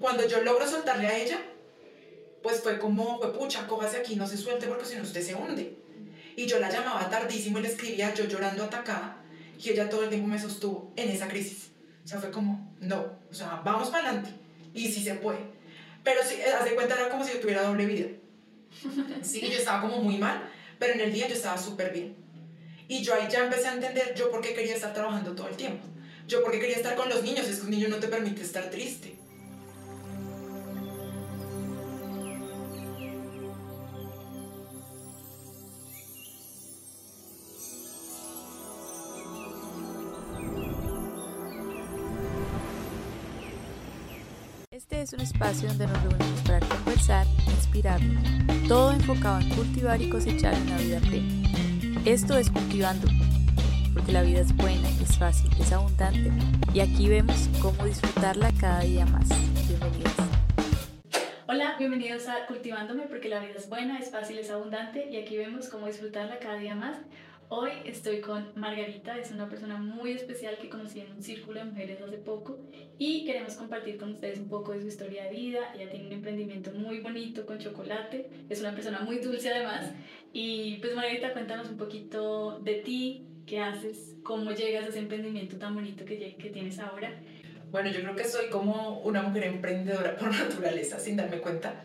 Cuando yo logro soltarle a ella, pues fue como, fue pucha, cójase aquí, no se suelte porque si no usted se hunde. Y yo la llamaba tardísimo y le escribía yo llorando atacada y ella todo el tiempo me sostuvo en esa crisis. O sea, fue como, no, o sea, vamos para adelante y sí se puede. Pero sí, hace cuenta era como si yo tuviera doble vida. Sí, yo estaba como muy mal, pero en el día yo estaba súper bien. Y yo ahí ya empecé a entender yo por qué quería estar trabajando todo el tiempo. Yo por qué quería estar con los niños, es que un niño no te permite estar triste. Es un espacio donde nos reunimos para conversar inspirarnos, todo enfocado en cultivar y cosechar una vida plena. Esto es Cultivando, porque la vida es buena, es fácil, es abundante y aquí vemos cómo disfrutarla cada día más. Bienvenidos. Hola, bienvenidos a Cultivándome porque la vida es buena, es fácil, es abundante y aquí vemos cómo disfrutarla cada día más. Hoy estoy con Margarita, es una persona muy especial que conocí en un círculo de mujeres hace poco y queremos compartir con ustedes un poco de su historia de vida. Ella tiene un emprendimiento muy bonito con chocolate, es una persona muy dulce además. Y pues Margarita, cuéntanos un poquito de ti, qué haces, cómo llegas a ese emprendimiento tan bonito que, que tienes ahora. Bueno, yo creo que soy como una mujer emprendedora por naturaleza, sin darme cuenta.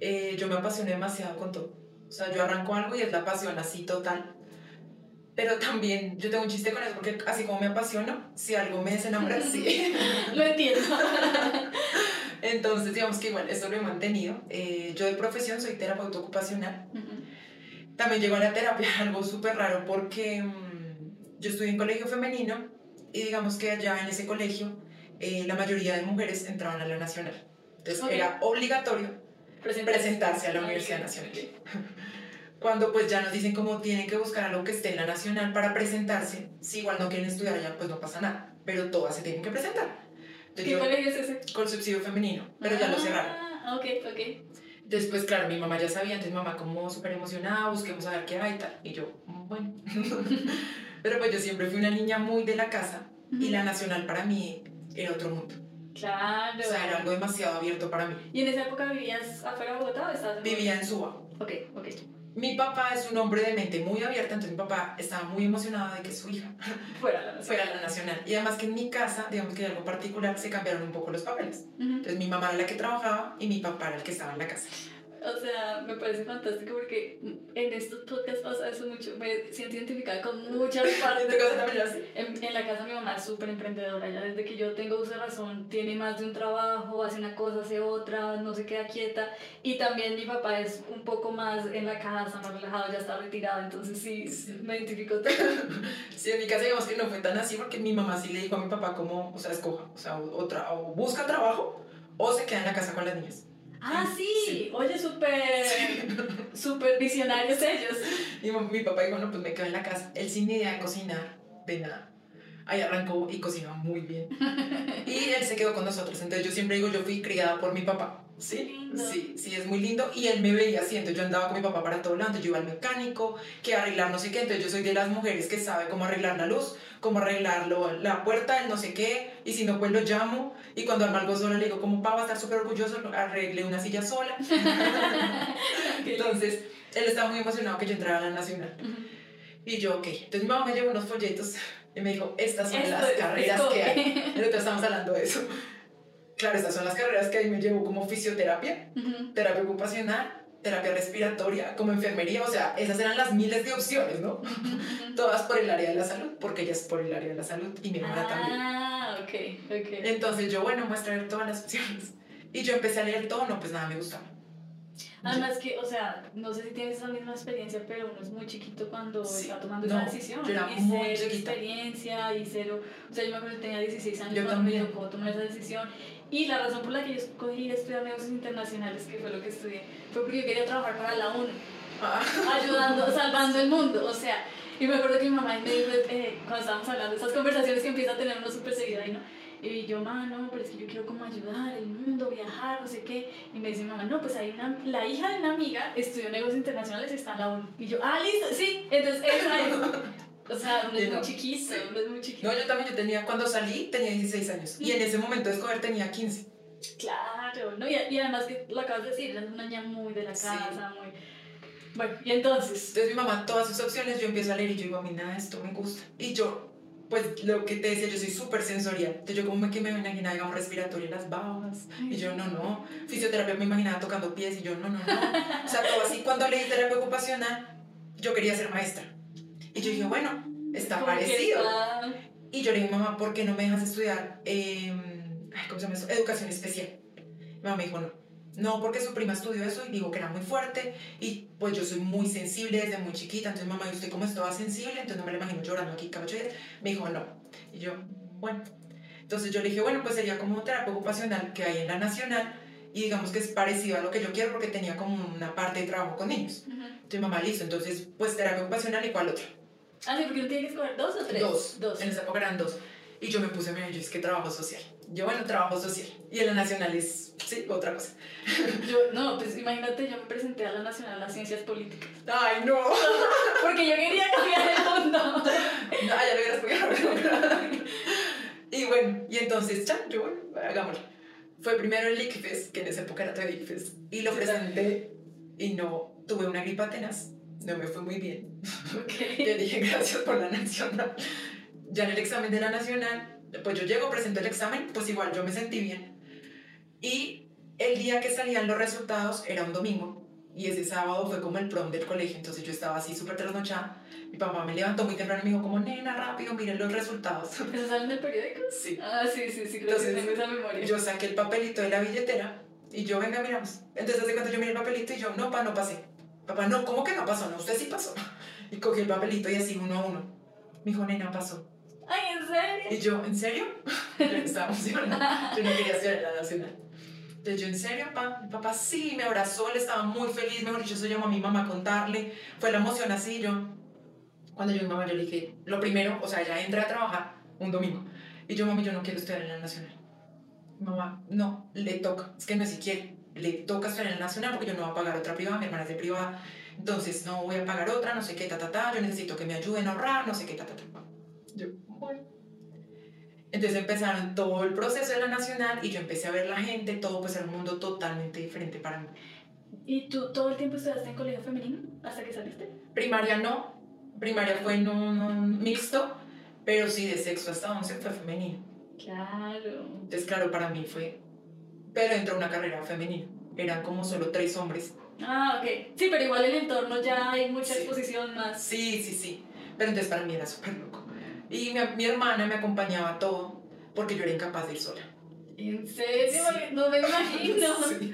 Eh, yo me apasioné demasiado con todo. O sea, yo arranco algo y es la pasión así total pero también yo tengo un chiste con eso porque así como me apasiono, si algo me desenamora, sí. lo entiendo. Entonces, digamos que igual, eso lo he mantenido. Eh, yo de profesión soy terapeuta ocupacional. También llego a la terapia algo súper raro porque mm, yo estudié en colegio femenino y digamos que allá en ese colegio eh, la mayoría de mujeres entraban a la nacional. Entonces era obligatorio presentarse, a la Universidad Nacional cuando pues ya nos dicen cómo tienen que buscar algo que esté en la nacional para presentarse, si igual no quieren estudiar allá, pues no pasa nada, pero todas se tienen que presentar. ¿Qué colegio es ese? Con subsidio femenino, pero ya lo cerraron. Ah, ok, ok. Después, claro, mi mamá ya sabía, entonces mamá como súper emocionada, busquemos a ver qué hay y tal. Y yo, mm, bueno. pero pues yo siempre fui una niña muy de la casa y la nacional para mí era otro mundo. Claro. O sea, era algo demasiado abierto para mí. ¿Y en esa época vivías afuera de Bogotá o estabas en Vivía en Suba. Ok, ok. Mi papá es un hombre de mente muy abierta, entonces mi papá estaba muy emocionado de que su hija fuera la, fuera la nacional. Y además que en mi casa, digamos que de algo particular, se cambiaron un poco los papeles. Entonces mi mamá era la que trabajaba y mi papá era el que estaba en la casa. O sea, me parece fantástico porque en estos podcasts pasa eso mucho. Me siento identificada con muchas partes. ¿De también en, en, la casa mi mamá es súper emprendedora. Ya desde que yo tengo uso de razón, tiene más de un trabajo, hace una cosa, hace otra, no se queda quieta. Y también mi papá es un poco más en la casa, más relajado, ya está retirado. Entonces sí, me identifico sí, en mi casa digamos que no fue tan así porque mi mamá sí le dijo a mi papá como, o sea, escoja, o sea, otra, o busca trabajo o se queda en la casa con las niñas. Ah, sí, oye, súper super visionarios ellos. Y mi papá dijo, no, pues me quedo en la casa. Él sin idea de cocinar, de nada. Ahí arrancó y cocinaba muy bien. y él se quedó con nosotros. Entonces yo siempre digo, yo fui criada por mi papá. Sí, sí, sí, es muy lindo. Y él me veía así, entonces yo andaba con mi papá para todo lado, yo iba al mecánico, que arreglar no sé qué, entonces yo soy de las mujeres que sabe cómo arreglar la luz, cómo arreglarlo, la puerta, el no sé qué, y si no, pues lo llamo, y cuando arma algo solo le digo, como papá va a estar súper orgulloso, arregle una silla sola. entonces, él estaba muy emocionado que yo entrara a la Nacional. Y yo, ok, entonces mi mamá me llevó unos folletos y me dijo, estas son las carreras que hay. Entonces estamos hablando de eso claro, estas son las carreras que ahí me llevo como fisioterapia, terapia ocupacional, terapia respiratoria, como enfermería, o sea, esas eran las miles de opciones, ¿no? Todas por el área de la salud, porque ella es por el área de la salud y mi hermana ah, también. Ah, ok, ok. Entonces yo, bueno, muestra todas las opciones. Y yo empecé a leer todo, no, pues nada me gustaba. Además que, o sea, no sé si tienes esa misma experiencia, pero uno es muy chiquito cuando está tomando esa decisión. Yo era y muy cero chiquita. experiencia y cero... O sea, yo me acuerdo que tenía 16 años yo cuando también. me tocó tomar esa decisión. Y la razón por la que yo escogí estudiar negocios internacionales, que fue lo que estudié, fue porque yo quería trabajar para la ONU, ah. ayudando, salvando el mundo. O sea, y me acuerdo que mi mamá me dijo, eh, cuando estábamos hablando de esas conversaciones que empieza a tener uno súper seguida y no y yo, mamá, no, pero es que yo quiero como ayudar el mundo, viajar, no sé qué. Y me dice, mamá, no, pues hay una, la hija de una amiga estudió negocios internacionales y está en la ONU. Y yo, ah, listo, sí. Entonces, eso O sea, uno es muy chiquito, uno es muy chiquito. No, yo también, yo tenía, cuando salí, tenía 16 años. Y en ese momento de escoger tenía 15. Claro. ¿no? Y, y además que lo acabas de decir, eres una niña muy de la Sí. casa, muy... Bueno, y entonces... Entonces mi mamá, todas sus opciones, yo empiezo a leer y yo digo, a mí nada esto me gusta. Y yo, pues lo que te decía, yo soy súper sensorial. Entonces yo como que me imaginaba, digamos, respiratorio en las babas. Y yo, no, no. Fisioterapia me imaginaba tocando pies y yo, no, no, no. O sea, todo así. Cuando leí terapia ocupacional, yo quería ser maestra. Y yo dije, bueno, está parecido. está- Y yo le dije, mamá, ¿por qué no me dejas estudiar, eh, ay, ¿cómo se llama eso? Educación especial. Mi mamá me dijo, no. No, porque su prima estudió eso y dijo que era muy fuerte. Y pues yo soy muy sensible desde muy chiquita. Entonces, mamá, ¿y usted cómo es toda sensible? Entonces no me la imagino llorando aquí cada ocho días. Me dijo, no. Y yo, bueno. Entonces yo le dije, bueno, pues sería como terapia ocupacional que hay en la nacional. Y digamos que es parecido a lo que yo quiero porque tenía como una parte de trabajo con niños. Ujú. Entonces, mamá, listo. Entonces, pues terapia ocupacional y cuál otra. Ah, sí, porque uno tiene que escoger dos o tres. Dos. Dos. En esa época eran dos. Y yo me puse, mira, yo es que trabajo social. Yo, bueno, trabajo social. Y en la nacional es, sí, otra cosa. Yo, no, pues imagínate, yo me presenté a la Nacional a Ciencias Políticas. Ay, no. Porque yo quería cambiar el mundo. No, ya lo hubieras pegado. Y bueno, y entonces, ya, yo, bueno, hagámoslo. Fue primero el ICFES, que en esa época era todo ICFES. Y lo presenté y no, tuve una gripa tenaz. No me fue muy bien. Le dije gracias por la nacional. Ya en el examen de la nacional, pues yo llego, presento el examen, pues igual yo me sentí bien. Y el día que salían los resultados era un domingo. Y ese sábado fue como el prom del colegio. Entonces yo estaba así súper trasnochada. Mi papá me levantó muy temprano y me dijo como, nena, rápido, miren los resultados. ¿Eso salen del periódico? Sí. Ah, sí, sí, sí, creo Entonces, que tengo esa memoria. Yo saqué el papelito de la billetera y yo, venga, miramos. Entonces, hace cuando yo miré el papelito y yo, no, pa, no pasé. Papá, no, ¿cómo que no pasó? No, usted sí pasó. Y cogí el papelito y así uno a uno. Me dijo, nena, pasó. Ay, ¿en serio? Y yo, ¿en serio? Yo estaba emocionada. Yo no quería en la nacional. Entonces yo, ¿en serio, papá? Mi papá sí, me abrazó, él estaba muy feliz. Mejor dicho, eso llamó a mi mamá a contarle. Fue la emoción así. Yo, cuando yo mi mamá, yo le dije, lo primero, o sea, ya entré a trabajar un domingo. Y yo, mami, yo no quiero estudiar en la nacional. Mi mamá, no, le toca. Es que no si quiere. Le toca estudiar en la nacional porque yo no voy a pagar otra privada, mi hermana es de privada. Entonces no voy a pagar otra, no sé qué, ta, ta, ta. Yo necesito que me ayuden a ahorrar, no sé qué, ta, ta, ta. Yo, bueno. Entonces empezaron todo el proceso de la nacional y yo empecé a ver la gente, todo pues era un mundo totalmente diferente para mí. ¿Y tú todo el tiempo estudiaste en colegio femenino hasta que saliste? Primaria no, primaria fue en un, un mixto, pero sí de sexto hasta once fue femenino. Claro. Entonces claro, para mí fue, pero entró una carrera femenina, eran como solo tres hombres. Ah, ok. Sí, pero igual el entorno ya hay mucha Sí. exposición más. Sí, sí, sí, pero entonces para mí era súper loco. Y mi, mi hermana me acompañaba a todo porque yo era incapaz de ir sola. ¿En serio? Sí. No me imagino. Sí.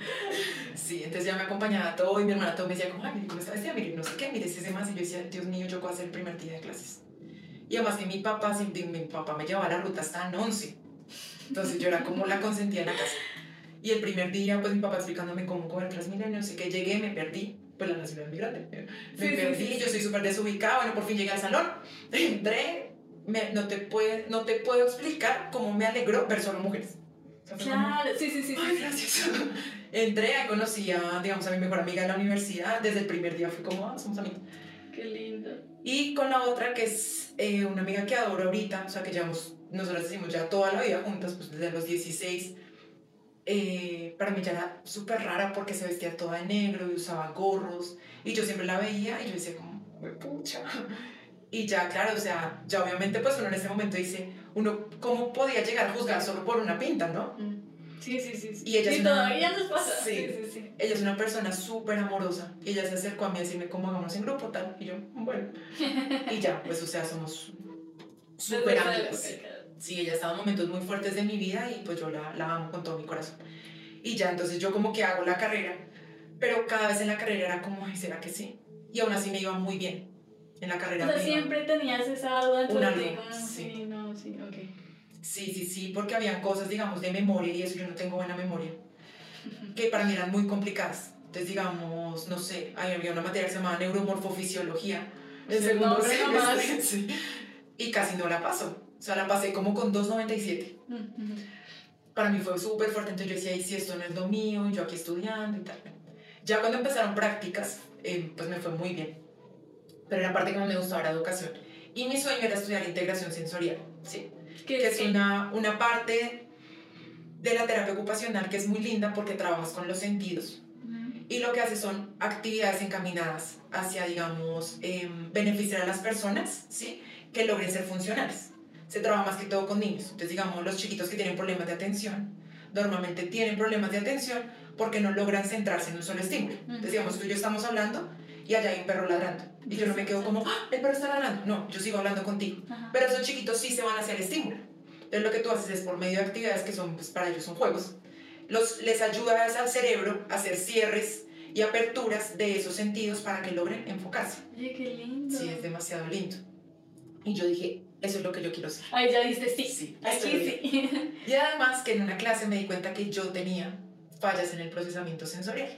Sí, entonces ya me acompañaba todo y mi hermana todo me decía como, ay, cómo está vestida, mire no sé qué, mire si ese más. Y yo decía, Dios mío, yo a hacer el primer día de clases. Y además que mi papá, mi papá me llevaba la ruta hasta en 11. Entonces yo era como la consentida en la casa. Y el primer día, pues mi papá explicándome cómo coger Transmilenio, no sé qué, llegué, me perdí. Pues la nacional es muy grande. Me Sí, perdí, yo soy súper desubicada. Bueno, por fin llegué al salón. Entré, me- no, te puede, no te puedo explicar cómo me alegró ver solo mujeres. Claro, sí, sí, sí. Ay, gracias. Entré, conocí a, digamos, a mi mejor amiga en la universidad. Desde el primer día fui como, ah, somos amigas. Qué lindo. Y con la otra, que es eh, una amiga que adoro ahorita, o sea, que llevamos, nosotras decimos ya toda la vida juntas, pues desde los 16. eh, para mí ya era súper rara porque se vestía toda de negro y usaba gorros. Y yo siempre la veía y yo decía como, "Hue pucha. Y ya, claro, o sea, ya obviamente pues uno en ese momento dice, uno, ¿cómo podía llegar a juzgar solo por una pinta, no? Mm. Sí, sí, sí. sí. Y ella es Y una- todavía nos pasa. Sí. Sí, sí, sí. Ella es una persona súper amorosa. Y ella se acercó a mí a decirme cómo hagamos en grupo, tal. Y yo, bueno. Y ya, pues, o sea, somos súper claro. Sí, ella ha estado en momentos muy fuertes de mi vida y pues yo la, la amo con todo mi corazón. Y ya, entonces yo como que hago la carrera. Pero cada vez en la carrera era como, ay, ¿será que sí? Y aún así me iba muy bien. En la carrera O sea, iba- siempre tenías esa duda Una de como, sí. sí, no, sí, ok. Sí, sí, sí, porque habían cosas, digamos, de memoria y eso, yo no tengo buena memoria, que para mí eran muy complicadas. Entonces, digamos, no sé, ahí había una materia que se llamaba neuromorfofisiología, Sí, segundo nomás. semestre, sí, y casi no la paso. O sea, la pasé como con 2.97. Mm, mm. Para mí fue súper fuerte, entonces yo decía, "Ay, si esto no es lo mío, y yo aquí estudiando y tal. Ya cuando empezaron prácticas, eh, pues me fue muy bien. Pero la parte que más me gustaba era educación. Y mi sueño era estudiar integración sensorial, ¿sí? ¿Qué que es una, una parte de la terapia ocupacional, que es muy linda porque trabajas con los sentidos. Y lo que hace son actividades encaminadas hacia, digamos, em, beneficiar a las personas, ¿sí? Que logren ser funcionales. Se trabaja más que todo con niños. Entonces, digamos, los chiquitos que tienen problemas de atención, normalmente tienen problemas de atención porque no logran centrarse en un solo estímulo. Entonces, digamos, tú y yo estamos hablando y allá hay un perro ladrando. Y yo no me quedo como, ¡Ah, el perro está ladrando. No, yo sigo hablando contigo. Pero esos chiquitos sí se van hacia el estímulo. Entonces, lo que tú haces es por medio de actividades que son, pues para ellos son juegos, los, les ayudas al cerebro a hacer cierres y aperturas de esos sentidos para que logren enfocarse. Oye, qué lindo. Sí, es demasiado lindo. Y yo dije, eso es lo que yo quiero hacer. Ahí ya diste sí. Sí, Aquí sí. Y además que en una clase me di cuenta que yo tenía fallas en el procesamiento sensorial,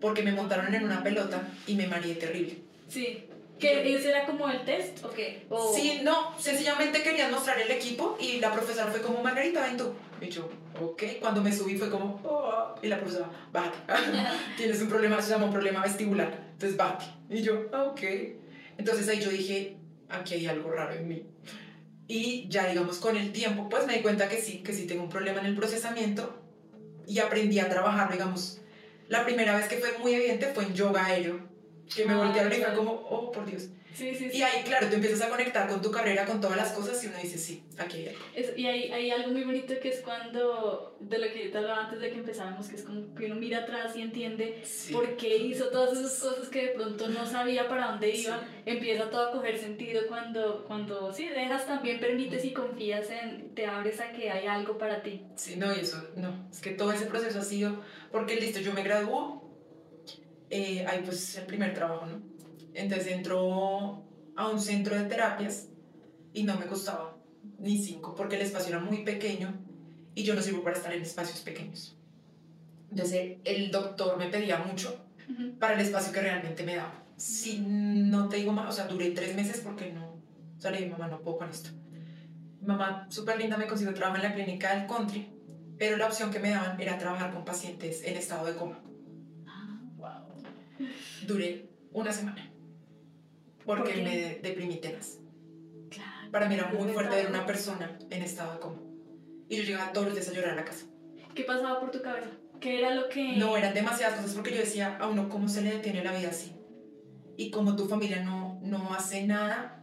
porque me montaron en una pelota y me mareé terrible. Sí. ¿Que ese era como el test o qué? O- Sí, no, sencillamente querían mostrar el equipo y la profesora fue como, Margarita, ven tú. Y yo, ok. Cuando me subí fue como, "Oh", y la profesora, bájate. Tienes un problema, se llama un problema vestibular. Entonces, bájate. Y yo, "Ah, ok. Entonces ahí yo dije, aquí hay algo raro en mí. Y ya, digamos, con el tiempo, pues me di cuenta que sí, que sí tengo un problema en el procesamiento y aprendí a trabajar, digamos. La primera vez que fue muy evidente fue en yoga aéreo, que me voltearon y fue claro. como, oh, por Dios. Sí, sí, sí. Y ahí, claro, tú empiezas a conectar con tu carrera, con todas las cosas y uno dice, sí, aquí hay algo. Es- y hay, hay algo muy bonito que es cuando, de lo que yo te hablaba antes de que empezáramos, que es como que uno mira atrás y entiende por qué hizo todas esas cosas que de pronto no sabía para dónde iba. Empieza todo a coger sentido cuando, cuando sí, dejas también, permites y confías en, te abres a que hay algo para ti. Sí, no, y eso, no, es que todo ese proceso ha sido, porque listo, yo me graduó, eh, ahí pues el primer trabajo, ¿no? Entonces entró a un centro de terapias y no me costaba ni cinco, porque el espacio era muy pequeño y yo no sirvo para estar en espacios pequeños. Entonces el doctor me pedía mucho para el espacio que realmente me daba. Si no te digo más, o sea, duré tres meses porque no, o sea, le dije, mamá, no puedo con esto. Mi mamá, súper linda, me consiguió trabajo en la clínica del country, pero la opción que me daban era trabajar con pacientes en estado de coma. Duré una semana, porque ¿Por me deprimí tenaz. Claro. Para mí era muy fuerte ver una persona en estado de coma. Y yo llegaba todos los días a llorar a la casa. ¿Qué pasaba por tu cabeza? ¿Qué era lo que...? No, eran demasiadas cosas porque yo decía a uno, ¿cómo se le detiene la vida así? Y como tu familia no, no hace nada,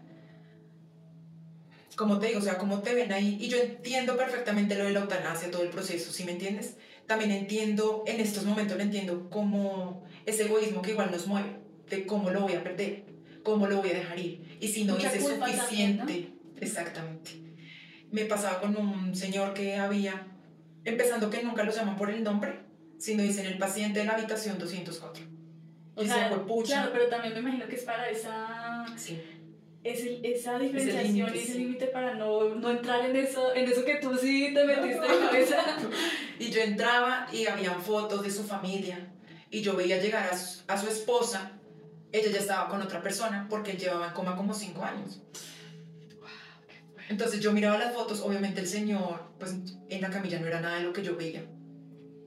como te digo, o sea, cómo te ven ahí. Y yo entiendo perfectamente lo de la eutanasia, todo el proceso, ¿sí me entiendes? También entiendo, en estos momentos lo entiendo como ese egoísmo que igual nos mueve, de cómo lo voy a perder, cómo lo voy a dejar ir. Y si no hice suficiente, también, exactamente. Me pasaba con un señor que había, empezando que nunca lo llaman por el nombre, sino dicen el paciente de la habitación 204. O sea, pucha. claro, pero también me imagino que es para esa... Sí. Es el- esa diferenciación ese sí. límite para no, no entrar en eso, en eso que tú sí te metiste de cabeza. Y yo entraba y habían fotos de su familia y yo veía llegar a su, a su esposa, ella ya estaba con otra persona porque llevaba en coma como cinco años. Entonces yo miraba las fotos, obviamente el señor, pues en la camilla no era nada de lo que yo veía.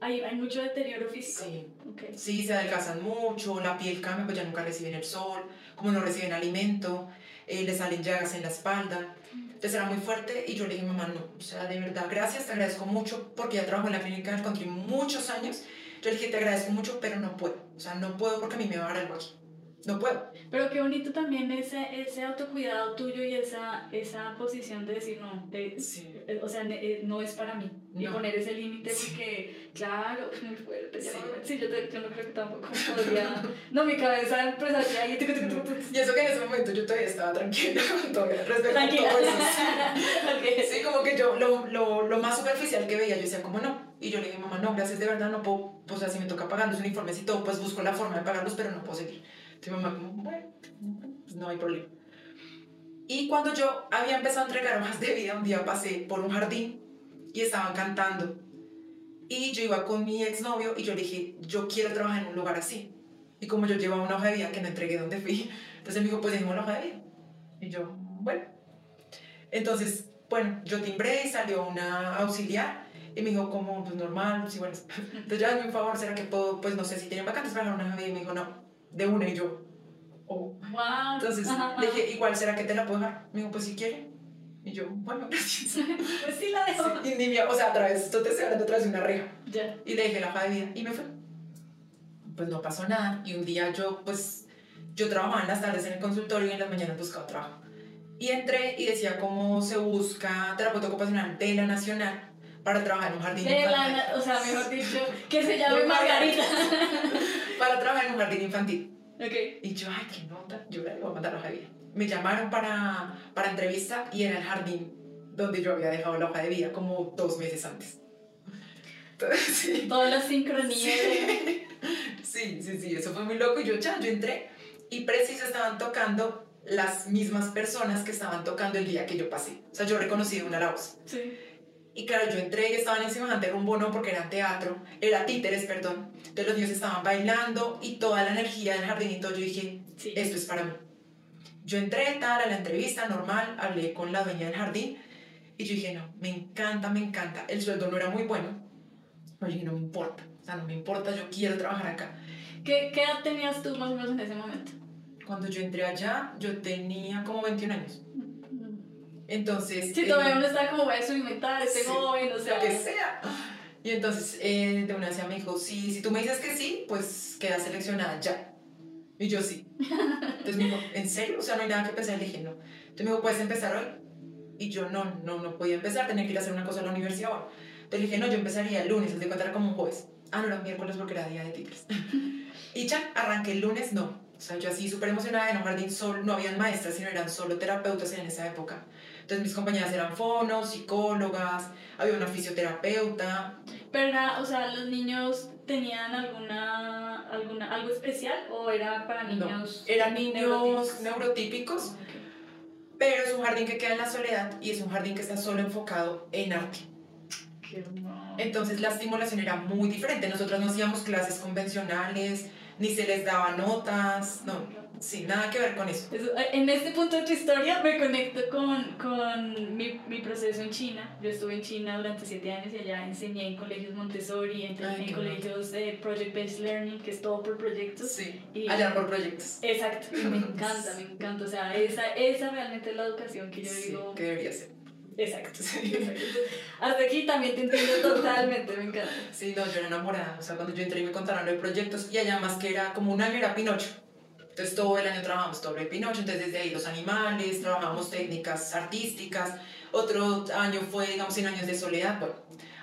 Hay, hay mucho deterioro físico. Sí, Ok. sí, se adelgazan mucho, la piel cambia, pues ya nunca reciben el sol, como no reciben alimento, eh, le salen llagas en la espalda. Entonces era muy fuerte y yo le dije, mamá, no, o sea, de verdad, gracias, te agradezco mucho porque ya trabajo en la clínica del country muchos años. Yo le dije, te agradezco mucho, pero no puedo. O sea, no puedo porque a mí me va a dar algo aquí. No puedo. Pero qué bonito también ese, ese autocuidado tuyo y esa, esa posición de decir, no, de- Sí. o sea, ne- eh, no es para mí. Y No. poner ese límite Sí. porque, claro, es muy fuerte. Sí. no- Sí, yo, te- yo no creo que tampoco podría... No, mi cabeza pues hacía ahí... Y eso que en ese momento yo todavía estaba tranquila, todavía respecto a Tranquila. todo eso. Ok. Sí, como que yo, lo, lo, lo más superficial que veía, yo decía, como no? Y yo le dije, mamá, no, gracias, de verdad, no puedo, pues así me toca pagar los uniformes y todo, pues busco la forma de pagarlos, pero no puedo seguir. Entonces mamá, como, bueno, pues no hay problema. Y cuando yo había empezado a entregar hojas de vida, un día pasé por un jardín y estaban cantando. Y yo iba con mi exnovio y yo le dije, yo quiero trabajar en un lugar así. Y como yo llevaba una hoja de vida que no entregué donde fui, entonces me dijo, pues dejemos la hoja de vida. Y yo, bueno. Entonces, bueno, yo timbré y salió una auxiliar y me dijo, como, pues normal, sí, bueno. Entonces, ya hazme un favor, ¿será que puedo, pues no sé, si tienen vacantes para una hoja de vida? Y me dijo, no, de una. Y yo, oh. Wow. Entonces le dije, igual, ¿será que te la puedo dejar? Me dijo, pues si quiere. Y yo, bueno, gracias. pues sí la dejo. Sí, y ni me- o sea, otra vez, esto te estoy hablando de una reja. Y le dejé la hoja de vida y me fui. Pues no pasó nada. Y un día yo, pues, yo trabajaba en las tardes en el consultorio y en las mañanas buscaba trabajo. Y entré y decía cómo se busca terapeuta ocupacional de la Nacional para trabajar en un jardín De infantil. la, o sea, mejor dicho, que se llame Margarita. Para trabajar en un jardín infantil. ok. Y yo, ay, qué nota, yo le voy a mandar hoja de vida. Me llamaron para, para entrevista y era el jardín donde yo había dejado la hoja de vida como dos meses antes. Entonces, sí. Todas las sincronías. de- Sí, sí, sí, eso fue muy loco. Y yo ya, yo entré y preciso estaban tocando las mismas personas que estaban tocando el día que yo pasé. O sea, yo reconocí de una la voz. Sí. Y claro, yo entré y estaban en semejante rumbo, no porque era teatro, era títeres, perdón. Entonces los niños estaban bailando y toda la energía del jardín y todo. Yo dije, Sí. esto es para mí. Yo entré tal a la entrevista normal, hablé con la dueña del jardín y yo dije, no, me encanta, me encanta. El sueldo no era muy bueno, pero yo dije, no me importa, o sea, no me importa, yo quiero trabajar acá. ¿Qué, ¿Qué edad tenías tú más o menos en ese momento? Cuando yo entré allá, yo tenía como 21 años. Entonces... Sí, eh, todavía uno está como voy a experimentar, este Sí, joven, o sea. lo que sea. Y entonces eh, de una vez me dijo, sí, si tú me dices que sí, pues quedas seleccionada ya. Y yo sí. Entonces me dijo, ¿en serio? O sea, no hay nada que pensar. Le dije, no. Entonces me dijo, ¿puedes empezar hoy? Y yo no, no, no podía empezar, tenía que ir a hacer una cosa a la universidad. hoy. Entonces le dije, no, yo empezaría el lunes, cuenta era como un jueves. Ah, no, era miércoles porque era día de títulos. y ya, arranqué el lunes, no. O sea, yo así súper emocionada, en un jardín solo, no habían maestras, sino eran solo terapeutas en esa época. Entonces mis compañeras eran fonos, psicólogas, había una fisioterapeuta. Pero era, o sea, los niños tenían alguna, alguna, algo especial o era para No, niños. eran niños neurotípicos? neurotípicos, Ok. pero es un jardín que queda en la soledad y es un jardín que está solo enfocado en arte. Qué. Entonces la estimulación era muy diferente. Nosotros no hacíamos clases convencionales, ni se les daba notas, no, sí, nada que ver con eso. Eso, eh, en este punto de tu historia me conecto con, con mi, mi proceso en China. Yo estuve en China durante siete años y allá enseñé en colegios Montessori, en, Ay, en colegios de Project Based Learning, que es todo por proyectos. Sí, Y- allá por proyectos. Exacto, y me encanta, me encanta. O sea, esa, esa realmente es la educación que yo Sí, digo. que debería ser. Exacto. Sí. exacto. Hasta aquí también te entiendo totalmente, me encanta. Sí, no, yo era enamorada. O sea, cuando yo entré y me contaron los proyectos, y allá más que era como un año era Pinocho. Entonces todo el año trabajamos de Pinocho, entonces desde ahí los animales, trabajamos técnicas artísticas. Otro año fue, digamos, 100 años de soledad. Bueno,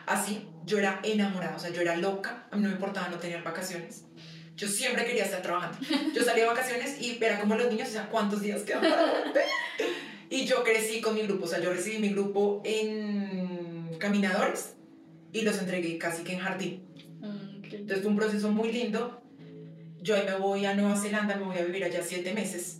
así yo era enamorada, o sea, yo era loca, a mí no me importaba no tener vacaciones. Yo siempre quería estar trabajando. Yo salía de vacaciones y era como los niños, o sea, ¿cuántos días quedan para volver? Y yo crecí con mi grupo, o sea, yo recibí mi grupo en caminadores y los entregué casi que en jardín. Qué- Entonces fue un proceso muy lindo. Yo ahí me voy a Nueva Zelanda, me voy a vivir allá siete meses.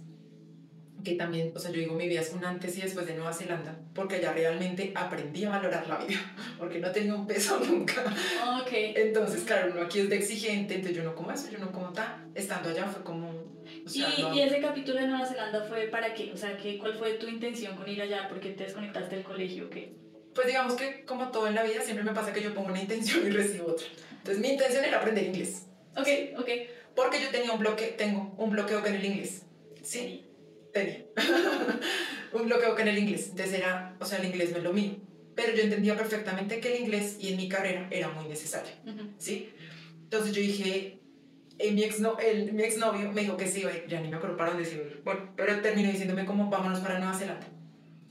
Que también, o sea, yo digo, mi vida es un antes y después de Nueva Zelanda, porque allá realmente aprendí a valorar la vida, porque no tenía un peso nunca. Ok. Entonces, claro, uno aquí es de exigente, entonces yo no como eso, yo no como tal. Estando allá fue como... O sea, ¿Y, no- y ese capítulo de Nueva Zelanda fue para qué? O sea, ¿qué, ¿cuál fue tu intención con ir allá? ¿Por qué te desconectaste del colegio? ¿Qué? Pues digamos que como todo en la vida, siempre me pasa que yo pongo una intención y recibo otra. Entonces mi intención era aprender inglés, Ok, ok. Porque yo tenía un bloque, tengo un bloqueo con el inglés. Sí, tenía un bloqueo con el inglés. Entonces era, o sea, el inglés no es lo mío. Pero yo entendía perfectamente que el inglés y en mi carrera era muy necesario, Ujú. ¿sí? Entonces yo dije, eh, mi, ex no, el, mi exnovio me dijo que sí ir, ya ni me acuerdo para dónde se iba. Bueno, pero terminó diciéndome como, vámonos para Nueva Zelanda.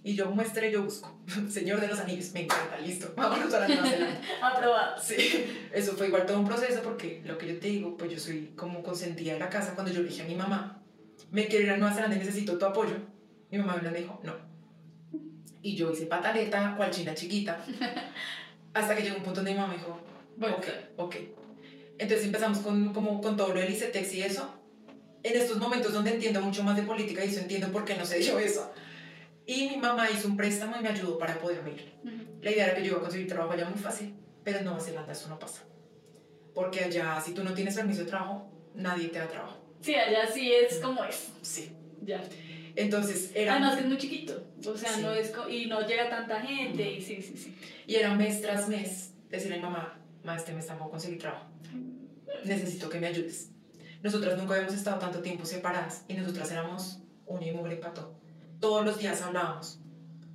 Y yo muestre, yo busco. Señor de los Anillos, me encanta, listo, vámonos para Nueva Zelanda. Aprobado. Sí, eso fue igual todo un proceso porque lo que yo te digo, pues yo soy como consentida de la casa. Cuando yo le dije a mi mamá, me quiero ir a Nueva Zelanda y necesito tu apoyo, mi mamá me dijo, no. Y yo hice pataleta, cual china chiquita, hasta que llegó un punto donde mi mamá me dijo, Bueno, ok, ok. Entonces empezamos con, como, con todo lo del ICETEX y eso. En estos momentos donde entiendo mucho más de política y eso entiendo por qué no se dio eso. Y mi mamá hizo un préstamo y me ayudó para poderme ir. Ujú. La idea era que yo iba a conseguir trabajo allá muy fácil, pero en Nueva Zelanda eso no pasa. Porque allá, si tú no tienes permiso de trabajo, nadie te da trabajo. Sí, allá sí es como es. Sí. Ya. Entonces era, Además es muy chiquito. O sea, Sí. no es y no llega tanta gente. Y sí, sí, sí. y era mes tras mes decirle a mi mamá, ma, este mes tampoco conseguí trabajo. Necesito que me ayudes. Nosotras nunca habíamos estado tanto tiempo separadas y nosotras éramos uno y mugre pato. Todos los días hablábamos.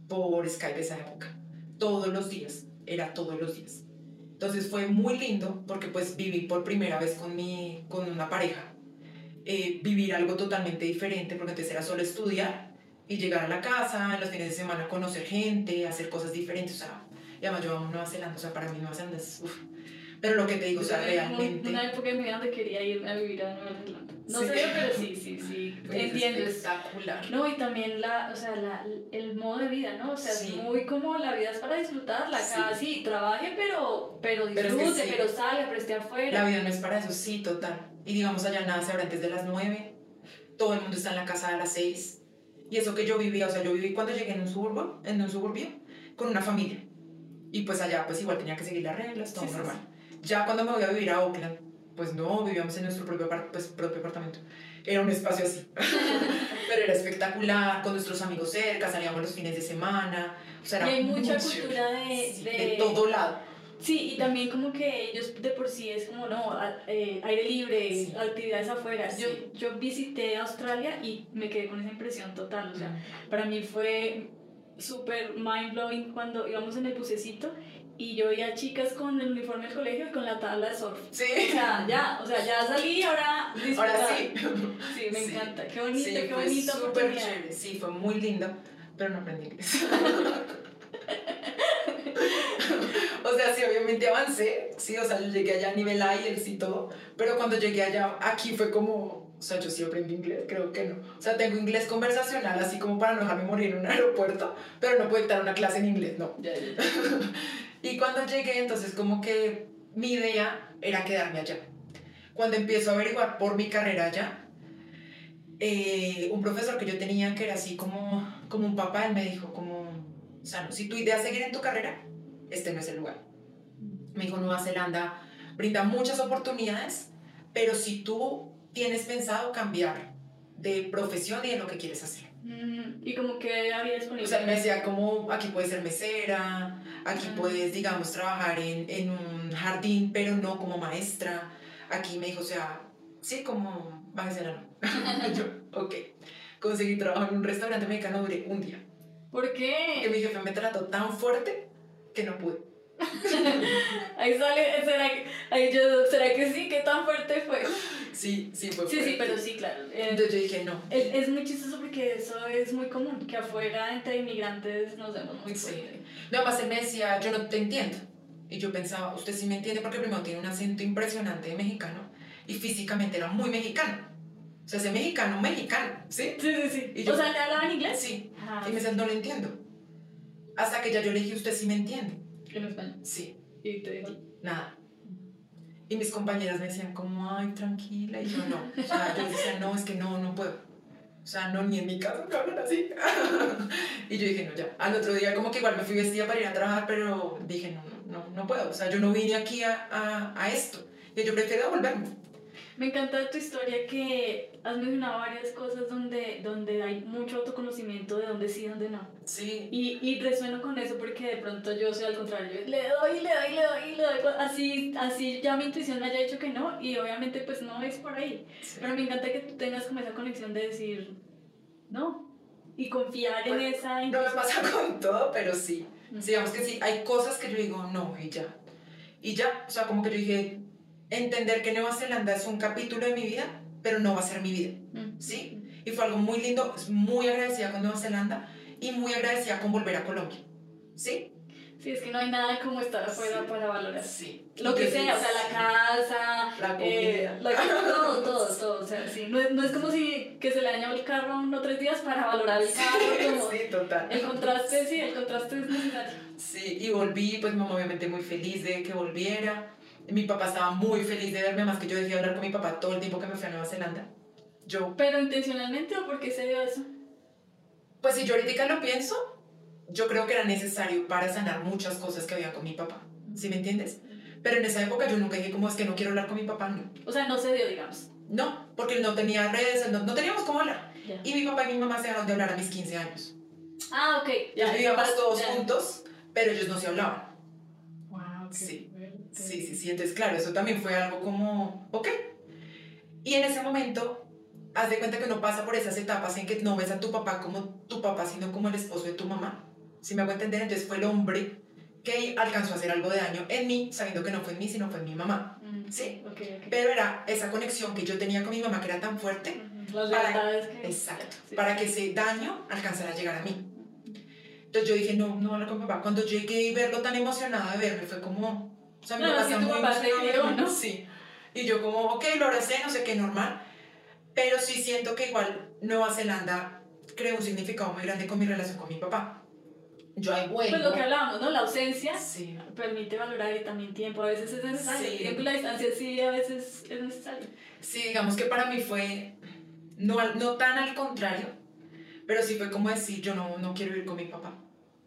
por Skype esa época. Todos los días, era todos los días. Entonces fue muy lindo porque pues viví por primera vez con, mi, con una pareja. Eh, vivir algo totalmente diferente porque antes era solo estudiar y llegar a la casa, en los fines de semana conocer gente, hacer cosas diferentes. O sea, y además yo Nueva Zelanda, o sea, para mí Nueva Zelanda es... Uf. Pero lo que te digo, o sea, realmente... Una época en mi vida donde quería irme a vivir a Nueva Zelanda. No sé, pero sí, sí, sí. Entiendo. Espectacular. No, y también la, o sea, la, el modo de vida, ¿no? O sea, es muy como la vida es para disfrutarla. Acá sí, trabaje, pero, pero disfrute, pero, sale, pero esté afuera. La vida no es para eso, sí, total. Y digamos, allá nada se abre antes de las nueve. Todo el mundo está en la casa a las seis. Y eso que yo vivía, o sea, yo viví cuando llegué en un suburbio, en un suburbio, con una familia. Y pues allá, pues igual tenía que seguir las reglas, todo normal. Ya cuando me voy a vivir a Oakland, pues no, vivíamos en nuestro propio, pues, propio apartamento. Era un espacio así. Pero era espectacular, con nuestros amigos cerca, salíamos los fines de semana. O sea, era y hay mucha cultura de, de... todo lado. Sí, y también como que ellos de por sí es como, no, eh, aire libre, actividades afuera. Yo, yo visité Australia y me quedé con esa impresión total. O sea, para mí fue súper mind blowing cuando íbamos en el bucecito y yo veía chicas con el uniforme del colegio y con la tabla de surf. Sí. O sea, ya, o sea, ya salí, ahora Ahora sí. Sí, me encanta. Qué bonito, sí, qué bonito. Súper chévere. Sí, fue muy lindo, pero no aprendí inglés. o sea, sí, obviamente avancé, sí, o sea, yo llegué allá a nivel IELTS y todo, pero cuando llegué allá, aquí fue como, o sea, yo sí aprendí inglés, creo que no. O sea, tengo inglés conversacional, así como para no dejarme morir en un aeropuerto, pero no puedo dar una clase en inglés, no. Ya, ya. Y cuando llegué, entonces como que mi idea era quedarme allá. Cuando empiezo a averiguar por mi carrera allá, eh, un profesor que yo tenía que era así como, como un papá, él me dijo como, o sea, no, si tu idea es seguir en tu carrera, este no es el lugar. Me dijo, Nueva Zelanda brinda muchas oportunidades, pero si tú tienes pensado cambiar de profesión y de lo que quieres hacer. Mm, y como que había disponible. O sea, me decía como aquí puedes ser mesera, aquí puedes, digamos, trabajar en, en, un jardín, pero no como maestra. Aquí me dijo, o sea, sí, como bájese la Yo, ok. Conseguí trabajo en un restaurante mexicano, duré un día. ¿Por qué? Que mi jefe me trató tan fuerte que no pude. ahí sale, ¿será que, ahí yo, ¿será que sí? ¿Qué tan fuerte fue? Sí, sí fue Sí, fuerte. sí, pero sí, claro. Eh, Entonces yo dije, no. Es, es, muy chistoso porque eso es muy común, que afuera entre inmigrantes nos vemos muy fuerte. Sí. No, además él me decía, yo no te entiendo. Y yo pensaba, usted sí me entiende porque primero tiene un acento impresionante de mexicano y físicamente era muy mexicano. O sea, ese mexicano, mexicano, ¿sí? Sí, sí, sí. ¿Y yo, o sea, ¿le hablaba en inglés? Sí. Ah, y me decía, no lo entiendo. Hasta que ya yo le dije, usted sí me entiende. ¿En español? Sí. ¿Y te dijo? Nada. Y mis compañeras me decían como, ay, tranquila. Y yo no. O sea, yo decía, no, es que no, no puedo. O sea, no, ni en mi casa me hablan así. y yo dije, no, ya. Al otro día como que igual me fui vestida para ir a trabajar, pero dije, no, no, no, no puedo. O sea, yo no vine aquí a, a, a esto. Y yo prefiero volverme. Me encanta tu historia que has mencionado varias cosas donde, donde hay mucho autoconocimiento de dónde sí y dónde no. Sí. Y, y resueno con eso porque de pronto yo soy al contrario. Le doy, le doy, le doy, le doy. Así, así ya mi intuición me haya dicho que no y obviamente pues no es por ahí. Sí. Pero me encanta que tú tengas como esa conexión de decir no y confiar bueno, en esa intuición. No me pasa con todo, pero sí. Mm. Digamos que sí, hay cosas que yo digo no y ya. Y ya, o sea, como que yo dije, entender que Nueva Zelanda es un capítulo de mi vida, pero no va a ser mi vida, ¿sí? Y fue algo muy lindo, muy agradecida con Nueva Zelanda y muy agradecida con volver a Colombia, ¿sí? Sí, es que no hay nada como estar afuera sí. para valorar. Sí. Lo que sea, o sea, la casa, la comida. Eh, la, todo, todo, todo. O sea, sí. No, es, no es como si que se le dañaba el carro a uno tres días para valorar el carro. Como sí, total. El contraste, sí, el contraste es necesario. Sí, y volví, pues mamá obviamente muy feliz de que volviera. Mi papá estaba muy feliz de verme, más que yo dejé de hablar con mi papá todo el tiempo que me fui a Nueva Zelanda. Yo, ¿Pero intencionalmente o por qué se dio eso? pues si yo ahorita lo pienso, yo creo que era necesario para sanar muchas cosas que había con mi papá. ¿Sí me entiendes? Pero en esa época yo nunca dije, como es que no quiero hablar con mi papá? No. O sea, no se dio, digamos. No, porque él no tenía redes, no, no teníamos cómo hablar. Ya. Y mi papá y mi mamá se dejaron de hablar a mis 15 años. Ah, ok. Ya vivíamos todos ya. juntos, pero ellos no se hablaban. Wow, qué Sí. Sí, sí, sí. Entonces, claro, eso también fue algo como, ok. Y en ese momento, haz de cuenta que uno pasa por esas etapas en que no ves a tu papá como tu papá, sino como el esposo de tu mamá. Si me hago entender, entonces fue el hombre que alcanzó a hacer algo de daño en mí, sabiendo que no fue en mí, sino fue en mi mamá. Mm, Sí. ok, ok. Pero era esa conexión que yo tenía con mi mamá que era tan fuerte, Ujú, Las para- que... exacto, sí. para que ese daño alcanzara a llegar a mí. Entonces yo dije, no, no hablo con papá. Cuando llegué y verlo tan emocionado de verme, fue como, o sea, mi Claro, papá sí, está muy emocionado ¿no? Sí. Y yo como, ok, lo abracé, no sé qué, normal. Pero sí siento que igual Nueva Zelanda creó un significado muy grande con mi relación con mi papá. Yo ahí vuelvo. Pues lo que hablábamos, ¿no? La ausencia Sí. permite valorar y también tiempo. A veces es necesario. Sí. El tiempo y la distancia sí, a veces es necesario. Sí, digamos que para mí fue, no, no tan al contrario, pero sí fue como decir, yo no, no quiero ir con mi papá.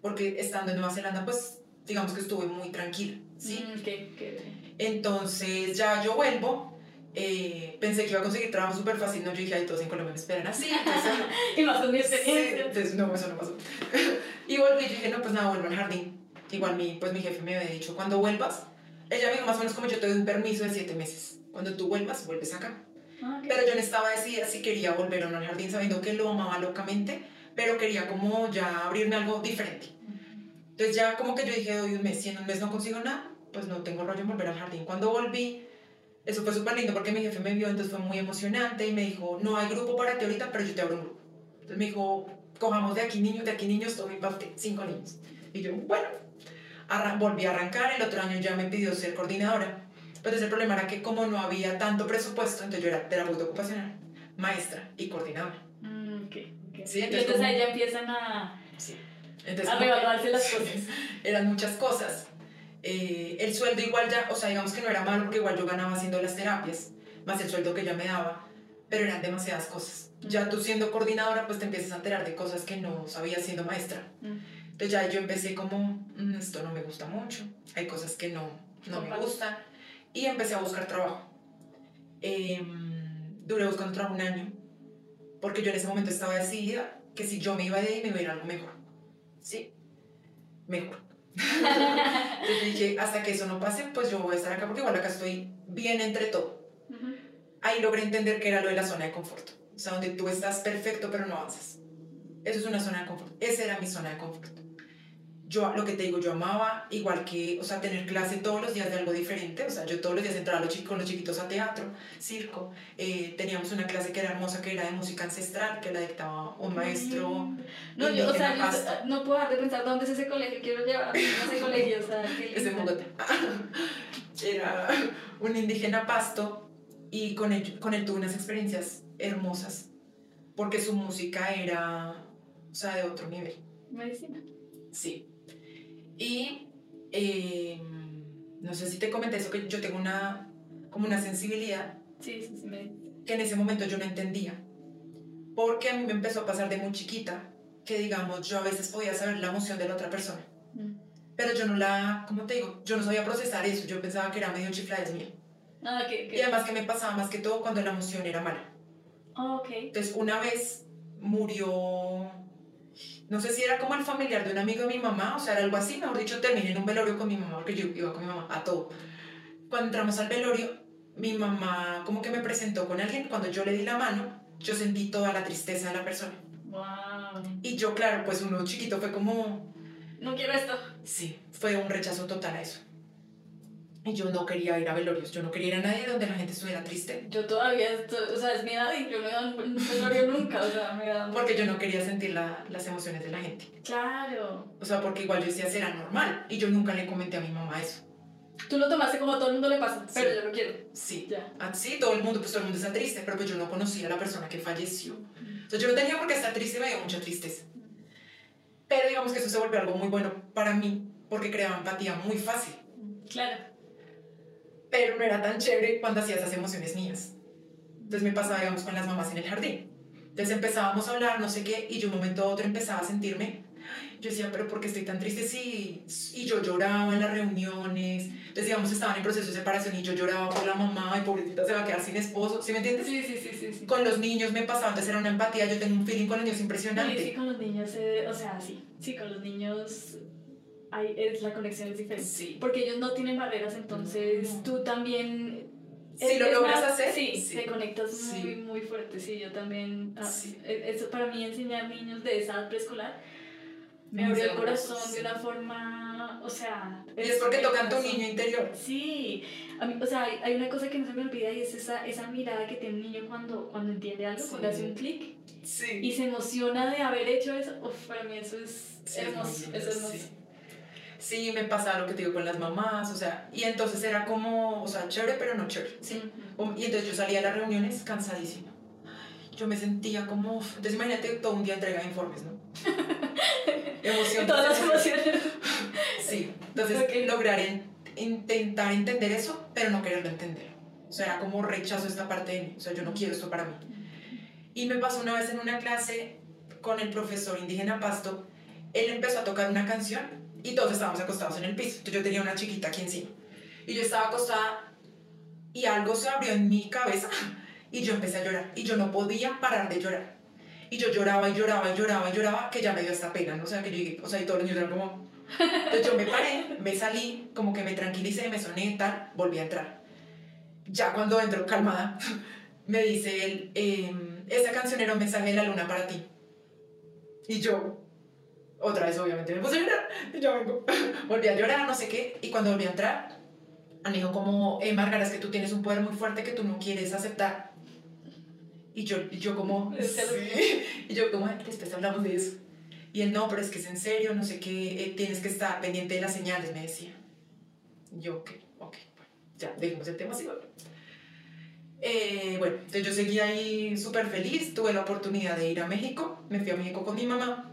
Porque estando en Nueva Zelanda, pues digamos que estuve muy tranquila, ¿sí? Mm, qué- qué- Entonces ya yo vuelvo, eh, pensé que iba a conseguir trabajo súper fácil, no, yo dije, ay, todos en Colombia me esperan así, entonces, Y más con mi experiencia. entonces no, eso no pasó. y volví y dije, no, pues nada, vuelvo al jardín. Igual mi, pues mi jefe me había dicho, cuando vuelvas, ella me dijo más o menos como yo te doy un permiso de siete meses. Cuando tú vuelvas, vuelves acá. Ah, ok. Pero yo no estaba decidida si quería volver o no al jardín, sabiendo que lo amaba locamente, pero quería como ya abrirme algo diferente. Entonces ya como que yo dije, doy un mes, si en un mes no consigo nada, pues no tengo rollo en volver al jardín. Cuando volví, eso fue súper lindo porque mi jefe me vio, entonces fue muy emocionante y me dijo, no hay grupo para ti ahorita, pero yo te abro un grupo. Entonces me dijo, cojamos de aquí niños, de aquí niños, todo para usted, cinco niños. Y yo, bueno, volví a arrancar, el otro año ya me pidió ser coordinadora. Pues el problema era que como no había tanto presupuesto, entonces yo era terapeuta ocupacional, maestra y coordinadora. Mm, ok, ok. Sí, y entonces entonces como- ahí ya empiezan a, Sí. Entonces, a revaluarse las cosas. eran muchas cosas. Eh, el sueldo igual ya, o sea, digamos que no era malo porque igual yo ganaba haciendo las terapias, más el sueldo que ella me daba, pero eran demasiadas cosas. Ya tú siendo coordinadora, pues te empiezas a enterar de cosas que no sabías siendo maestra. Mm. Entonces ya yo empecé como, "Mm, esto no me gusta mucho, hay cosas que no, no me gustan, y empecé a buscar trabajo. Em, duré buscando trabajo un año, porque yo en ese momento estaba decidida que si yo me iba de ahí me iba a ir a algo mejor. ¿Sí? Mejor. Entonces dije, hasta que eso no pase, pues yo voy a estar acá porque igual acá estoy bien entre todo. Ujú. Ahí logré entender que era lo de la zona de confort. O sea, donde tú estás perfecto pero no avanzas. Eso es una zona de confort. Esa era mi zona de confort. Yo, lo que te digo, yo amaba, igual que, o sea, tener clase todos los días de algo diferente. O sea, yo todos los días entraba los con los chiquitos a teatro, circo. Eh, teníamos una clase que era hermosa, que era de música ancestral, que la dictaba un maestro. No, yo, o sea, yo pasto. no puedo dejar de pensar dónde es ese colegio, quiero llevar a ese colegio, o sea, qué es lindo. Bogotá. Era un indígena pasto y con él, con él tuve unas experiencias hermosas porque su música era, o sea, de otro nivel. Medicina. Sí. Y eh, no sé si te comenté eso, que yo tengo una, como una sensibilidad Sí, sí, sí, me... que en ese momento yo no entendía. Porque a mí me empezó a pasar de muy chiquita que, digamos, yo a veces podía saber la emoción de la otra persona. Mm. Pero yo no la, ¿cómo te digo? Yo no sabía procesar eso. Yo pensaba que era medio chiflades mía. Ah, que... Y que... además que me pasaba más que todo cuando la emoción era mala. Ah, ok. Entonces, una vez murió, no sé si era como el familiar de un amigo de mi mamá, o sea, era algo así, mejor dicho, terminé en un velorio con mi mamá, porque yo iba con mi mamá a todo. Cuando entramos al velorio, mi mamá como que me presentó con alguien, cuando yo le di la mano, yo sentí toda la tristeza de la persona. Wow. Y yo, claro, pues uno chiquito fue como, No quiero esto. sí, fue un rechazo total a eso. Y yo no quería ir a velorios, yo no quería ir a nadie donde la gente estuviera triste, Yo todavía, estoy, o sea, es mi edad y yo no dan un velorio nunca, o sea, me dan... porque yo no quería sentir la- las emociones de la gente. Claro. O sea, porque igual yo decía, será normal. Y yo nunca le comenté a mi mamá eso. Tú lo tomaste como a todo el mundo le pasa, pero Sí. yo no quiero. Sí. Ya. Ah, Sí, todo el mundo, pues todo el mundo está triste, pero pues yo no conocía a la persona que falleció. Entonces yo no tenía por qué estar triste, me dio mucha tristeza. Pero digamos que eso se volvió algo muy bueno para mí, porque creaba empatía muy fácil. Claro. Pero no era tan chévere cuando hacía esas emociones mías. Entonces me pasaba, digamos, con las mamás en el jardín. Entonces empezábamos a hablar, no sé qué, y yo un momento a otro empezaba a sentirme. Yo decía, pero ¿por qué estoy tan triste? Sí, y yo lloraba en las reuniones. Entonces, digamos, estaban en proceso de separación y yo lloraba por la mamá y pobrecita se va a quedar sin esposo. ¿Sí me entiendes? Sí, sí, sí, sí. sí. Con los niños me pasaba, entonces era una empatía, yo tengo un feeling con los niños Sí, sí, impresionante. con los niños, eh, o sea, sí, sí, con los niños hay, es, la conexión es diferente. Sí. Porque ellos no tienen barreras, entonces No. tú también... Si es- lo es logras más- hacer, sí, sí. te conectas muy, muy fuerte, sí, yo también... ah, Sí. e- Eso para mí enseñar niños de esa edad preescolar me abrió el corazón de una forma, o sea... Y es porque tocan tu niño interior. Sí, a mí, o sea, hay, hay una cosa que no se me olvida y es esa, esa mirada que tiene un niño cuando, cuando entiende algo, cuando Sí. hace un clic Sí. y se emociona de haber hecho eso. Uf, para mí eso es hermoso, es hermoso. Sí. Me pasaba lo que te digo con las mamás, o sea, y entonces era como, o sea, chévere, pero no chévere, ¿sí? Y entonces yo salía a las reuniones cansadísima. Yo me sentía como, entonces imagínate todo un día entrega de informes, ¿no? Emoción. Todas las emociones. Sí, entonces Ok. lograr en- intentar entender eso, pero no quererlo entender. O sea, era como rechazo esta parte de mí, o sea, yo no quiero esto para mí. Y me pasó una vez en una clase con el profesor indígena Pasto, él empezó a tocar una canción y todos estábamos acostados en el piso. Entonces yo tenía una chiquita aquí encima. Y yo estaba acostada y algo se abrió en mi cabeza y yo empecé a llorar. Y yo no podía parar de llorar. Y yo lloraba y lloraba y lloraba y lloraba que ya me dio esta pena, ¿no? O sea, que yo llegué, o sea, y todos los niños eran como... Entonces yo me paré, me salí, como que me tranquilicé, me soné tal, volví a entrar. Ya cuando entro calmada, me dice él, em, esa canción era un mensaje de la luna para ti. Y yo, otra vez obviamente me puse a llorar, y yo vengo, volví a llorar, no sé qué, y cuando volví a entrar, me dijo como, eh, Margarita, es que tú tienes un poder muy fuerte que tú no quieres aceptar. Y yo, y yo como, sí, y yo como, "Ay, después hablamos de eso. Y él, no, pero es que es en serio, no sé qué, eh, tienes que estar pendiente de las señales, me decía. Y yo, ok, ok, bueno, ya, dejemos el tema así. bueno. Eh, bueno, entonces yo seguí ahí súper feliz, tuve la oportunidad de ir a México, me fui a México con mi mamá,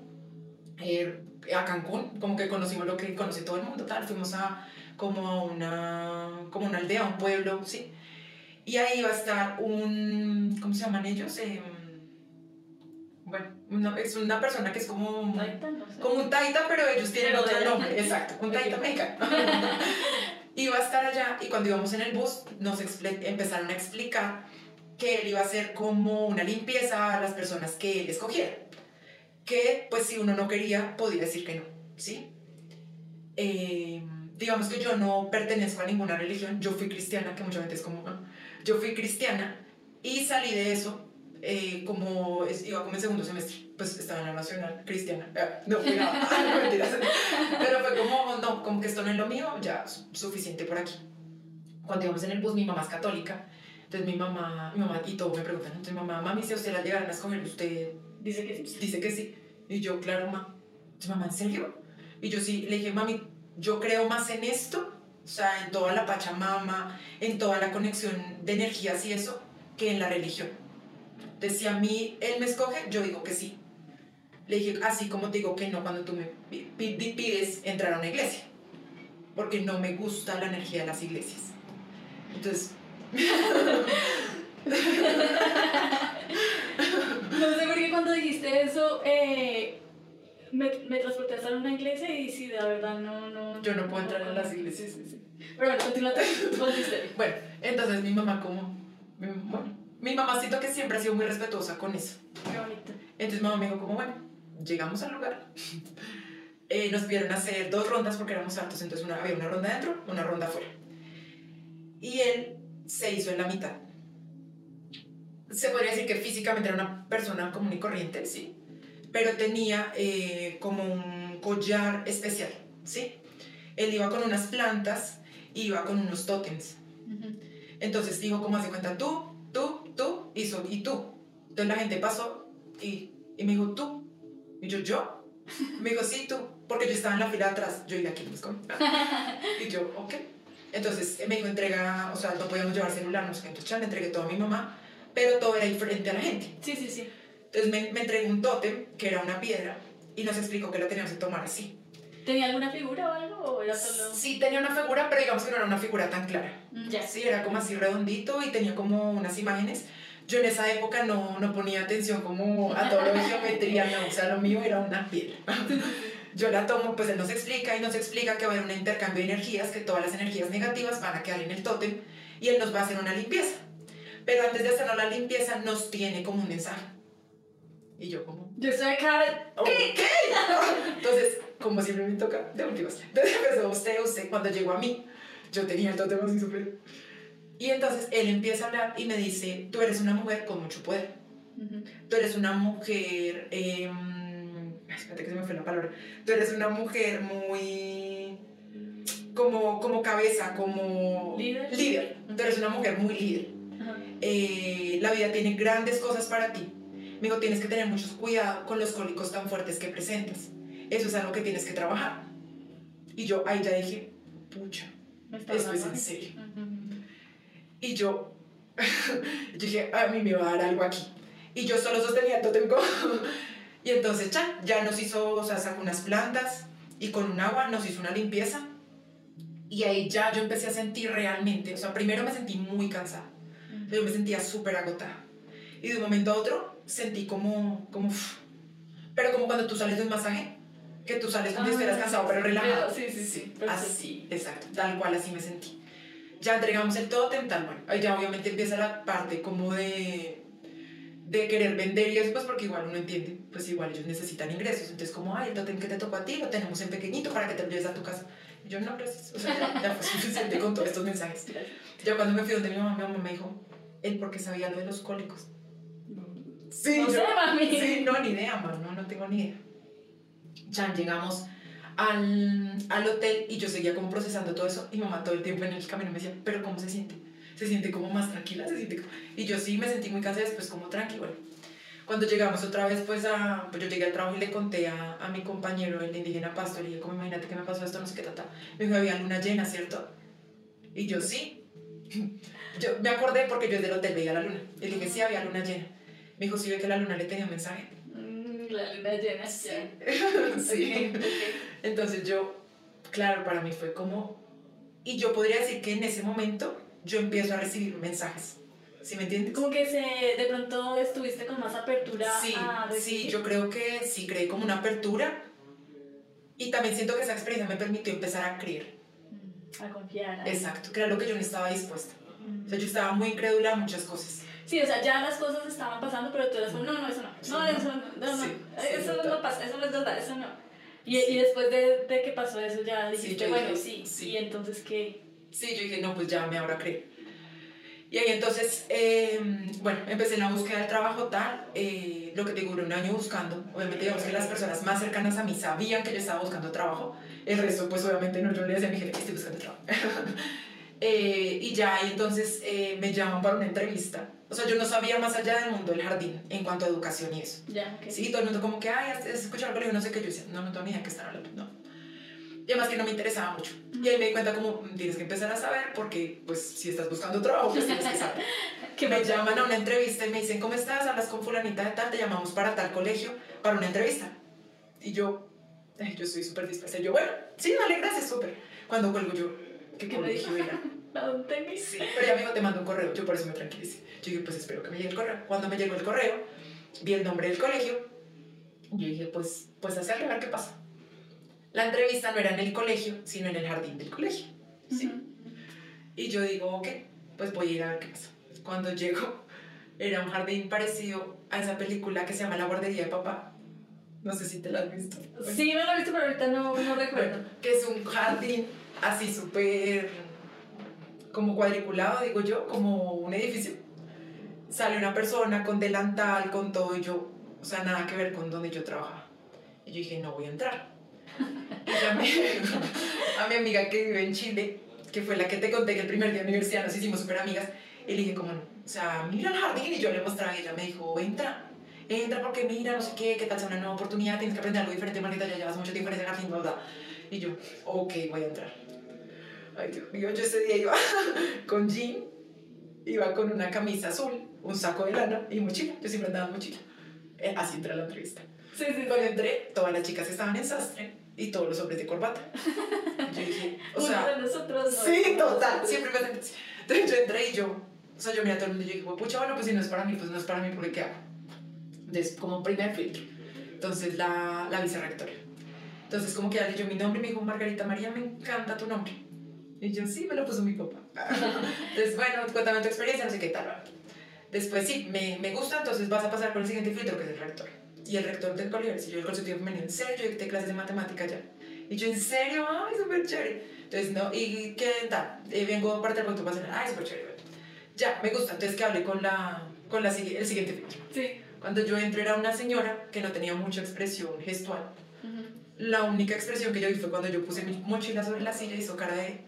eh, a Cancún, como que conocimos lo que conoce todo el mundo, tal, fuimos a como a una, como una aldea, un pueblo, sí. Y ahí iba a estar un, ¿cómo se llaman ellos? Em, bueno, una- es una persona que es como un, Taita, no sé. como un taita, pero ellos tienen Pero otro nombre, exacto, un taita mexicano. iba a estar allá y cuando íbamos en el bus nos empezaron a explicar que él iba a hacer como una limpieza a las personas que él escogiera. Que pues si uno no quería podía decir que no, ¿sí? Eh, digamos que yo no pertenezco a ninguna religión, yo fui cristiana, que mucha gente es como, "Ah". yo fui cristiana y salí de eso eh, como es- iba como en segundo semestre, pues estaba en la nacional cristiana, Ah, no nada, no, mentiras. pero fue como, no, como que esto no es lo mío, ya su- suficiente por aquí. Cuando íbamos en el bus, mi mamá es católica, entonces mi mamá, mi mamá y todo me preguntan, entonces mi mamá, mami, si a usted la llegaran a escoger, usted Dice que sí. dice que sí. Y yo, claro, ma. Entonces, mamá, ¿en serio? Y yo sí, le dije, mami, yo creo más en esto, o sea, en toda la Pachamama, en toda la conexión de energías y eso, que en la religión. Entonces, si a mí él me escoge, yo digo que sí. Le dije, así como te digo que no cuando tú me pi- pi- pides entrar a una iglesia, porque no me gusta la energía de las iglesias. Entonces, No sé por qué cuando dijiste eso eh, me, me transporté hasta una iglesia y sí, la verdad no, no. yo no puedo entrar a las iglesias. sí, sí. Pero bueno, continúa. Bueno, entonces mi mamá como, mi, bueno, mi mamá siento que siempre ha sido muy respetuosa con eso. Qué bonito. Entonces mamá me dijo como, bueno, llegamos al lugar. Eh, nos pidieron hacer dos rondas porque éramos hartos, entonces una, había una ronda dentro, una ronda afuera. Y él se hizo en la mitad. Se podría decir que físicamente era una persona común y corriente, sí, pero tenía eh, como un collar especial, ¿sí? Él iba con unas plantas, iba con unos tótems. Entonces dijo, ¿cómo hace cuenta? Tú, tú, tú y, so- y tú. Entonces la gente pasó y, y me dijo, tú. Y yo, ¿yo? Me dijo, sí, tú. Porque yo estaba en la fila de atrás. Yo iba aquí, ¿cómo? Y yo, ok. Entonces me dijo, entrega, o sea, no podíamos llevar celular, no sé qué. Entonces ya le entregué todo a mi mamá, pero todo era diferente a la gente. Sí, sí, sí. Entonces me, me entregó un tótem, que era una piedra, y nos explicó que la teníamos que tomar así. ¿Tenía alguna figura o algo? ¿O era solo.? Sí, tenía una figura, pero digamos que no era una figura tan clara. Mm, Ya. Sí, era como así redondito y tenía como unas imágenes. Yo en esa época no, no ponía atención como a todo lo de geometría, no, o sea, lo mío era una piedra. Yo la tomo, pues él nos explica y nos explica que va a haber un intercambio de energías, que todas las energías negativas van a quedar en el tótem y él nos va a hacer una limpieza. Pero antes de hacernos la limpieza nos tiene como un mensaje. Y yo como, Yo acá. Oh, ¿Qué? Entonces, como siempre me toca, de últimas. Entonces empezó usted, usted, cuando llegó a mí, yo tenía el tótem así súper... Y entonces él empieza a hablar y me dice, tú eres una mujer con mucho poder. Ujú. Tú eres una mujer Ay, espérate que se me fue la palabra. Tú eres una mujer muy. como, como cabeza, como. Líder. Líder. Tú eres una mujer muy líder. Eh, la vida tiene grandes cosas para ti. Me dijo, tienes que tener mucho cuidado con los cólicos tan fuertes que presentas. Eso es algo que tienes que trabajar. Y yo ahí ya dije, pucha, esto es en serio. Y yo, yo dije, a mí me va a dar algo aquí. Y yo solo sostenía el como- Y entonces ya, ya nos hizo, o sea, sacó unas plantas y con un agua nos hizo una limpieza. Y ahí ya yo empecé a sentir realmente, o sea, primero me sentí muy cansada. Yo me sentía súper agotada. Y de un momento a otro sentí como, como, pero como cuando tú sales de un masaje, que tú sales si Ah, estuvieras cansado, pero relajado. Sí, sí, sí. Así, exacto, tal cual así me sentí. Ya entregamos el tótem, tal, bueno, ahí ya obviamente empieza la parte como de, de querer vender y eso, pues porque igual uno entiende, pues igual ellos necesitan ingresos, entonces como, ay, el tótem que te tocó a ti, lo tenemos en pequeñito para que te lo lleves a tu casa. Y yo, no, gracias, o sea, ya, ya fue suficiente con todos estos mensajes. Ya cuando me fui donde mi mamá, mi mamá me dijo, él porque sabía lo de los cólicos. Sí, No yo- sé, mami. Sí, no, ni idea, man, no, no tengo ni idea. Ya llegamos al, al hotel y yo seguía como procesando todo eso y mamá todo el tiempo en el camino me decía, pero ¿cómo se siente? Se siente como más tranquila, se siente como... Y yo sí me sentí muy cansada después como tranquila. Bueno, cuando llegamos otra vez, pues, a, pues yo llegué al trabajo y le conté a, a mi compañero, el indígena Pasto, le dije, como imagínate que me pasó esto, no sé qué tata. Me dijo, había luna llena, ¿cierto? Y yo sí. Yo me acordé porque yo desde el hotel veía la luna. Y le dije, sí, había luna llena. Me dijo, sí, ve que la luna le tenía un mensaje. Mm, La luna llena, sí. sí. Entonces yo, claro, para mí fue como... Y yo podría decir que en ese momento yo empiezo a recibir mensajes. ¿Sí me entiendes? Como que se, de pronto estuviste con más apertura Sí, a sí, yo creo que sí creé como una apertura. Y también siento que esa experiencia me permitió empezar a creer. Mm, A confiar. a- Exacto, que era lo que yo no estaba dispuesta. O sea, yo estaba muy incrédula a muchas cosas. Sí, o sea, ya las cosas estaban pasando, pero tú eras como, no, no, eso no, Sí, no, eso no, no, no, Sí, sí, eso total. no pasa, eso no es verdad, eso no. Y, Sí. y después de, de que pasó eso ya Sí, dijiste, bueno, dije, sí, sí. y entonces qué, Sí, yo dije, no, pues ya me habrá creer. Y ahí entonces, eh, bueno, empecé en la búsqueda del trabajo tal, eh, lo que te digo, un año buscando. Obviamente, digamos que las personas más cercanas a mí sabían que yo estaba buscando trabajo. El resto, pues obviamente no, yo le decía a mi jefe que estoy buscando trabajo. Eh, y ya ahí entonces eh, me llaman para una entrevista. O sea, yo no sabía más allá del mundo del jardín en cuanto a educación y eso. ya, ok. Sí, todo el mundo como que, ay, ¿has has escuchado algo? No sé qué. Yo decía, no, no tengo ni idea de qué están hablando. No. Y además que no me interesaba mucho. Y ahí me di cuenta como, "Mm, tienes que empezar a saber porque, pues, si estás buscando trabajo, pues tienes que saber. ¿Qué me llaman a una entrevista y me dicen, ¿cómo estás? Hablas con fulanita de tal, te llamamos para tal colegio, para una entrevista. Y yo, yo estoy súper dispuesta. Y yo, bueno, sí, dale, gracias, súper. Cuando cuelgo yo, ¿qué ¿Qué me colegio era? ¿A dónde te Sí, pero ya me dijo, te mando un correo, yo por eso me tranquilicé. Yo dije, pues espero que me llegue el correo. Cuando me llegó el correo, vi el nombre del colegio, yo dije, pues, pues hacerle a ver qué pasa. La entrevista no era en el colegio, sino en el jardín del colegio. ¿sí? Ujú. Y yo digo, ok, pues voy a ir a ver qué pasa. Cuando llego, era un jardín parecido a esa película que se llama La guardería de papá. No sé si te la has visto. Sí, me lo he visto, pero ahorita no, no recuerdo. Bueno, que es un jardín así súper como cuadriculado, digo yo, como un edificio. Sale una persona con delantal, con todo, y yo, o sea, nada que ver con donde yo trabajaba. Y yo dije, no voy a entrar. Y llamé a mi amiga que vive en Chile, que fue la que te conté que el primer día de universidad nos hicimos súper amigas, y le dije, como, o sea, mira el jardín, y yo le mostraba, y ella me dijo, entra. Entra porque mira, no sé qué, qué tal sea una nueva oportunidad, tienes que aprender algo diferente, Margarita, ya llevas mucho tiempo en ese jardín, bla. Y yo, ok, voy a entrar. Ay, Dios mío, yo ese día iba con jean, iba con una camisa azul, un saco de lana y mochila. Yo siempre andaba en mochila. Eh, así entré a la entrevista. Sí, sí, Cuando entré, todas las chicas estaban en sastre y todos los hombres de corbata. Yo dije, o Uno sea, de nosotros no. sí, total, siempre me. Entonces yo entré y yo, o sea, yo miré a todo el mundo y yo dije, pucha, bueno, pues si no es para mí, pues no es para mí, porque ¿qué hago? Entonces, como primer filtro. Entonces, la, la vicerrectora. Entonces, como que ya leyó mi nombre y me dijo, Margarita María, me encanta tu nombre. Y yo, sí, me lo puso mi papá. Entonces, bueno, cuéntame tu experiencia, no sé qué tal. Después, sí, me, me gusta, entonces vas a pasar por el siguiente filtro, que es el rector. Y el rector del colegio, si yo el consultivo femenino, en serio, yo dicté clases de matemática ya. Y yo, en serio, ay, súper chévere. Entonces, no, ¿y qué tal? Eh, vengo parte del producto para ay, súper chévere. Ya, me gusta. Entonces, que hable con, la, con la, el siguiente filtro. Sí. Cuando yo entro era una señora que no tenía mucha expresión gestual. La única expresión que yo vi fue cuando yo puse mi mochila sobre la silla y hizo cara de...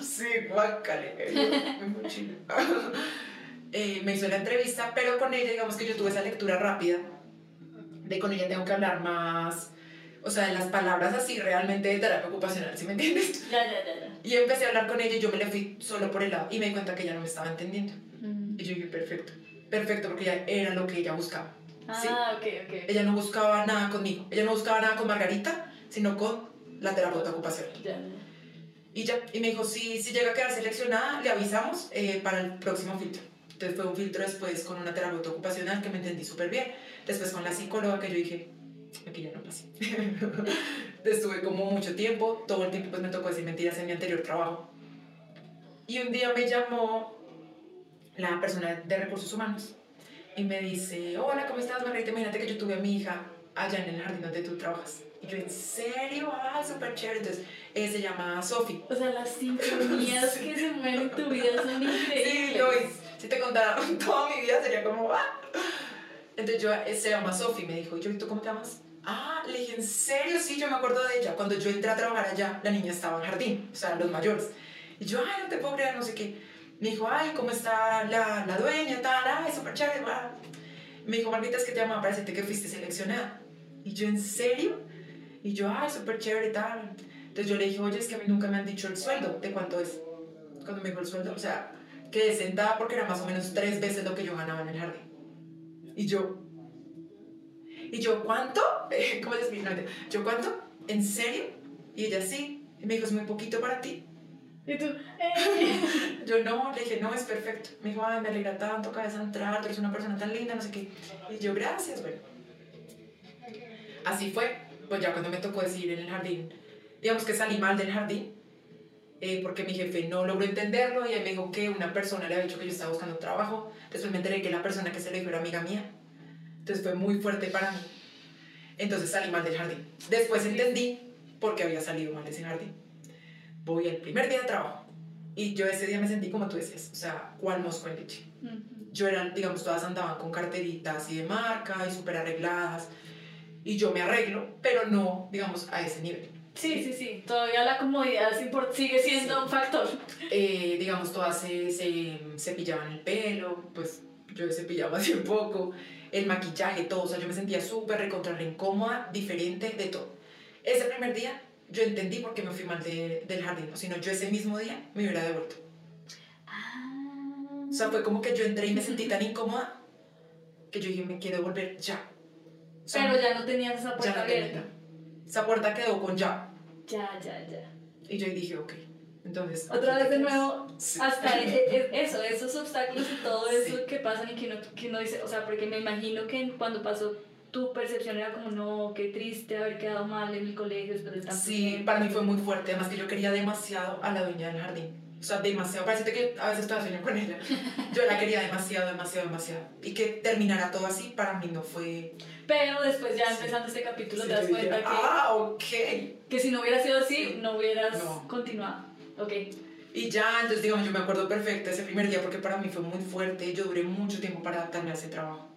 Sí, guácale, mi mochila. Eh, me hizo la entrevista, pero con ella, digamos que yo tuve esa lectura rápida, de con ella tengo que hablar más, o sea, de las palabras así realmente de terapia ocupacional, ¿sí me entiendes? Ya, ya, ya, ya. Y empecé a hablar con ella y yo me le fui solo por el lado y me di cuenta que ella no me estaba entendiendo. Mm. Y yo dije, perfecto, perfecto, porque ya era lo que ella buscaba. Sí. Ah, ok, ok. Ella no buscaba nada conmigo, ella no buscaba nada con Margarita, sino con la terapeuta ocupacional. Ya, ya. Y ya, y me dijo, si, si llega a quedar seleccionada, le avisamos eh, para el próximo filtro. Entonces fue un filtro después con una terapeuta ocupacional que me entendí súper bien. Después con la psicóloga que yo dije, aquí ya no pasé. Estuve como mucho tiempo, todo el tiempo pues me tocó decir mentiras en mi anterior trabajo. Y un día me llamó la persona de recursos humanos y me dice, hola, ¿cómo estás, Margarita? Imagínate que yo tuve a mi hija allá en el jardín donde tú trabajas. Y yo, ¿en serio? ¡Ah, súper chévere! Entonces, ella se llama Sofi. O sea, las sinfonías que se mueven en tu vida son Sí, increíbles. Luis, si te contara toda mi vida sería como, ¡ah! Entonces yo, eh, se llama Sofi, me dijo, ¿y yo, ¿y tú cómo te llamas? Ah, le dije, ¿en serio? Sí, yo me acuerdo de ella. Cuando yo entré a trabajar allá, la niña estaba en jardín, o sea, los mayores. Y yo, ay, no te puedo creer, no sé qué. Me dijo, ay, ¿cómo está la, la dueña, tal? Ay, súper chévere, va. Me dijo, Margarita, es que te llama para decirte que fuiste seleccionada. Y yo, ¿en serio? Y yo, ay, súper chévere, tal. Entonces yo le dije, oye, es que a mí nunca me han dicho el sueldo, ¿de cuánto es? Cuando me dijo el sueldo, o sea, quedé sentada porque era más o menos tres veces lo que yo ganaba en el jardín. Y yo, ¿y yo cuánto? ¿Cómo les? No, ¿Yo cuánto? ¿En serio? Y ella, sí. Y me dijo, es muy poquito para ti. Y tú, ¡eh! Yo no, le dije, no, es perfecto. Me dijo, ay, me alegra tanto, de entrar, tú eres una persona tan linda, no sé qué. Y yo, gracias, bueno. Así fue, pues ya cuando me tocó decir en el jardín, digamos que salí mal del jardín, eh, porque mi jefe no logró entenderlo y él me dijo que una persona le había dicho que yo estaba buscando trabajo. Después me enteré que la persona que se lo dijo era amiga mía. Entonces fue muy fuerte para mí. Entonces salí mal del jardín. Después entendí por qué había salido mal de ese jardín. Voy el primer día de trabajo y yo ese día me sentí como tú decías, o sea, cual mosco en leche. Yo era, digamos, todas andaban con carteritas y de marca y súper arregladas. Y yo me arreglo, pero no, digamos, a ese nivel. Sí, sí, sí. Todavía la comodidad sigue siendo Sí. un factor. Eh, digamos, todas se, se cepillaban el pelo, pues yo cepillaba así un poco, el maquillaje, todo, o sea, yo me sentía súper recontra re incómoda, diferente de todo. Ese primer día yo entendí por qué me fui mal de- del jardín, o si no, yo ese mismo día me hubiera devuelto. Ah. O sea, fue como que yo entré y me sentí tan incómoda que yo dije, me quiero devolver ya. O sea, Pero ya no tenías esa puerta no tenía. abierta. Esa puerta quedó con ya. Ya, ya, ya. Y yo dije, ok, entonces... Otra vez de nuevo, Sí. hasta e- e- eso, esos obstáculos y todo eso Sí. que pasan y que uno, que uno dice, o sea, porque me imagino que cuando pasó tu percepción era como, no, qué triste haber quedado mal en el colegio después de tanto Sí, tiempo". para mí fue muy fuerte, además que yo quería demasiado a la dueña del jardín. O sea, demasiado. Parece que a veces todavía sueño con ella. Yo la quería demasiado, demasiado, demasiado. Y que terminara todo así, para mí no fue... Pero después ya Sí. empezando este capítulo Sí, te das dije, cuenta que, Ah, ok. que si no hubiera sido así, no hubieras No. continuado. Ok. Y ya, entonces, digamos, yo me acuerdo perfecto ese primer día porque para mí fue muy fuerte. Yo duré mucho tiempo para adaptarme a ese trabajo.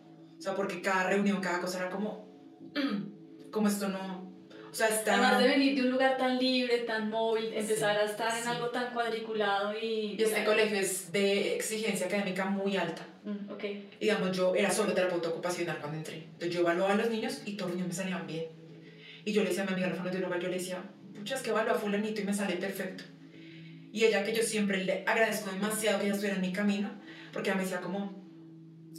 Sea, porque cada reunión, cada cosa era como... "Mm, como esto no... O sea, está... Además de venir de un lugar tan libre, tan móvil, empezar Sí, a estar en sí. algo tan cuadriculado y... Y este colegio es de exigencia académica muy alta. Mm, ok. Y, digamos, yo era solo terapeuta ocupacional cuando entré. Entonces yo evaluaba a los niños y todos los niños me salían bien. Y yo le decía a mi amiga la fonoaudióloga, yo le decía, pucha, es que evalúa a fulanito y me sale perfecto. Y ella, que yo siempre le agradezco demasiado que ella estuviera en mi camino, porque ella me decía como,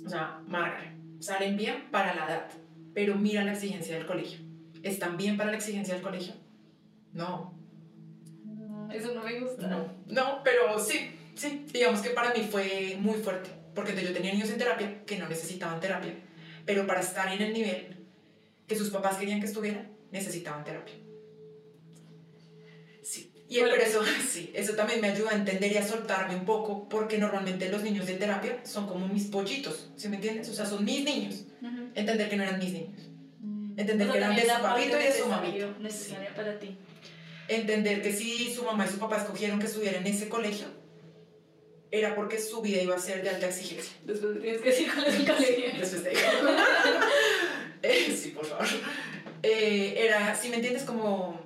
o sea, Margaret, salen bien para la edad, pero mira la exigencia del colegio. ¿Están bien para la exigencia del colegio? No, Eso no me gusta. no, no, pero sí, sí, digamos que para mí fue muy fuerte, porque yo tenía niños en terapia que no necesitaban terapia, pero para estar en el nivel que sus papás querían que estuvieran, necesitaban terapia. Y Bueno. pero eso, sí, eso también me ayuda a entender y a soltarme un poco, porque normalmente los niños de terapia son como mis pollitos, ¿sí me entiendes? O sea, son mis niños. Entender que no eran mis niños. Mm. Entender O sea, que eran de su papito y de su mamito. Necesaria para ti. entender que si su mamá y su papá escogieron que estuviera en ese colegio, era porque su vida iba a ser de alta exigencia. Después tienes que decir cuál es el colegio. Después te digo. Eh, sí, por favor. Eh, era, si me entiendes, como,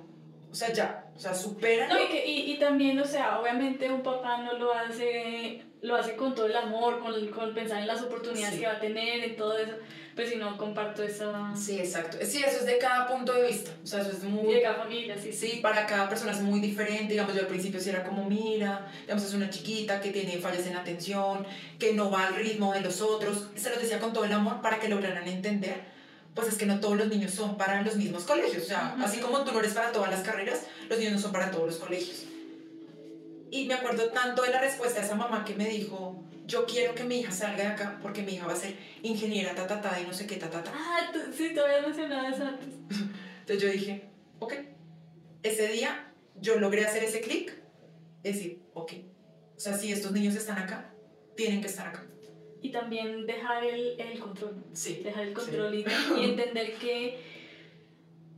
o sea, ya, o sea, supera. No, y, que, y, y también, o sea, obviamente un papá no lo hace, lo hace con todo el amor, con, con pensar en las oportunidades Sí. que va a tener, en todo eso, pues si no comparto eso Sí, exacto. Sí, eso es de cada punto de vista. O sea, eso es muy... de cada familia, sí, Sí, para cada persona es muy diferente. Digamos, yo al principio sí era como, mira, digamos, es una chiquita que tiene fallas en atención, que no va al ritmo de los otros. Se los decía con todo el amor para que lograran entender. Pues es que no todos los niños son para los mismos colegios. O sea, así como tú no eres para todas las carreras, los niños no son para todos los colegios. Y me acuerdo tanto de la respuesta de esa mamá que me dijo, yo quiero que mi hija salga de acá porque mi hija va a ser ingeniera, ta, ta, ta, y no sé qué, ta, ta, ta. Ah, sí, te habías mencionado eso antes. Entonces yo dije, ok. Ese día yo logré hacer ese clic, decir, ok. O sea, si estos niños están acá, tienen que estar acá. Y también dejar el, el control, Sí. dejar el control y, y entender que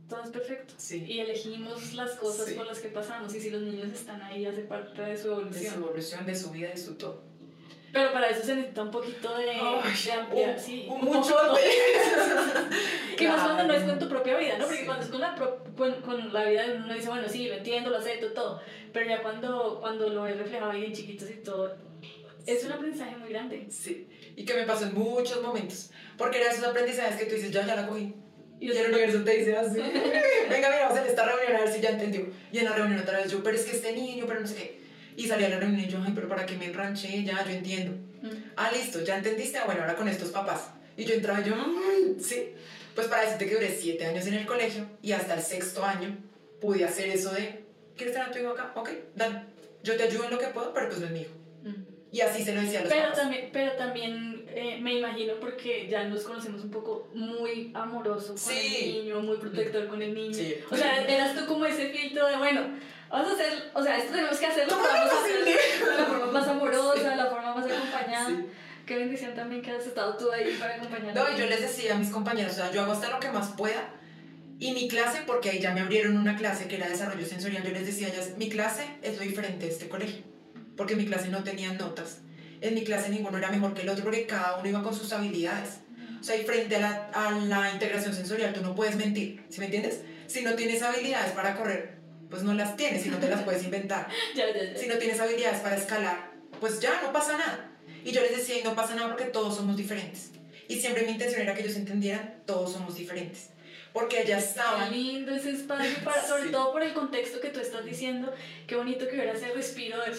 todo es perfecto. Sí. Y elegimos las cosas Sí. por las que pasamos y si los niños están ahí hace parte de su De evolución. su evolución, de su vida, de su todo. Pero para eso se necesita un poquito de, de ampliar, un- sí. un mucho de- Que más cuando no es con tu propia vida, ¿no? Porque Sí. cuando es con la, pro- con, con la vida de uno dice, bueno, sí, lo entiendo, lo acepto, todo. Pero ya cuando, cuando lo ves reflejado ahí en chiquitos y todo, es Sí. un aprendizaje muy grande. Sí. Y que me pasó en muchos momentos. Porque eran esos aprendizajes que tú dices, ya, ya la cogí. Y el universo te dice así, venga, mira, vamos a esta reunión a ver si ya entendió. Y en la reunión otra vez yo, pero es que este niño, pero no sé qué. Y salí a la reunión y yo, ay, pero ¿para qué me enranché? Ya, yo entiendo. Mm. Ah, listo, ya entendiste. Ah, bueno, ahora con estos papás. Y yo entraba y yo, "Ay, sí. Pues para decirte que duré siete años en el colegio y hasta el sexto año pude hacer eso de, ¿quieres tener a tu hijo acá? Ok, dale. Yo te ayudo en lo que puedo, pero pues no es mi hijo. Y así se lo decía a los Pero papás. también, pero también eh, me imagino porque ya nos conocemos un poco muy amoroso con Sí. el niño, muy protector con el niño. Sí. O sea, eras tú como ese filtro de, bueno, vamos a hacer, o sea, esto tenemos que hacerlo, ¿Cómo pero vamos a lo hacerlo de la forma más amorosa, Sí. la forma más acompañada. Qué bendición también que has estado tú ahí para acompañar. No, y yo les decía a mis compañeros, o sea, yo hago hasta lo que más pueda. Y mi clase, porque ahí ya me abrieron una clase que era desarrollo sensorial, yo les decía ya, mi clase es lo diferente de este colegio. Porque en mi clase no tenían notas. En mi clase ninguno era mejor que el otro porque cada uno iba con sus habilidades. O sea, y frente a la, a la integración sensorial tú no puedes mentir, ¿sí me entiendes? Si no tienes habilidades para correr, pues no las tienes y no te las puedes inventar. Ya, ya, ya. Si no tienes habilidades para escalar, pues ya no pasa nada. Y yo les decía, y no pasa nada porque todos somos diferentes. Y siempre mi intención era que ellos entendieran, todos somos diferentes. Porque allá Qué estaban. lindo ese espacio, para, sobre Sí. todo por el contexto que tú estás diciendo. Qué bonito que hubiera ese respiro de.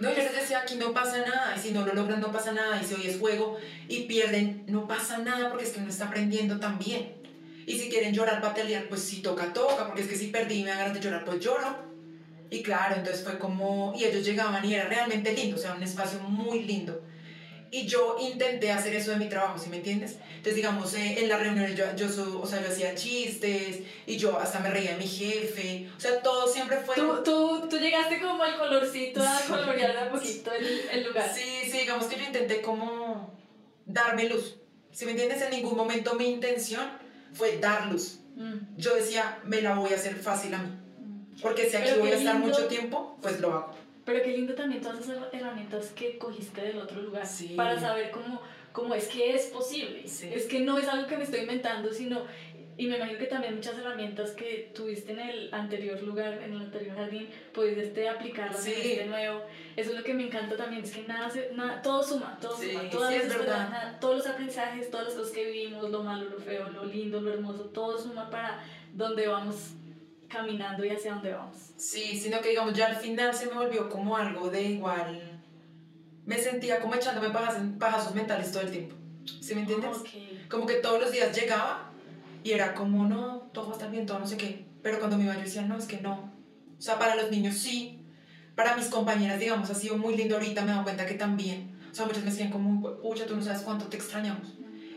No, yo les decía, aquí no pasa nada. Y si no lo logran, no pasa nada. Y si hoy es juego y pierden, no pasa nada porque es que uno está aprendiendo también. Y si quieren llorar, patalear, pues si toca, toca. Porque es que si perdí y me ganas de llorar, pues lloro. Y claro, entonces fue como. Y ellos llegaban y era realmente lindo, o sea, un espacio muy lindo. Y yo intenté hacer eso de mi trabajo, ¿sí me entiendes? Entonces, digamos, eh, en las reuniones yo, yo, su- o sea, yo hacía chistes y yo hasta me reía de mi jefe. O sea, todo siempre fue... Tú, tú, tú llegaste como el colorcito a Sí. colorear a poquito el, el lugar. Sí, sí, digamos que yo intenté como darme luz. ¿Sí me entiendes? En ningún momento mi intención fue dar luz. Mm, Yo decía, me la voy a hacer fácil a mí. mm. Porque si aquí Pero voy a estar lindo. mucho tiempo, pues lo hago. Pero qué lindo también todas esas herramientas que cogiste del otro lugar Sí. para saber cómo, cómo es que es posible. Sí. Es que no es algo que me estoy inventando, sino... Y me imagino que también muchas herramientas que tuviste en el anterior lugar, en el anterior jardín, pudiste aplicarlas en Sí. este nuevo. Eso es lo que me encanta también, es que nada, nada todo suma, todo Sí, suma. Todas sí, las experiencias, todos los aprendizajes, todas las cosas que vivimos, lo malo, lo feo, lo lindo, lo hermoso, todo suma para donde vamos caminando y hacia dónde vamos. Sí, sino que digamos, ya al final se me volvió como algo de igual. Me sentía como echándome pajazos mentales todo el tiempo. ¿Sí me entiendes? Ok. Como que todos los días llegaba y era como, no, todo va a estar bien, todo no sé qué. Pero cuando me iba yo decía, no, es que no. O sea, para los niños sí. Para mis compañeras, digamos, ha sido muy lindo ahorita, me he dado cuenta que también. O sea, muchas me decían como, pucha, tú no sabes cuánto te extrañamos.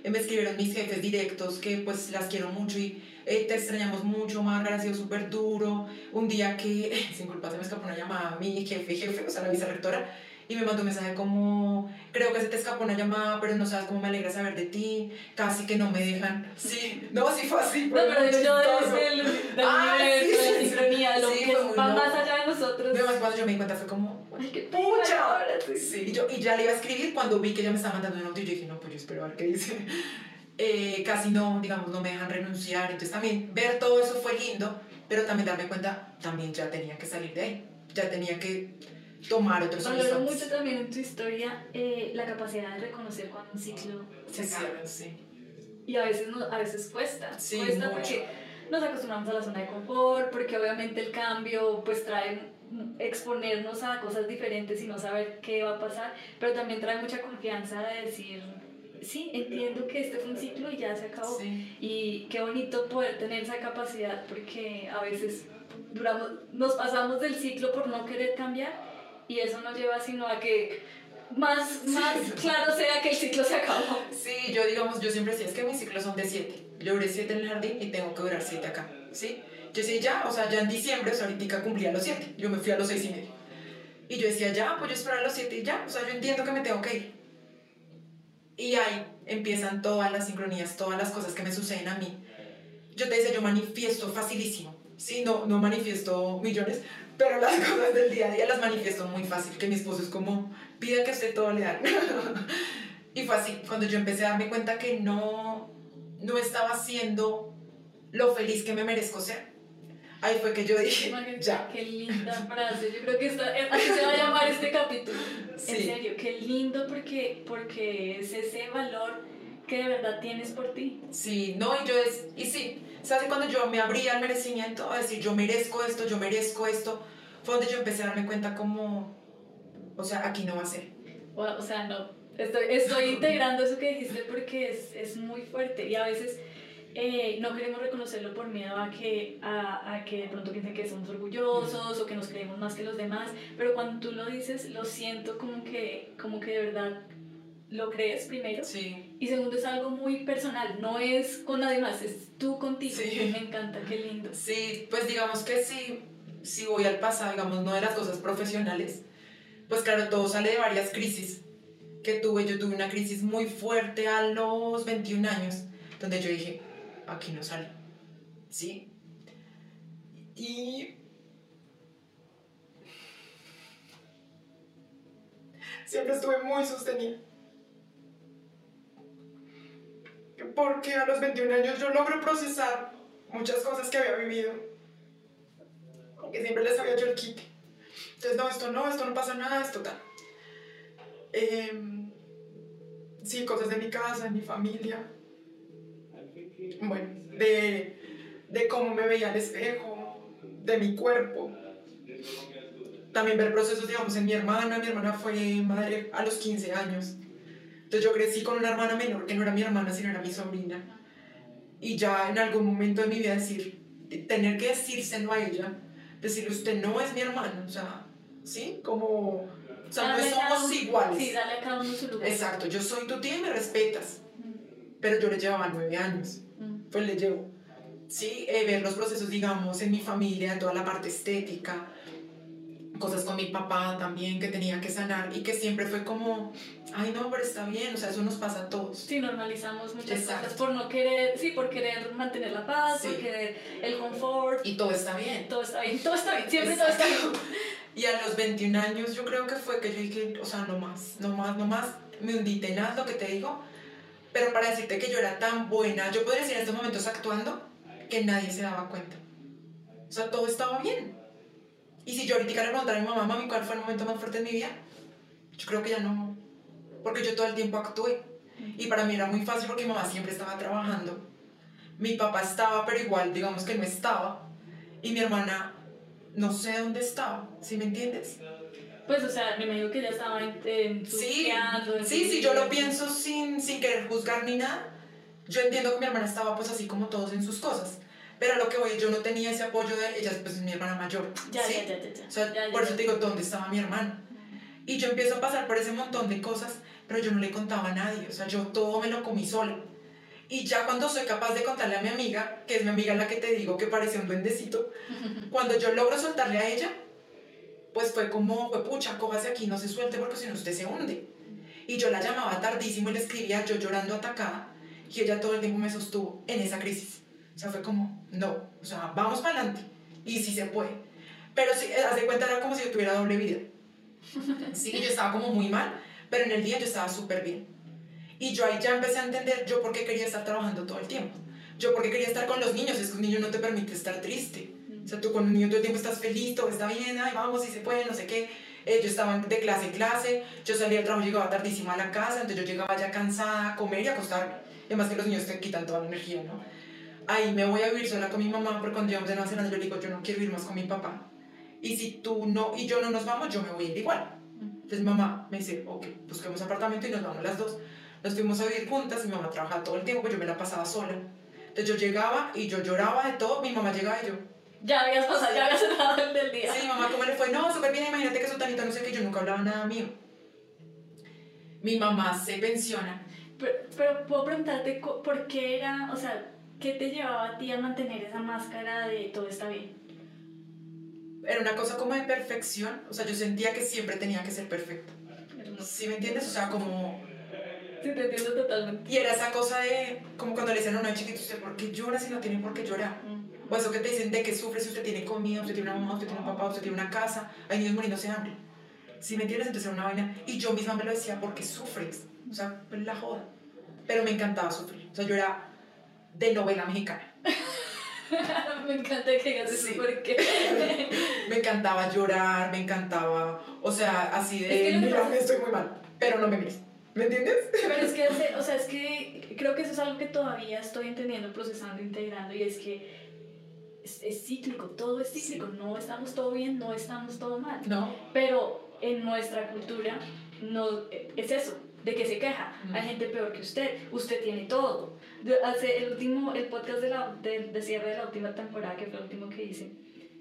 Me escribieron mis jefes directos que pues las quiero mucho y eh, te extrañamos mucho, Margaret, ha sido súper duro. Un día que, sin culpa, se me escapó una llamada a mi jefe, jefe, o sea, la vicerrectora, y me mandó un mensaje como, creo que se te escapó una llamada, pero no sabes cómo me alegra saber de ti, casi que no me dejan. Sí, no, sí fue así. No, pero yo chistoso. desde el del Ah, universo, sí, de la sincronía, lo Sí, que va más allá de nosotros. Además, cuando yo me di cuenta fue como, Ay, qué ¡Pucha! ahora sí. Sí, y, yo, y ya le iba a escribir cuando vi que ella me estaba mandando un audio y yo dije, no, pues yo espero a ver qué dice. Eh, casi no, digamos, no me dejan renunciar. Entonces también ver todo eso fue lindo, pero también darme cuenta, también ya tenía que salir de ahí. Ya tenía que tomar otros Valoro mucho también en tu historia eh, la capacidad de reconocer cuando un ciclo se acaba. sí. Y a veces, no, a veces cuesta. Sí, cuesta mucho. porque nos acostumbramos a la zona de confort, porque obviamente el cambio pues trae exponernos a cosas diferentes y no saber qué va a pasar, pero también trae mucha confianza de decir, sí, entiendo que este fue un ciclo y ya se acabó. Sí. Y qué bonito poder tener esa capacidad porque a veces duramos, nos pasamos del ciclo por no querer cambiar y eso nos lleva sino a que más, más claro sea que el ciclo se acabó. Sí, yo digamos, yo siempre decía, es que mis ciclos son de 7. Yo duré 7 en el jardín y tengo que durar 7 acá, ¿sí? Yo decía, ya, o sea, ya en diciembre, o sea, ahorita cumplía los 7. Yo me fui a los 6 y medio. Y yo decía, ya, pues yo esperar a los 7 y ya, o sea, yo entiendo que me tengo que ir. Y ahí empiezan todas las sincronías, todas las cosas que me suceden a mí. Yo te decía, yo manifiesto facilísimo, ¿sí? No, no manifiesto millones, pero las cosas del día a día las manifiesto muy fácil, que mi esposo es como, pida que usted todo le dan. y fue así, cuando yo empecé a darme cuenta que no, no estaba siendo lo feliz que me merezco ser. Ahí fue que yo dije, Margarita, ya. Qué linda frase. Yo creo que esta, así se va a llamar este capítulo. En Sí. serio, qué lindo porque, porque es ese valor que de verdad tienes por ti. Sí, no, y yo es, y sí, ¿sabes? Cuando yo me abrí al merecimiento, a decir, yo merezco esto, yo merezco esto, fue donde yo empecé a darme cuenta como, o sea, aquí no va a ser. O, o sea, no. Estoy, estoy integrando eso que dijiste porque es, es muy fuerte y a veces eh, no queremos reconocerlo por miedo a que, a, a que de pronto piensen que somos orgullosos o que nos creemos más que los demás, pero cuando tú lo dices, lo siento como que, como que de verdad lo crees primero. Sí, Y segundo, es algo muy personal, no es con nadie más, es tú contigo. Sí. Me encanta, qué lindo. sí, pues digamos que sí, si voy al pasado, digamos, no de las cosas profesionales, pues claro, todo sale de varias crisis que tuve. Yo tuve una crisis muy fuerte a los 21 años, donde yo dije, aquí no sale, ¿sí? Y siempre estuve muy sostenida. Porque a los 21 años yo logro procesar muchas cosas que había vivido. Aunque siempre les había hecho el quite. Entonces, no, esto no, esto no pasa nada, esto tal. Em, sí, cosas de mi casa, de mi familia. Bueno, de, de cómo me veía al espejo, de mi cuerpo. También ver procesos, digamos, en mi hermana. Mi hermana fue madre a los 15 años. Entonces yo crecí con una hermana menor que no era mi hermana, sino era mi sobrina. Y ya en algún momento de mi vida decir, tener que decírselo a ella, decirle, usted no es mi hermano, o sea, ¿sí? Como, o sea, no somos uno- iguales. Sí, dale a cada uno su lugar. Exacto, yo soy tu tía y me respetas, pero yo le llevaba nueve años, Mm. pues le llevo. Sí, eh, ver los procesos, digamos, en mi familia, toda la parte estética, cosas con mi papá también que tenía que sanar y que siempre fue como, ay no, pero está bien, o sea, eso nos pasa a todos. Sí, normalizamos muchas Exacto. cosas por no querer, sí, por querer mantener la paz, Sí. por querer el confort. Y todo está bien. Todo está bien, todo está bien, siempre todo está bien. Exacto. Y a los 21 años yo creo que fue que yo dije, o sea, no más, no más, no más, me hundí tenaz, lo que te digo, pero para decirte que yo era tan buena, yo podría decir en estos momentos actuando que nadie se daba cuenta. O sea, todo estaba bien. Y si yo ahorita le preguntara a mi mamá, mami, ¿cuál fue el momento más fuerte de mi vida? Yo creo que ya no, porque yo todo el tiempo actué. Y para mí era muy fácil porque mi mamá siempre estaba trabajando. Mi papá estaba, pero igual, digamos que no estaba. Y mi hermana, no sé dónde estaba, ¿sí me entiendes? Pues, o sea, me imagino que ya estaba en, en Sí, en sí, sí, yo lo su- pienso sin, sin querer juzgar ni nada. Yo entiendo que mi hermana estaba pues así como todos en sus cosas. Pero a lo que voy, yo no tenía ese apoyo de ella, pues es mi hermana mayor. Ya, ¿sí? ya, ya, ya. O sea, Ya, ya, por eso te digo, ¿dónde estaba mi hermana? Y yo empiezo a pasar por ese montón de cosas, pero yo no le contaba a nadie. O sea, yo todo me lo comí sola. Y ya cuando soy capaz de contarle a mi amiga, que es mi amiga la que te digo que parece un duendecito, cuando yo logro soltarle a ella, pues fue como, fue pucha, cójase aquí, no se suelte porque si no usted se hunde. Y yo la llamaba tardísimo y le escribía yo llorando atacada y ella todo el tiempo me sostuvo en esa crisis. O sea, fue como, no, o sea, vamos para adelante y sí se puede. Pero sí, haz de cuenta, era como si yo tuviera doble vida. Sí, yo estaba como muy mal, pero en el día yo estaba súper bien. Y yo ahí ya empecé a entender yo por qué quería estar trabajando todo el tiempo. Yo por qué quería estar con los niños, es que un niño no te permite estar triste. O sea, tú con un niño todo el tiempo estás feliz, todo está bien, ay, vamos, si se puede, no sé qué. Eh, yo estaba de clase en clase, yo salía del trabajo, llegaba tardísimo a la casa, entonces yo llegaba ya cansada a comer y a acostarme. Además que los niños te quitan toda la energía, ¿no? Ahí me voy a vivir sola con mi mamá, porque cuando llegamos de Nueva Zelanda yo le digo, yo no quiero vivir más con mi papá. Y si tú no, y yo no nos vamos, yo me voy a ir igual. Entonces mamá me dice, ok, busquemos apartamento y nos vamos las dos. Nos fuimos a vivir juntas, mi mamá trabajaba todo el tiempo, pues yo me la pasaba sola. Entonces yo llegaba y yo lloraba de todo, mi mamá llegaba y yo, Ya habías pasado, ya habías entrado el del día. Sí, mamá, ¿cómo le fue? No, súper bien, imagínate que su tanita no sé qué, yo nunca hablaba nada mío. Mi mamá se pensiona. Pero, pero puedo preguntarte por qué era, o sea, ¿qué te llevaba a ti a mantener esa máscara de todo está bien? Era una cosa como de perfección, o sea, yo sentía que siempre tenía que ser perfecto. ¿Sí me entiendes? O sea, como... Sí, te entiendo totalmente. Y era esa cosa de, como cuando le dicen a uno de chiquito, ¿usted por qué llora si no tiene por qué llorar? O eso que te dicen de que sufre si usted tiene comida, usted tiene una mamá, usted tiene un papá, usted tiene una casa, hay niños muriéndose de hambre. ¿Sí me entiendes? Entonces era una vaina. Y yo misma me lo decía, porque sufres? O sea, pues la joda. Pero me encantaba sufrir. O sea, yo era de novela mexicana. me encanta que digas eso Sí. porque... Me encantaba llorar, me encantaba, o sea, así Es de, lo que mira, pasa- estoy muy mal, pero no me mires. ¿Me entiendes? Pero es que, o sea, es que creo que eso es algo que todavía estoy entendiendo, procesando, integrando, y es que es, es cíclico, todo es cíclico, no estamos todo bien, no estamos todo mal. No. Pero en nuestra cultura no, es eso, de que se queja. Hay gente peor que usted, usted tiene todo. Hace el último, el podcast de, la, de, de cierre de la última temporada, que fue el último que hice,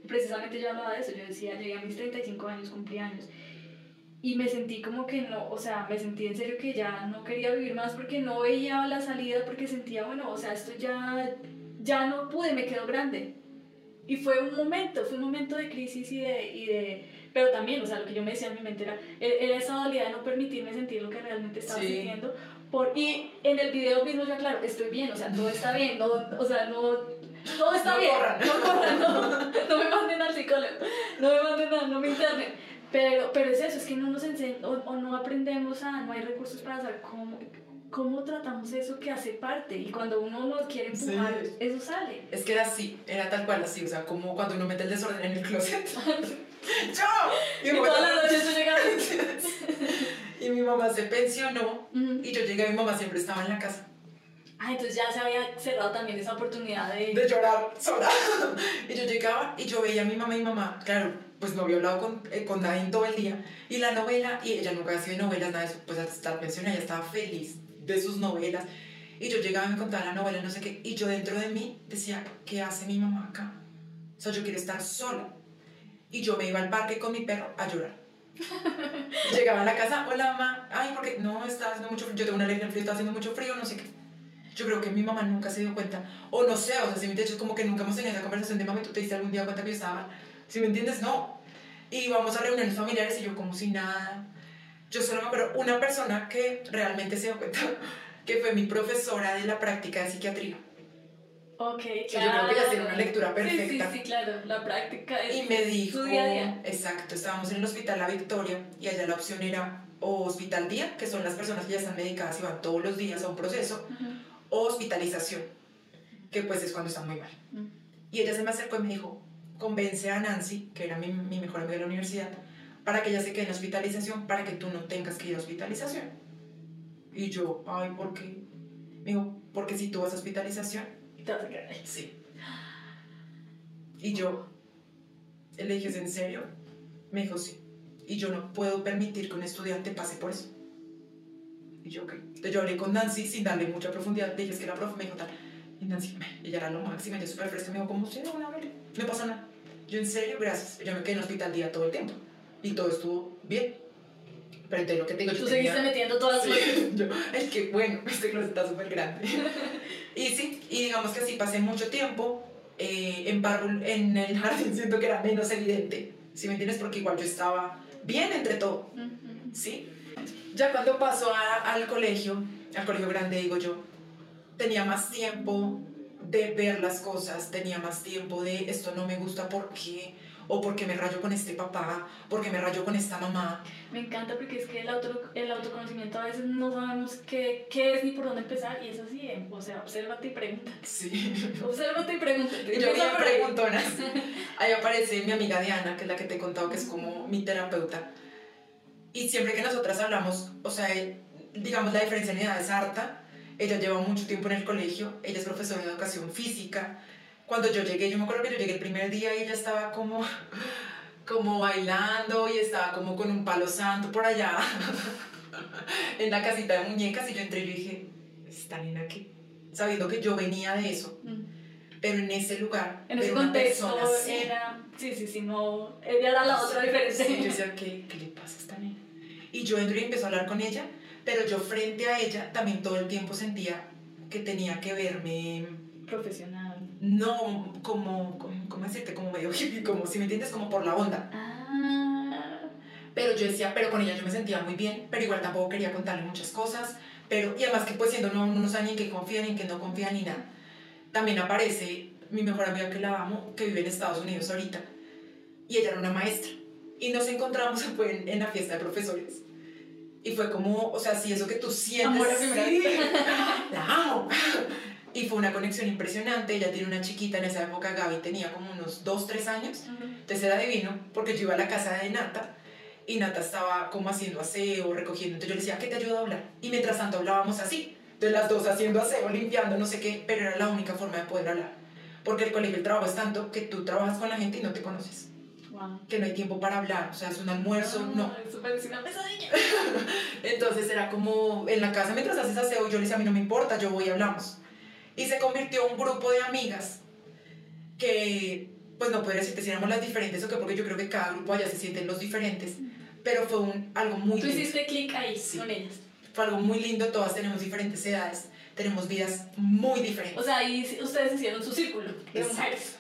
precisamente yo hablaba de eso, yo decía, llegué a mis 35 años, cumplí años, y me sentí como que no, o sea, me sentí en serio que ya no quería vivir más porque no veía la salida, porque sentía, bueno, o sea, esto ya, ya no pude, me quedo grande. Y fue un momento, fue un momento de crisis y de, y de... Pero también, o sea, lo que yo me decía en mi mente era, era esa dualidad de no permitirme sentir lo que realmente estaba Sí. sintiendo. Por, y en el video mismo ya, claro, estoy bien, o sea, todo está bien, no, o sea, no... Todo está No bien, corran. no corran, no, no me manden al psicólogo, no me manden nada, no me internen. Pero, pero es eso, es que no nos enseñan o, o no aprendemos a, no hay recursos para saber cómo, cómo tratamos eso que hace parte. Y cuando uno lo quiere empujar, Sí. eso sale. Es que era así, era tal cual así, o sea, como cuando uno mete el desorden en el closet. ¡Yo! Y todas las noches tú llegas. y mi mamá se pensionó y yo llegué, mi mamá siempre estaba en la casa. Ah, entonces ya se había cerrado también esa oportunidad de... de llorar sola. y yo llegaba y yo veía a mi mamá y mi mamá, claro, pues no había hablado con, eh, con todo el día. Y la novela, y ella nunca hacía novelas, nada de eso, pues hasta la pensión ella estaba feliz de sus novelas. Y yo llegaba y me contaba la novela, no sé qué, y yo dentro de mí decía, ¿qué hace mi mamá acá? O sea, yo quiero estar sola. Y yo me iba al parque con mi perro a llorar. Llegaba a la casa, hola mamá, ay, porque no, está haciendo mucho frío, yo tengo una alergia al frío, está haciendo mucho frío, no sé qué. Yo creo que mi mamá nunca se dio cuenta, o no sé, o sea, si me es como que nunca hemos tenido esa conversación de mami, tú te diste algún día cuenta que yo estaba, si me entiendes, no. Y vamos a reuniones familiares y yo como si nada. Yo solo me acuerdo una persona que realmente se dio cuenta, que fue mi profesora de la práctica de psiquiatría. Ok, yo creo que ella tiene una lectura perfecta. Sí, sí, sí, claro, la práctica es Y me dijo, su día a día. exacto, estábamos en el hospital La Victoria y allá la opción era o hospital día, que son las personas que ya están medicadas y van todos los días a un proceso, Ujú. o hospitalización, que pues es cuando están muy mal. Mm. Y ella se me acercó y me dijo, convence a Nancy, que era mi, mi mejor amiga de la universidad, para que ella se quede en hospitalización, para que tú no tengas que ir a hospitalización. Y yo, ay, ¿por qué? Me dijo, porque si tú vas a hospitalización, a. Sí. Y yo le dije, ¿es en serio? Me dijo, sí. Y yo no puedo permitir que un estudiante pase por eso. Y yo, ok. Entonces yo hablé con Nancy sin darle mucha profundidad. Le dije, es que la profe me dijo tal. Y Nancy, ella era lo máximo, ella súper fresca. Me dijo, ¿cómo usted? No, no, no pasa nada. Yo, ¿en serio? Gracias. Yo me quedé en el hospital día todo el tiempo. Y todo estuvo bien. Pero entonces lo que te digo, yo Tú tenía- seguiste metiendo todas las Sí, yo, es que bueno, este closet está súper grande. y sí, y digamos que así pasé mucho tiempo eh, en, Barrul- en el jardín, siento que era menos evidente, ¿sí me entiendes? Porque igual yo estaba bien entre todo, Ujú. ¿sí? Ya cuando pasó a- al colegio, al colegio grande, digo yo, tenía más tiempo de ver las cosas, tenía más tiempo de esto no me gusta porque, o porque me rayo con este papá, porque me rayo con esta mamá. Me encanta porque es que el, auto, el autoconocimiento a veces no sabemos qué, qué es ni por dónde empezar y es así, ¿eh? o sea, obsérvate y pregunta. Sí. Obsérvate y pregunta. Yo me preguntonas. Ahí aparece mi amiga Diana, que es la que te he contado que es como mi terapeuta. Y siempre que nosotras hablamos, o sea, digamos la diferencia en edad es harta. Ella lleva mucho tiempo en el colegio, ella es profesora de educación física. Cuando yo llegué, yo me acuerdo que yo llegué el primer día y ella estaba como como bailando y estaba como con un palo santo por allá en la casita de muñecas y yo entré y yo dije, ¿está nena aquí? Sabiendo que yo venía de eso. Mm. Pero en ese lugar, en ese contexto era, sí, sí, sí, no, ella era la otra diferencia. Sí, yo decía, ¿qué, ¿qué le pasa a esta nena? Y yo entré y empecé a hablar con ella, pero yo frente a ella también todo el tiempo sentía que tenía que verme profesional. No, como, como ¿cómo decirte? Como medio hippie, como si me entiendes, como por la onda. Ah. Pero yo decía, pero con ella yo me sentía muy bien, pero igual tampoco quería contarle muchas cosas. Pero, y además que pues siendo no, no sabe ni en qué confía ni en qué no confía ni nada. También aparece mi mejor amiga que la amo, que vive en Estados Unidos ahorita. Y ella era una maestra. Y nos encontramos en, en la fiesta de profesores. Y fue como, o sea, sí, eso que tú sientes. Amor a sí, la amo. Y fue una conexión impresionante. Ella tiene una chiquita en esa época, Gaby tenía como unos 2, 3 años. Entonces era divino, porque yo iba a la casa de Nata y Nata estaba como haciendo aseo, recogiendo. Entonces yo le decía, ¿qué te ayuda a hablar? Y mientras tanto hablábamos así. Entonces las dos haciendo aseo, limpiando, no sé qué, pero era la única forma de poder hablar. Porque el colegio, el trabajo es tanto que tú trabajas con la gente y no te conoces. Que no hay tiempo para hablar, o sea, es un almuerzo, ah, no. Eso parece una pesadilla. Entonces era como en la casa mientras haces aseo, yo le decía, a mí no me importa, yo voy y hablamos y se convirtió en un grupo de amigas que, pues no podría decirte si éramos las diferentes o qué, porque yo creo que cada grupo allá se sienten los diferentes, pero fue un, algo muy Tú hiciste clic ahí con ellas. Fue algo muy lindo, todas tenemos diferentes edades, tenemos vidas muy diferentes. O sea, ahí ustedes hicieron su círculo de mujeres.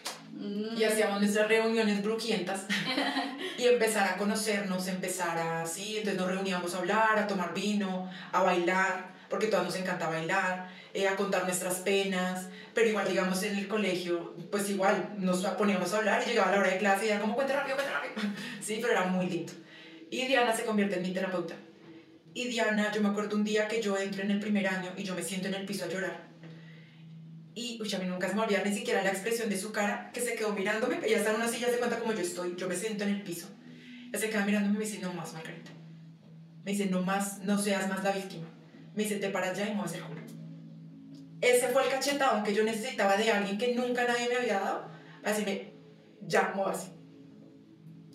Y hacíamos nuestras reuniones bruquientas y empezar a conocernos, empezar a, sí, entonces nos reuníamos a hablar, a tomar vino, a bailar, porque todas nos encanta bailar eh, a contar nuestras penas, pero igual, digamos, en el colegio, pues igual nos poníamos a hablar y llegaba la hora de clase y era como, cuenta rápido, cuenta rápido. Sí, pero era muy lindo. Y Diana se convierte en mi terapeuta. Y Diana, yo me acuerdo un día que yo entro en el primer año y yo me siento en el piso a llorar. Y uy, a mí nunca se me ni siquiera la expresión de su cara, que se quedó mirándome. Ella está en una silla, se cuenta como yo estoy. Yo me siento en el piso. Ella se queda mirándome y me dice, no más, Margarita. Me dice, no más, no seas más la víctima. Me dice, te paras ya y no vas a hacer juro ese fue el cachetado que yo necesitaba de alguien que nunca nadie me había dado, así me llamó así.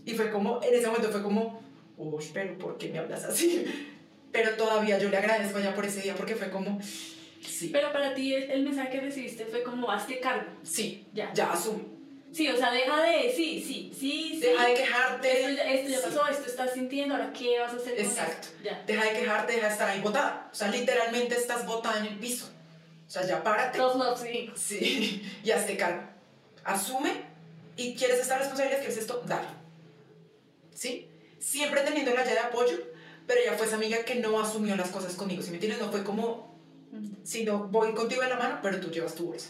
Y fue como, en ese momento fue como, uy, pero ¿por qué me hablas así? Pero todavía yo le agradezco ya por ese día porque fue como, sí. Pero para ti el mensaje que recibiste fue como, hazte cargo. Sí, ya, ya asume. Sí, o sea, deja de, sí, sí, sí, sí. Deja de quejarte. Esto ya, esto ya pasó, esto estás sintiendo, ahora qué vas a hacer con Exacto. Ya. Deja de quejarte, deja de estar ahí botada. O sea, literalmente estás botada en el piso. O sea, ya párate. Tough love, sí. Sí, y hazte cargo. Asume y quieres estar responsabilidad, quieres esto, dale. ¿Sí? Siempre teniendo la llave de apoyo, pero ella fue esa amiga que no asumió las cosas conmigo. Si me entiendes, no fue como, sino voy contigo en la mano, pero tú llevas tu bolsa.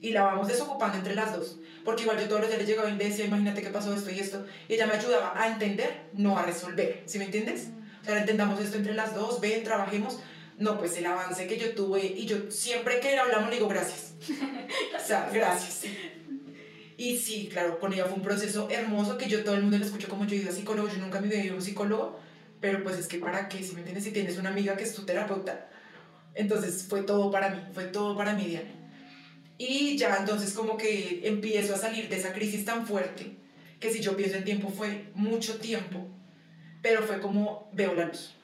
Y la vamos desocupando entre las dos. Porque igual yo todos los días le llegaba y le decía, imagínate qué pasó esto y esto. Y ella me ayudaba a entender, no a resolver. ¿Sí me entiendes? O sea, entendamos esto entre las dos, ven, trabajemos no, pues el avance que yo tuve y yo siempre que hablamos le digo gracias. o sea, gracias. Y sí, claro, con ella fue un proceso hermoso que yo todo el mundo le escucho como yo ido a psicólogo, yo nunca me ido a un psicólogo, pero pues es que para qué, si me entiendes, si tienes una amiga que es tu terapeuta. Entonces fue todo para mí, fue todo para mí, Diana. Y ya entonces como que empiezo a salir de esa crisis tan fuerte, que si yo pienso en tiempo fue mucho tiempo, pero fue como veo la luz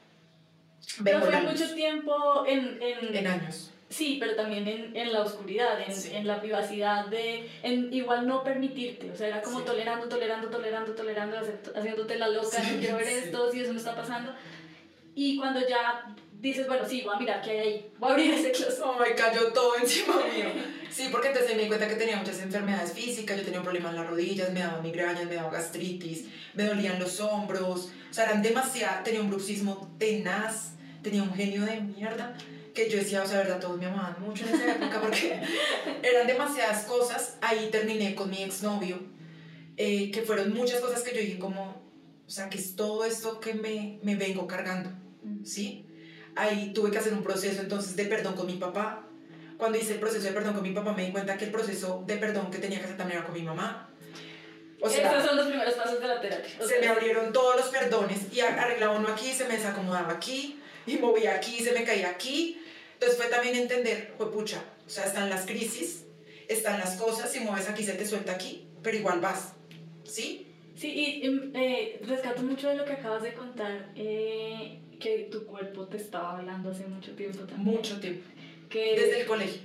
pero fue mucho tiempo en, en, en, años. Sí, pero también en, en la oscuridad, en, en, la privacidad de en igual no permitirte, o sea, era como tolerando, tolerando, tolerando, tolerando, haciéndote la loca, no quiero ver esto, si eso no está pasando. Y cuando ya dices, bueno, sí, voy a mirar qué hay ahí, voy a abrir ese closet. Oh, me cayó todo encima mío. Sí, porque entonces me di cuenta que tenía muchas enfermedades físicas, yo tenía un problema en las rodillas, me daba migrañas, me daba gastritis, me dolían los hombros, o sea, eran demasiado, tenía un bruxismo tenaz tenía un genio de mierda que yo decía, o sea, verdad, todos me amaban mucho en esa época porque eran demasiadas cosas. Ahí terminé con mi exnovio eh, que fueron muchas cosas que yo dije como, o sea, que es todo esto que me, me vengo cargando, ¿sí? Ahí tuve que hacer un proceso entonces de perdón con mi papá. Cuando hice el proceso de perdón con mi papá me di cuenta que el proceso de perdón que tenía que hacer también era con mi mamá. O sea, Esos son los primeros pasos de la terapia. se me abrieron todos los perdones y arreglaba uno aquí, se me desacomodaba aquí, y movía aquí, se me caía aquí. Entonces fue también entender, fue pucha, o sea, están las crisis, están las cosas, si mueves aquí se te suelta aquí, pero igual vas, ¿sí? Sí, y em, eh, rescato mucho de lo que acabas de contar, eh, que tu cuerpo te estaba hablando hace mucho tiempo también. Mucho tiempo. Que, Desde el colegio.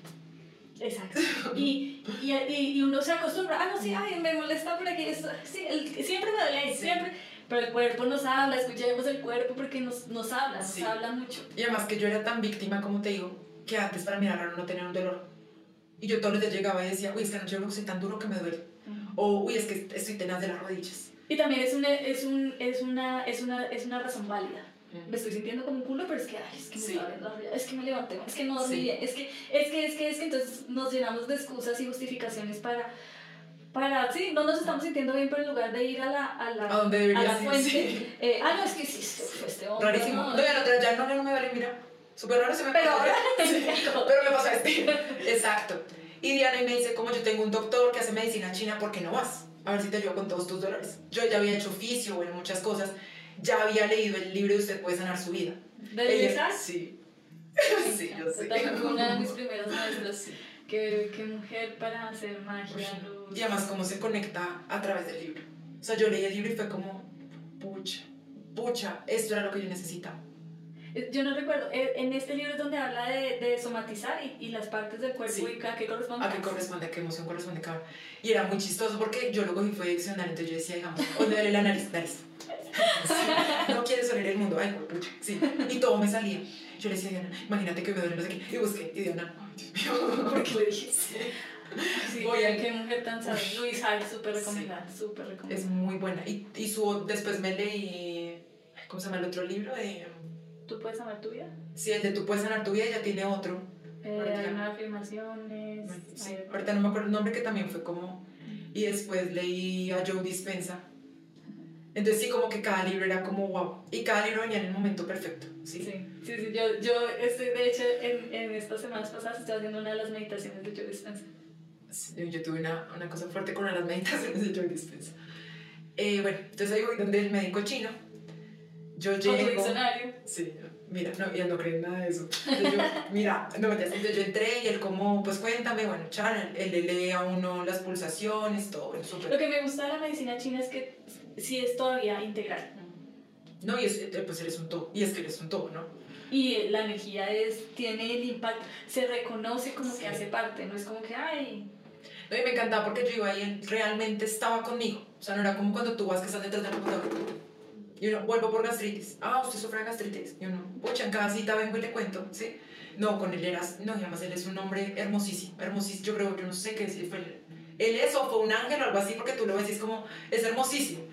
Exacto. Y, y, y, uno se acostumbra, ah, no, sí, ay, me molesta por aquí, sí, siempre me duele, siempre. Pero el cuerpo nos habla, escuchemos el cuerpo porque nos, nos habla, nos habla mucho. Y además que yo era tan víctima, como te digo, que antes para era raro no tener un dolor. Y yo todos los días llegaba y decía, uy, es que anoche no soy tan duro que me duele. O, uy, es que estoy tenaz de las rodillas. Y también es una, es un, es una, es una, es una razón válida me estoy sintiendo como un culo, pero es que, ay, es que me sí. es que me levanté, es que no dormí bien, es que, es que, es que, es que, entonces nos llenamos de excusas y justificaciones para, para, sí, no nos estamos sintiendo bien, pero en lugar de ir a la, a la, ¿A, a la fuente, eh, ah, no, es que sí, este hombre. Rarísimo. No, ya, no, ya no, no me vale, mira, súper raro se me Pero ahora, pero me pasa este, exacto. Y Diana me dice, como yo tengo un doctor que hace medicina china, ¿por qué no vas? A ver si te ayudo con todos tus dolores. Yo ya había hecho oficio, bueno, muchas cosas ya había leído el libro Usted puede sanar su vida. ¿De Ella, Sí. sí, yo sé. Fue una de mis primeros maestros. Qué, qué mujer para hacer magia, luz. Y además cómo se conecta a través del libro. O sea, yo leí el libro y fue como, pucha, pucha, esto era lo que yo necesitaba. Eh, yo no recuerdo, eh, en este libro es donde habla de, de somatizar y, y, las partes del cuerpo y a qué corresponde. A qué corresponde, a qué emoción corresponde cada Y era muy chistoso porque yo lo cogí fue diccionario, entonces yo decía, digamos, o le el análisis, nariz no quieres oler el mundo, ay, pucha, sí. Y todo me salía. Yo le decía a Diana, imagínate que me duele no sé qué. Y busqué, y Diana, ay, Dios mío, ¿por qué le dije? Sí, Oye, qué mujer tan sabia. Luis Hay, súper recomendada, súper recomendada. Es muy buena. Y, y su, después me leí, ¿cómo se llama el otro libro? De, ¿Tú puedes sanar tu vida? Sí, el de Tú puedes sanar tu vida ya tiene otro. Eh, hay unas afirmaciones. Sí, ahorita no me acuerdo el nombre que también fue como... Y después leí a Joe Dispensa entonces sí, como que cada libro era como wow. Y cada libro venía en el momento perfecto. Sí, sí, sí. sí. Yo, yo estoy, de hecho, en, en estas semanas pasadas estoy haciendo una de las meditaciones de Joe Dispenza. yo tuve una, una, cosa fuerte con una de las meditaciones de Joe Dispenza. Eh, bueno, entonces ahí voy donde el médico chino. Yo llego... ¿Con tu diccionario? Sí, mira, no, ella no cree nada de eso. yo, mira, no, entonces yo entré y él como, pues cuéntame, bueno, Chan, él le lee a uno las pulsaciones, todo. Lo que me gusta de la medicina china es que sí es todavía integral. No, y es, eh, pues eres un todo, y es que eres un todo, ¿no? Y la energía es, tiene el impacto, se reconoce como que hace parte, no es como que, ay... No, y me encantaba porque yo iba ahí, él realmente estaba conmigo, o sea, no era como cuando tú vas que estás detrás del computador. Y uno, vuelvo por gastritis. Ah, usted sufre de gastritis. Y uno, pucha, en cada cita vengo y le cuento, ¿sí? No, con él eras, no, y además él es un hombre hermosísimo, hermosísimo. Yo creo, yo no sé qué decir, fue él es o fue un ángel o algo así, porque tú lo ves y es como, es hermosísimo.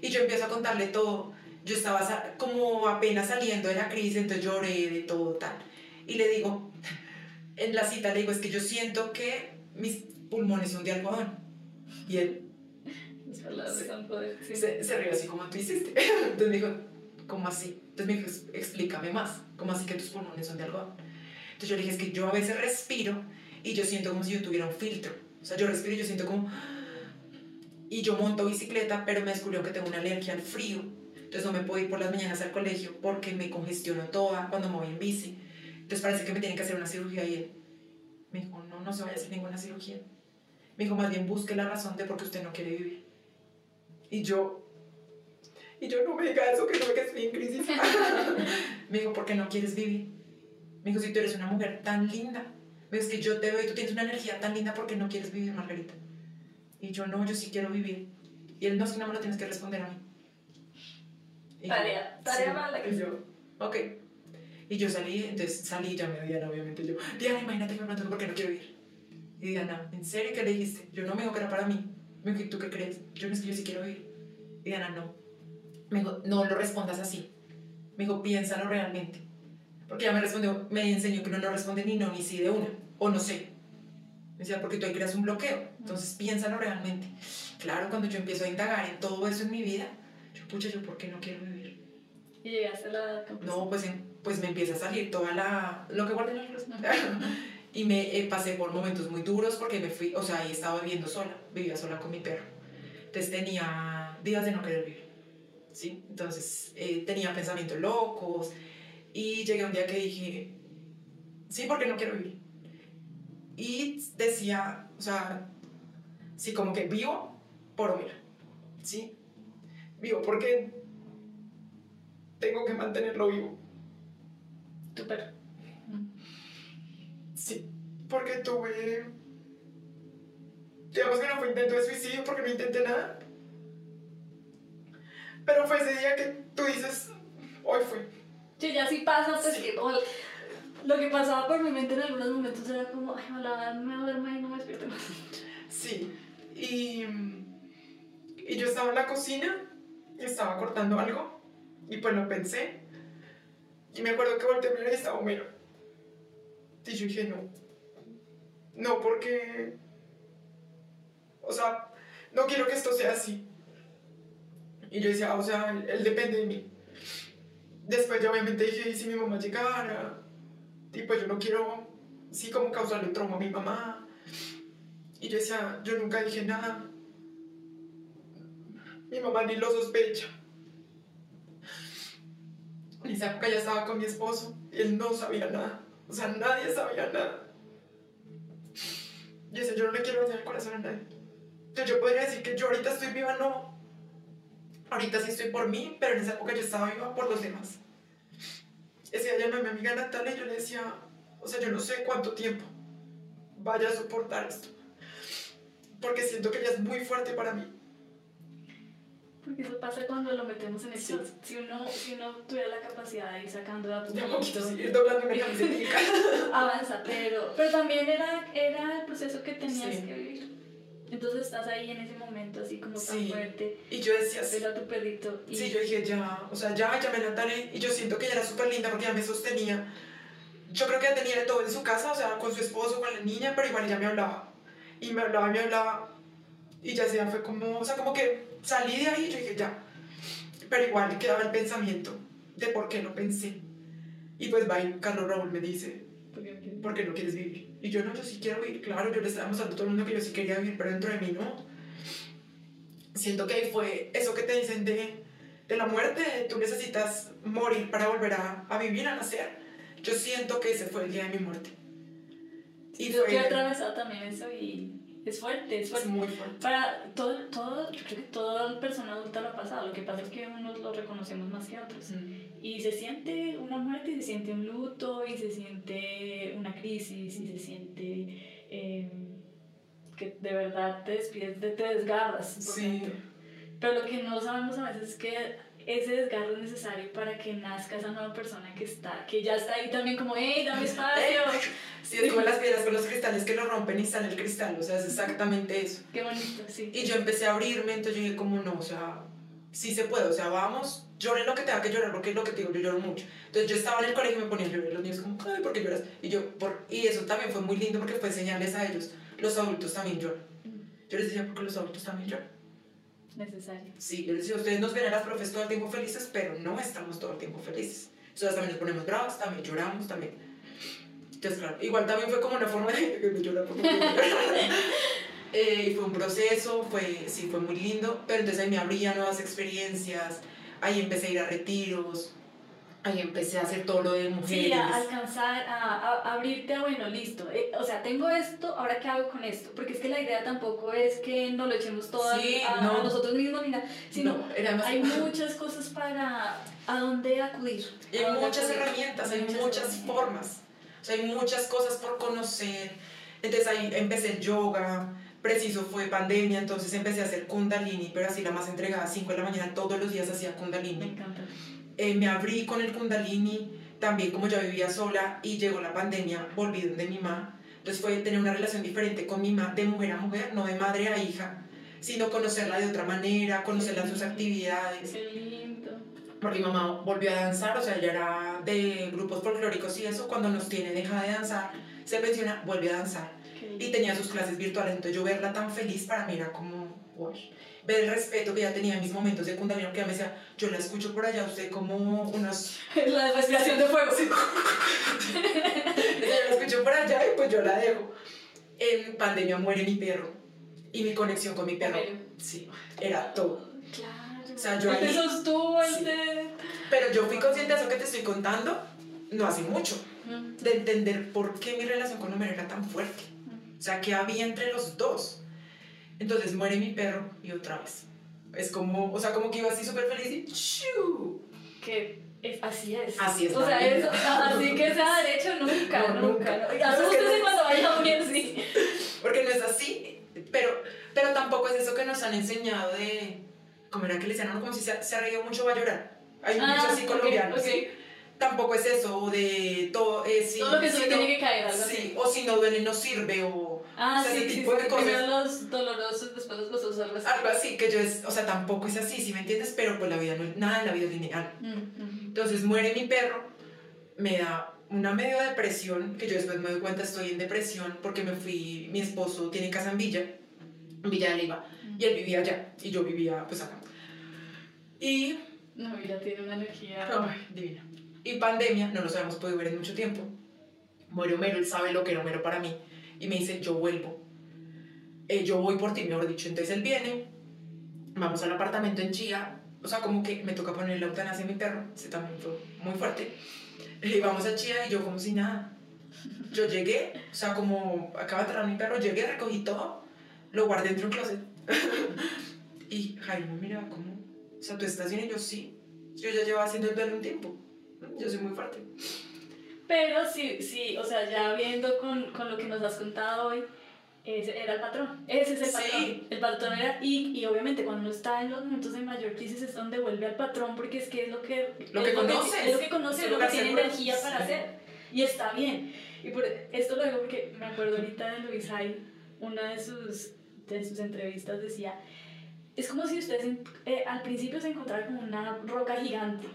Y yo empiezo a contarle todo. Yo estaba como apenas saliendo de la crisis, entonces lloré de todo tal. Y le digo, en la cita le digo, es que yo siento que mis pulmones son de algodón. Y él se, se, se rió así como tú hiciste. Entonces me dijo, ¿cómo así? Entonces me dijo, explícame más, ¿cómo así que tus pulmones son de algodón? Entonces yo le dije, es que yo a veces respiro y yo siento como si yo tuviera un filtro. O sea, yo respiro y yo siento como y yo monto bicicleta, pero me descubrió que tengo una alergia al frío. Entonces no me puedo ir por las mañanas al colegio porque me congestiono toda cuando me voy en bici. Entonces parece que me tienen que hacer una cirugía y él me dijo, no, no se vaya a hacer ninguna cirugía. Me dijo, más bien busque la razón de por qué usted no quiere vivir. Y yo, y yo no me diga eso, que no que estoy en crisis. me dijo, ¿por qué no quieres vivir? Me dijo, si tú eres una mujer tan linda, ves que yo te veo y tú tienes una energía tan linda, ¿por qué no quieres vivir, Margarita? Y yo, no, yo sí quiero vivir. Y él, no, es que no me lo tienes que responder a mí. tarea, tarea mala que y yo, ok. Y yo salí, entonces salí, ya me Diana, obviamente. Yo, Diana, imagínate que me preguntó por qué no quiero ir. Y Diana, ¿en serio qué le dijiste? Yo no me dijo que era para mí. Me dijo, ¿tú qué crees? Yo no es que yo sí quiero ir. Y Diana, no. Me dijo, no lo respondas así. Me dijo, piénsalo realmente. Porque ya me respondió, me enseñó que uno no responde ni no ni sí de una. O no sé. Me decía, porque tú ahí creas un bloqueo. Entonces, piénsalo realmente. Claro, cuando yo empiezo a indagar en todo eso en mi vida, yo, pucha, ¿yo por qué no quiero vivir? ¿Y llegaste a la conclusión? No, pues, pues me empieza a salir toda la... Lo que guardé en los Y me eh, pasé por momentos muy duros porque me fui, o sea, ahí estaba viviendo sola, vivía sola con mi perro. Entonces tenía días de no querer vivir, ¿sí? Entonces eh, tenía pensamientos locos y llegué un día que dije, sí, porque no quiero vivir. Y decía, o sea, sí, como que vivo por Omar, ¿sí? Vivo porque tengo que mantenerlo vivo. Tu perro. Porque tuve. Digamos que no fue intento de suicidio porque no intenté nada. Pero fue ese día que tú dices, hoy fue. Sí, ya sí pasa, pues Sí. que lo que pasaba por mi mente en algunos momentos era como, ay, ojalá me duerma y no me despierte más. Sí, y, y yo estaba en la cocina, y estaba cortando algo, y pues lo pensé. Y me acuerdo que volteé a mirar y estaba Homero. Y yo dije, no. No, porque. O sea, no quiero que esto sea así. Y yo decía, o sea, él, depende de mí. Después yo obviamente dije, ¿y si mi mamá llegara? Y pues yo no quiero, sí, como causarle trauma a mi mamá. Y yo decía, yo nunca dije nada. Mi mamá ni lo sospecha. En esa época ya estaba con mi esposo él no sabía nada. O sea, nadie sabía nada. Yo decía, yo no le quiero dañar el corazón a nadie. Entonces yo podría decir que yo ahorita estoy viva, no. Ahorita sí estoy por mí, pero en esa época yo estaba viva por los demás. Ese día llamé a mi amiga Natalia y yo le decía, o sea, yo no sé cuánto tiempo vaya a soportar esto. Porque siento que ella es muy fuerte para mí. Porque eso pasa cuando lo metemos en el Sí. Si uno, si uno tuviera la capacidad de ir sacando De a poquito, sí, doblando una avanza, pero, pero también era, era el proceso que tenías Sí. que vivir. Entonces estás ahí en ese momento así como tan Sí. fuerte, Y yo decía, sí, ves a tu perrito y sí, yo dije, ya, o sea, ya, llamé a Natalia y yo siento que ella era súper linda porque ella me sostenía. Yo creo que ella tenía todo en su casa, o sea, con su esposo, con la niña, pero igual ella me hablaba. Y me hablaba, y me hablaba. Y ya sea, fue como, o sea, como que salí de ahí y yo dije, ya. Pero igual quedaba el pensamiento de por qué no pensé. Y pues va y Carlos Raúl me dice, ¿por qué no quieres vivir? Y yo no, yo sí quiero vivir, claro, yo le estaba mostrando a todo el mundo que yo sí quería vivir, pero dentro de mí no. Siento que ahí fue eso que te dicen de, de la muerte, tú necesitas morir para volver a, a vivir, a nacer. Yo siento que ese fue el día de mi muerte. Y yo fue, he atravesado también eso y es fuerte, es es fuerte. muy fuerte. Para todo, todo, yo creo que toda persona adulta lo ha pasado, lo que pasa es que unos lo reconocemos más que otros. Mm. Y se siente una muerte, y se siente un luto, y se siente una crisis, y se siente eh, que de verdad te despides, te, te desgarras. por Sí. Pero lo que no sabemos a veces es que ese desgarro es necesario para que nazca esa nueva persona que está, que ya está ahí también como, hey, dame espacio. Sí, es como las piedras con los cristales que lo rompen y sale el cristal, o sea, es exactamente eso. Qué bonito, sí. Y yo empecé a abrirme, entonces yo dije, como no, o sea, sí se puede, o sea, vamos, llore lo que tenga que llorar, porque es lo que te digo, yo lloro mucho. Entonces yo estaba en el colegio y me ponía a llorar, los niños como, ay, ¿por qué lloras? Y yo, por, y eso también fue muy lindo porque fue señales a ellos, los adultos también lloran. Yo les decía, porque los adultos también lloran. Necesario. Sí, les decía, ustedes nos a las profes todo el tiempo felices, pero no estamos todo el tiempo felices. Entonces también nos ponemos bravos, también lloramos, también. Entonces, claro, igual también fue como una forma de que me llorar. Eh, y fue un proceso, fue, sí, fue muy lindo, pero entonces ahí me abría nuevas experiencias, ahí empecé a ir a retiros, ahí empecé a hacer todo lo de mujeres. Sí, a alcanzar, a, a abrirte a, bueno, listo. eh, o sea, tengo esto, ahora qué hago con esto. Porque es que la idea tampoco es que nos lo echemos todo a- Sí, a, no. a nosotros mismos ni nada, sino No, más- hay muchas cosas para a dónde acudir. Y hay muchas acudir. herramientas, hay muchas herramientas. formas, o sea, hay muchas cosas por conocer. Entonces ahí empecé el yoga, preciso fue pandemia, entonces empecé a hacer kundalini, pero así la más entregada, 5 de la mañana, todos los días hacía Me kundalini. encanta. Eh, me abrí con el kundalini, también como ya vivía sola y llegó la pandemia, volví donde mi mamá. Entonces fue tener una relación diferente con mi mamá, de mujer a mujer, no de madre a hija, sino conocerla de otra manera, conocerla en sus actividades. Qué lindo. Porque mi mamá volvió a danzar, o sea, ella era de grupos folclóricos y eso, cuando nos tiene, deja de danzar, se pensiona, vuelve a danzar. Qué y tenía sus clases virtuales. Entonces yo verla tan feliz para mí era como, "Uy". Ver el respeto que ella tenía en mis momentos secundarios, que ella me decía, yo la escucho por allá, usted como unos... La respiración de fuego. yo la escucho por allá y pues yo la dejo. En pandemia muere mi perro y mi conexión con mi perro, sí, era todo. Claro. O sea, yo ahí- sostuvo, sí. te- Pero yo fui consciente de eso que te estoy contando no hace mucho, de entender por qué mi relación con Homero era tan fuerte. O sea, que había entre los dos. Entonces muere mi perro y otra vez. Es como, o sea, como que iba así súper feliz y ¡chiu! Que es- así es. Así es O sea, eso, así que sea derecho, nunca, No, nunca. nunca. cuando vaya a morir, sí. Porque no es así. Pero, pero tampoco es eso que nos han enseñado de. Como era que le decían, no, como si se, se ha reído mucho va a llorar. Hay un Ah, así ok, colombiano, ok. ¿sí? Tampoco es eso, o de todo. Eh, si, Todo lo que se si no- tiene que caer, algo sí, así. o si no duele, no sirve, o. Ah, o sea, sí, ese sí, tipo sí. de cosas. Los dolorosos, después los gozosos, algo así. Algo así, que yo es. O sea, tampoco es así, si me entiendes? Pero pues la vida no es. Nada en la vida es lineal. Mm, mm. Entonces muere mi perro, me da una medio depresión, que yo después me doy cuenta estoy en depresión porque me fui, mi esposo tiene casa en Villa, en Villa de Leyva, y él vivía allá y yo vivía pues acá. Y, No, mira, tiene una energía. ay, divina. Y pandemia, no nos habíamos podido ver en mucho tiempo. Muere Homero, él sabe lo que era Homero para mí, y me dice, yo vuelvo. Eh, yo voy por ti, mejor dicho. Entonces él viene, vamos al apartamento en Chía, o sea, como que me toca poner la eutanasia a mi perro, ese también fue muy fuerte. Y vamos a Chía y yo como si nada. Yo llegué, o sea, como acaba de entrar mi perro, llegué, recogí todo, lo guardé dentro de un closet. y Jaime me miraba como, o sea, ¿tú estás bien? Y yo sí, yo ya llevo haciendo el duelo un tiempo, yo soy muy fuerte. Pero sí, sí, o sea, ya viendo con, con lo que nos has contado hoy, ese era el patrón. Ese es el Sí. patrón. El patrón era, y, y obviamente cuando uno está en los momentos de mayor crisis es donde vuelve al patrón porque es que es lo que, Lo es que conoces. es lo que conoce, Es lo que tiene energía para Sí. hacer. Y está bien. Y por, esto lo digo porque me acuerdo ahorita de Luis Hay, una de sus, de sus entrevistas decía, es como si ustedes eh, al principio se encontraran con una roca gigante.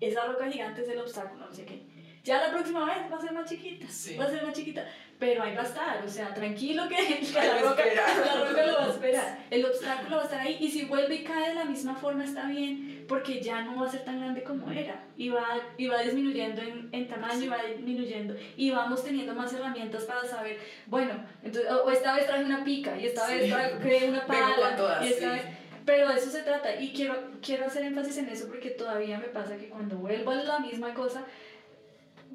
Esa roca gigante es el obstáculo, no sé qué. Ya la próxima vez va a ser más chiquita, Sí. va a ser más chiquita, pero ahí va a estar, o sea, tranquilo que, la, roca, la roca lo va a esperar. El obstáculo va a estar ahí y si vuelve y cae de la misma forma está bien, porque ya no va a ser tan grande como era y va, y va disminuyendo en, en tamaño y va disminuyendo y vamos teniendo más herramientas para saber, bueno, entonces, o, esta vez traje una pica y esta Sí. vez traje una pala todas, y esta sí. vez pero de eso se trata y quiero, quiero hacer énfasis en eso porque todavía me pasa que cuando vuelvo a la misma cosa,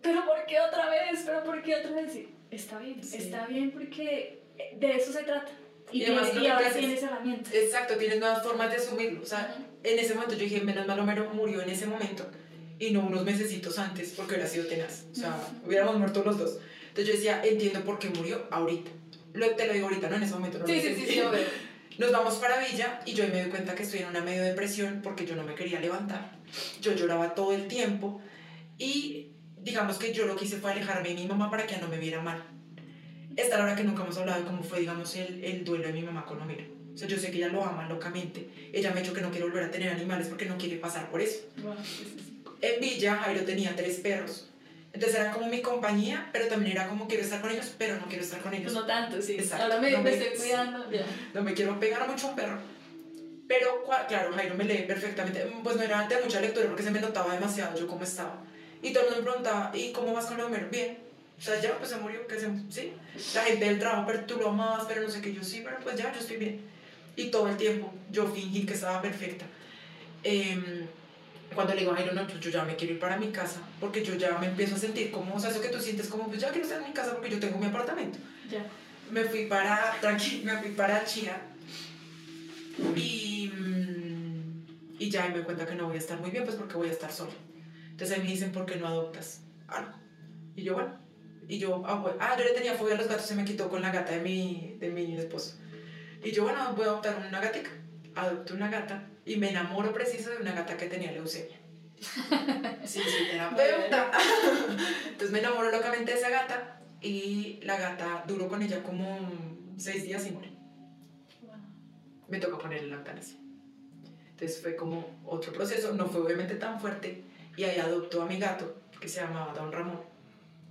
pero ¿por qué otra vez? ¿Pero por qué otra vez? Sí, está bien, Sí. está bien porque de eso se trata. Y, Y además tienes- y ahora haces- tienes herramientas. Exacto, tienes nuevas formas de asumirlo. O sea, Ujú. en ese momento yo dije, menos mal Homero murió en ese momento y no unos mesecitos antes porque hubiera sido tenaz. O sea, Ujú. hubiéramos muerto los dos. Entonces yo decía, entiendo por qué murió ahorita. Lo, te lo digo ahorita, no en ese momento. No Sí, lo sí, sí, sí, obvio. Nos vamos para Villa y yo ahí me doy cuenta que estoy en una medio depresión porque yo no me quería levantar. Yo lloraba todo el tiempo y digamos que yo lo que hice fue alejarme de mi mamá para que no me viera mal. Esta es la hora que nunca hemos hablado de cómo fue, digamos, el, el duelo de mi mamá con Homero. O sea, yo sé que ella lo ama locamente. Ella me ha dicho que no quiere volver a tener animales porque no quiere pasar por eso. Sí. En Villa, Jairo tenía tres perros. Entonces era como mi compañía, pero también era como quiero estar con ellos, pero no quiero estar con ellos. No tanto, sí. Exacto, Ahora me, no me me- estoy cuidando. Ya. no me quiero pegar mucho a un perro. Pero claro, Jairo me lee perfectamente. Pues no era de mucha lectura porque se me notaba demasiado yo cómo estaba. Y todo el mundo me preguntaba, ¿y cómo vas con Homero? Bien. O sea, ya, pues se murió, que se, sí. La gente del trabajo, pero tú lo amabas, pero no sé qué. Yo sí, pero pues ya, yo estoy bien. Y todo el tiempo yo fingí que estaba perfecta. Em, cuando le digo a Jairo, no, pues yo ya me quiero ir para mi casa, porque yo ya me empiezo a sentir como, o sea, eso que tú sientes como, pues ya quiero estar en mi casa porque yo tengo mi apartamento Ya. me fui para, tranqui, me fui para Chía y, mm, y ya me cuenta que no voy a estar muy bien, pues porque voy a estar sola. Entonces ahí me dicen, ¿por qué no adoptas algo? Y yo, bueno, y yo, ah, bueno, ah, yo le tenía fobia a los gatos, se me quitó con la gata de mi, de mi esposo. Y yo, bueno, voy a adoptar una gatica. Adopté una gata y me enamoro preciso de una gata que tenía leucemia. Sí, sí, terapeuta. Entonces me enamoro locamente de esa gata y la gata duró con ella como seis días y murió. Me tocó ponerle la eutanasia. Entonces fue como otro proceso, no fue obviamente tan fuerte y ahí adoptó a mi gato que se llamaba Don Ramón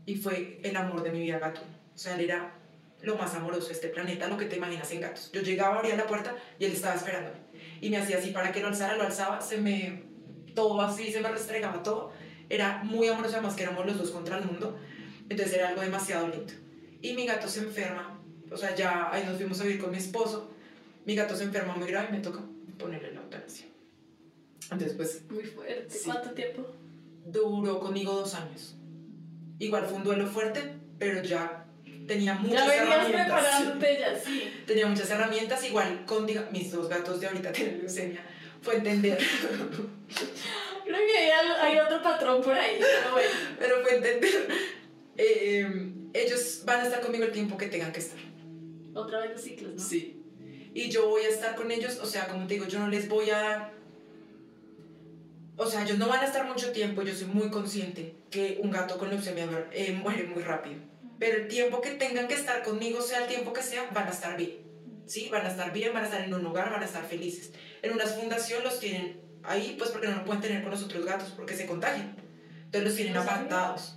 y fue el amor de mi vida gato. O sea, él era lo más amoroso de este planeta, lo que te imaginas en gatos. Yo llegaba, abría la puerta y él estaba esperándome. Y me hacía así para que lo alzara, lo alzaba, se me... todo así, se me restregaba todo. Era muy amoroso, además que éramos los dos contra el mundo. Entonces era algo demasiado lindo. Y mi gato se enferma, o sea, ya ahí nos fuimos a vivir con mi esposo. Mi gato se enferma muy grave y me toca ponerle la eutanasia. Entonces, pues... Muy fuerte. Sí. ¿Cuánto tiempo? Duró conmigo dos años. Igual fue un duelo fuerte, pero ya tenía Ya muchas venías herramientas. preparándote ya, sí. Tenía muchas herramientas, igual con diga- mis dos gatos de ahorita tienen leucemia. Fue entender, Creo que hay, hay otro patrón por ahí, pero bueno. pero fue entender. eh, ellos van a estar conmigo el tiempo que tengan que estar. Otra vez los ciclos, ¿no? Sí. Y yo voy a estar con ellos, o sea, como te digo, yo no les voy a. O sea, ellos no van a estar mucho tiempo, yo soy muy consciente que un gato con leucemia eh, muere muy rápido. Pero el tiempo que tengan que estar conmigo, sea el tiempo que sea, van a estar bien. ¿Sí? Van a estar bien, van a estar en un lugar, van a estar felices. En una fundación los tienen ahí, pues porque no lo pueden tener con los otros gatos, porque se contagian. Entonces los tienen apartados.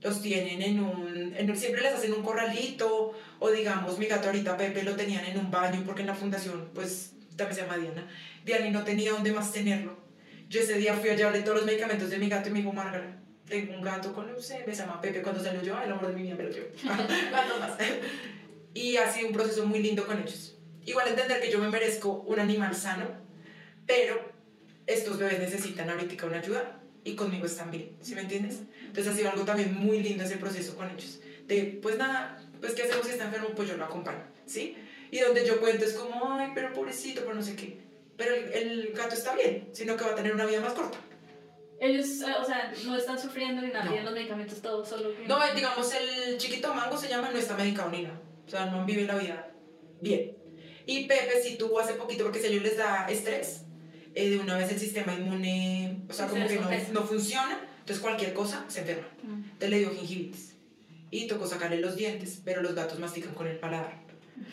Los tienen en un, en Siempre les hacen un corralito, o digamos, mi gato ahorita Pepe lo tenían en un baño, porque en la fundación, pues, también se llama Diana. Diana y no tenía dónde más tenerlo. Yo ese día fui a llevarle todos los medicamentos de mi gato y me dijo, Margaret, tengo un gato con leucemia, se llama Pepe, cuando salió yo, el amor de mi vida me lo dio. ¿Cuántos más? y ha sido un proceso muy lindo con ellos. Igual entender que yo me merezco un animal sano, pero estos bebés necesitan ahorita una ayuda y conmigo están bien, ¿sí me entiendes? Entonces ha sido algo también muy lindo ese proceso con ellos. De, pues nada, pues ¿qué hacemos si está enfermo? Pues yo lo acompaño, ¿sí? Y donde yo cuento es como, ay, pero pobrecito, pero no sé qué. Pero el, el gato está bien, sino que va a tener una vida más corta. Ellos, eh, o sea, no están sufriendo ni nada, No. los medicamentos todos, solo que... No, eh, digamos, el chiquito mango se llama, no está medicado ni nada. O sea, no vive la vida bien. Y Pepe sí tuvo hace poquito, porque si a ellos les da estrés, eh, de una vez el sistema inmune, o sea, Se como que no, no funciona, entonces cualquier cosa se enferma. Mm. Entonces le dio gingivitis. Y tocó sacarle los dientes, pero los gatos mastican con el paladar.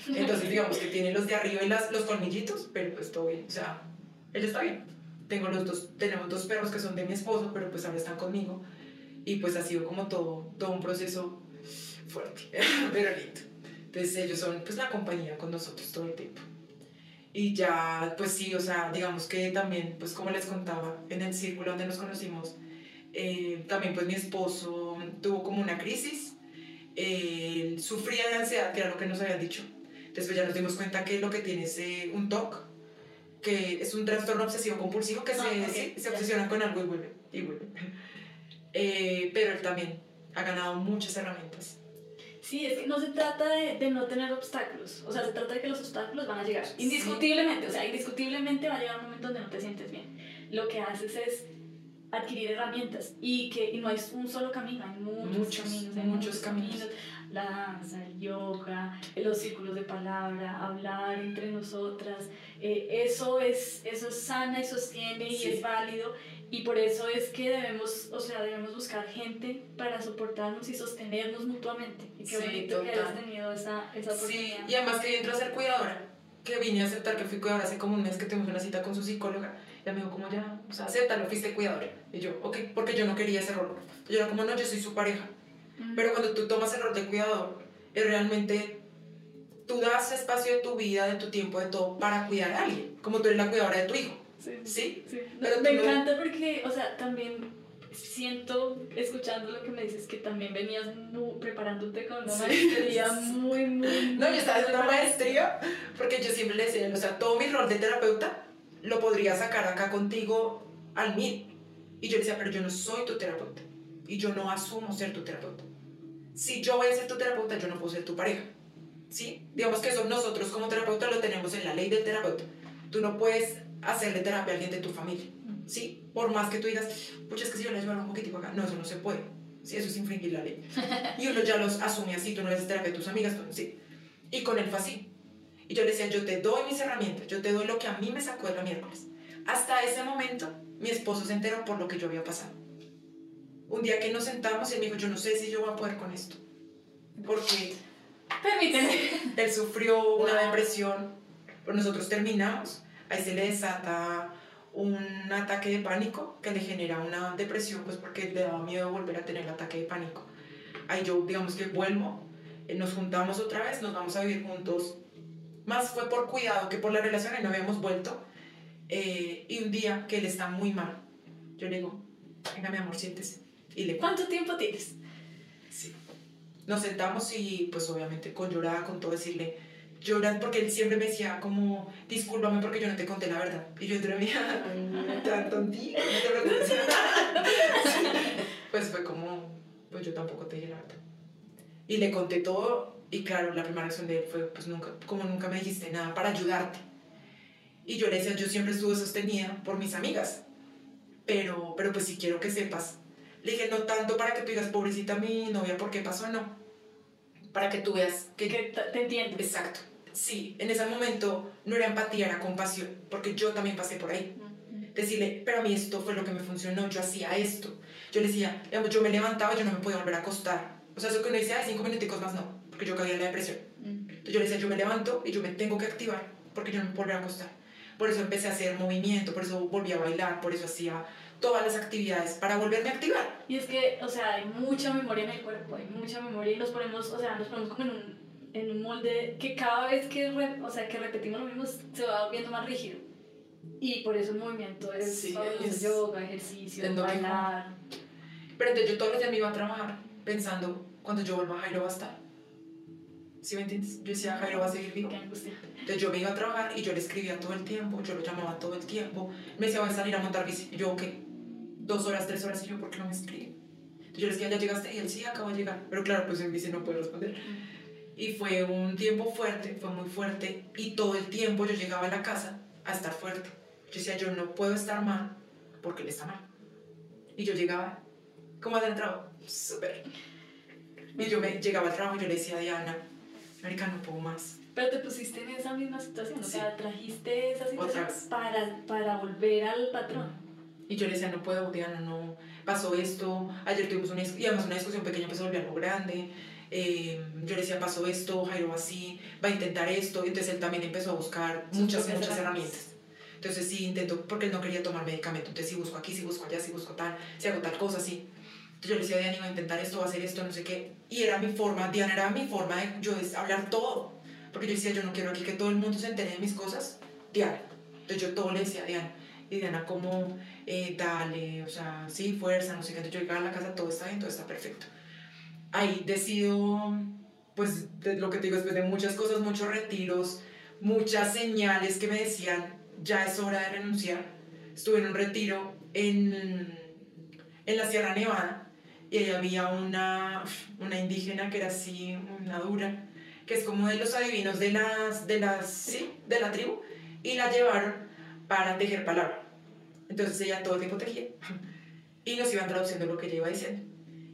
Entonces, digamos que tiene los de arriba y las, los colmillitos, pero pues todo bien. O sea, él está bien. Tengo los dos, tenemos dos perros que son de mi esposo, pero pues ahora están conmigo. Y pues ha sido como todo, todo un proceso fuerte, pero lindo. Entonces ellos son pues la compañía con nosotros todo el tiempo. Y ya, pues sí, o sea, digamos que también, pues como les contaba, en el círculo donde nos conocimos, eh, también pues mi esposo tuvo como una crisis, eh, sufría de ansiedad, que era lo que nos habían dicho. Después ya nos dimos cuenta que lo que tiene es eh, un TOC, que es un trastorno obsesivo compulsivo que Ah, se, ok, sí, se obsesiona con algo y vuelve, y vuelve. Eh, pero él también ha ganado muchas herramientas. Sí, es que no se trata de, de no tener obstáculos, o sea, se trata de que los obstáculos van a llegar, Sí. indiscutiblemente, o sea, indiscutiblemente va a llegar un momento donde no te sientes bien. Lo que haces es adquirir herramientas y que y no hay un solo camino, hay muchos, Muchos, caminos, hay muchos caminos. La danza, el yoga, los círculos de palabra, hablar entre nosotras, eh, eso, es, eso sana y sostiene y Sí. es válido y por eso es que debemos, o sea, debemos buscar gente para soportarnos y sostenernos mutuamente. Y qué Sí, bonito que total. hayas tenido esa, esa Sí, oportunidad. y además que entro a ser cuidadora, que vine a aceptar que fui cuidadora hace como un mes que tuvimos una cita con su psicóloga. Y me dijo, como ya, o sea, acéptalo, fuiste cuidadora. Y yo, ok, porque yo no quería ese rol. Yo era como, no, yo soy su pareja. Pero cuando tú tomas el rol de cuidador, es realmente tú das espacio de tu vida, de tu tiempo, de todo para cuidar a alguien, como tú eres la cuidadora de tu hijo. Sí, ¿Sí? sí. Pero me tú no- encanta porque, o sea, también siento, escuchando lo que me dices, que también venías mu- preparándote con una Sí. maestría muy, muy... No, yo estaba haciendo una maestría porque yo siempre le decía, o sea, todo mi rol de terapeuta lo podría sacar acá contigo al mil. Y yo le decía, pero yo no soy tu terapeuta. Y yo no asumo ser tu terapeuta. Si yo voy a ser tu terapeuta, yo no puedo ser tu pareja. ¿Sí? Digamos que eso nosotros como terapeuta lo tenemos en la ley del terapeuta. Tú no puedes hacerle terapia a alguien de tu familia. ¿Sí? Por más que tú digas, pucha, es que si yo le ayudo un poquitico acá. No, eso no se puede. Sí, eso es infringir la ley. Y uno ya los asume así, tú no eres terapia de tus amigas, sí. Y con él fue así. Y yo le decía, yo te doy mis herramientas, yo te doy lo que a mí me sacó de la miércoles. Hasta ese momento, mi esposo se enteró por lo que yo había pasado. Un día que nos sentamos, él me dijo, yo no sé si yo voy a poder con esto. Porque Permíteme. él sufrió una depresión, nosotros terminamos, ahí se le desata un ataque de pánico que le genera una depresión, pues porque le daba miedo volver a tener el ataque de pánico. Ahí yo, digamos que vuelvo, eh, nos juntamos otra vez, nos vamos a vivir juntos. Más fue por cuidado que por la relación y no habíamos vuelto. Eh, y un día que él está muy mal, yo le digo, venga mi amor, siéntese. Y le ¿Cuánto tiempo tienes? Sí. Nos sentamos y pues obviamente con llorada, con todo decirle, lloran porque él siempre me decía como, discúlpame porque yo no te conté la verdad. Y yo entre tan tontito, no te preocupes. pues fue como, pues yo tampoco te dije la verdad. Y le conté todo y claro, la primera reacción de él fue, pues nunca, como nunca me dijiste nada para ayudarte. Y yo le decía, yo siempre estuve sostenida por mis amigas, pero, pero pues sí quiero que sepas. Le dije, no tanto para que tú digas, pobrecita mi novia, ¿por qué pasó? No. Para que tú veas que... Que te entiendo. Exacto. Sí, en ese momento no era empatía, era compasión, porque yo también pasé por ahí. Decirle, pero a mí esto fue lo que me funcionó, yo hacía esto. Yo le decía, yo me levantaba, yo no me podía volver a acostar. O sea, eso que uno dice, ay, cinco minuticos más no, porque yo caía en la depresión. Entonces yo le decía, yo me levanto y yo me tengo que activar, porque yo no me puedo volver a acostar. Por eso empecé a hacer movimiento, por eso volví a bailar, por eso hacía todas las actividades para volverme a activar. Y es que, o sea, hay mucha memoria en el cuerpo, hay mucha memoria y nos ponemos, o sea, nos ponemos como en un, en un molde que cada vez que, re- o sea, que repetimos lo mismo se va volviendo más rígido. Y por eso el movimiento es, Sí, los es- yoga, ejercicio, bailar. Pero entonces yo todos los días me iba a trabajar pensando, cuando yo vuelva Jairo va a estar. ¿Sí me entiendes? Yo decía, Jairo va a seguir vivo. Qué. Entonces yo me iba a trabajar y yo le escribía todo el tiempo, yo lo llamaba todo el tiempo. Me decía, voy a salir a montar bici. Y yo, ok, dos horas, tres horas. Y yo, ¿por qué no me escribe? Entonces yo le decía, ¿ya llegaste? Y él, sí, acabo de llegar. Pero claro, pues en bici no puede responder. Y fue un tiempo fuerte, fue muy fuerte. Y todo el tiempo yo llegaba a la casa a estar fuerte. Yo decía, yo no puedo estar mal porque él está mal. Y yo llegaba, ¿cómo has entrado? Súper. Y yo me llegaba al trabajo y yo le decía a Diana, Marica, no puedo más. Pero te pusiste en esa misma situación, Sí. o sea, trajiste esa situación para, para volver al patrón. Y yo le decía, no puedo, Diana, no, pasó esto, ayer tuvimos una, y además una discusión pequeña empezó a volver algo grande, eh, yo le decía, pasó esto, Jairo va así, va a intentar esto, entonces él también empezó a buscar muchas, muchas herramientas. Entonces sí intento, porque él no quería tomar medicamento, entonces si busco aquí, si busco allá, si busco tal, si hago tal cosa, sí. Entonces yo le decía, Diana, iba a intentar esto, va a hacer esto, no sé qué, y era mi forma, Diana era mi forma de yo es hablar todo, porque yo decía, yo no quiero aquí que todo el mundo se entere de mis cosas, Diana. Entonces yo todo le decía a Diana, y Diana como, eh, dale, o sea, sí, fuerza, no sé qué. Entonces yo llegaba a la casa, todo está bien, todo está perfecto. Ahí decido, pues, de lo que te digo, después de muchas cosas, muchos retiros, muchas señales que me decían, ya es hora de renunciar. Estuve en un retiro en, en la Sierra Nevada y ahí había una, una indígena que era así, una dura, que es como de los adivinos de las, de las, sí, de la tribu, y la llevaron para tejer palabra. Entonces ella todo el tiempo tejía y nos iban traduciendo lo que ella iba diciendo.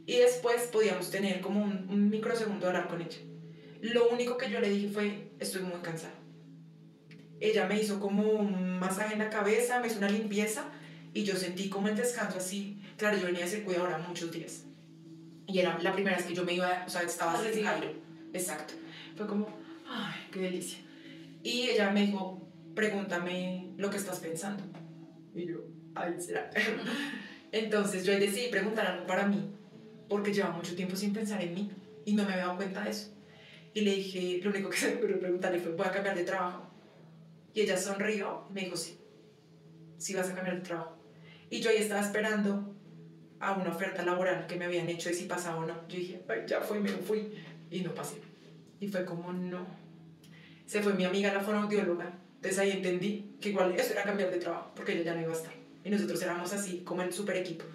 Y después podíamos tener como un, un microsegundo de hablar con ella. Lo único que yo le dije fue, estoy muy cansada. Ella me hizo como un masaje en la cabeza, me hizo una limpieza y yo sentí como el descanso así. Claro, yo venía a ser cuidadora muchos días. Y era la primera vez que yo me iba, o sea, estaba A sin recibir. Jairo. Exacto. Fue como, ay, qué delicia. Y ella me dijo, pregúntame lo que estás pensando. Y yo, ay, será. Entonces yo ahí decidí preguntar algo para mí, porque llevaba mucho tiempo sin pensar en mí y no me había dado cuenta de eso. Y le dije, lo único que se me ocurrió preguntarle fue, ¿voy a cambiar de trabajo? Y ella sonrió y me dijo, sí, sí vas a cambiar de trabajo. Y yo ahí estaba esperando a una oferta laboral que me habían hecho de si pasaba o no. Yo dije, ay, ya fue, me fui. Y no pasé. Y fue como, no. Se fue mi amiga, la fonoaudióloga. Entonces ahí entendí que igual eso era cambiar de trabajo, porque ella ya no iba a estar. Y nosotros éramos así, como el super equipo.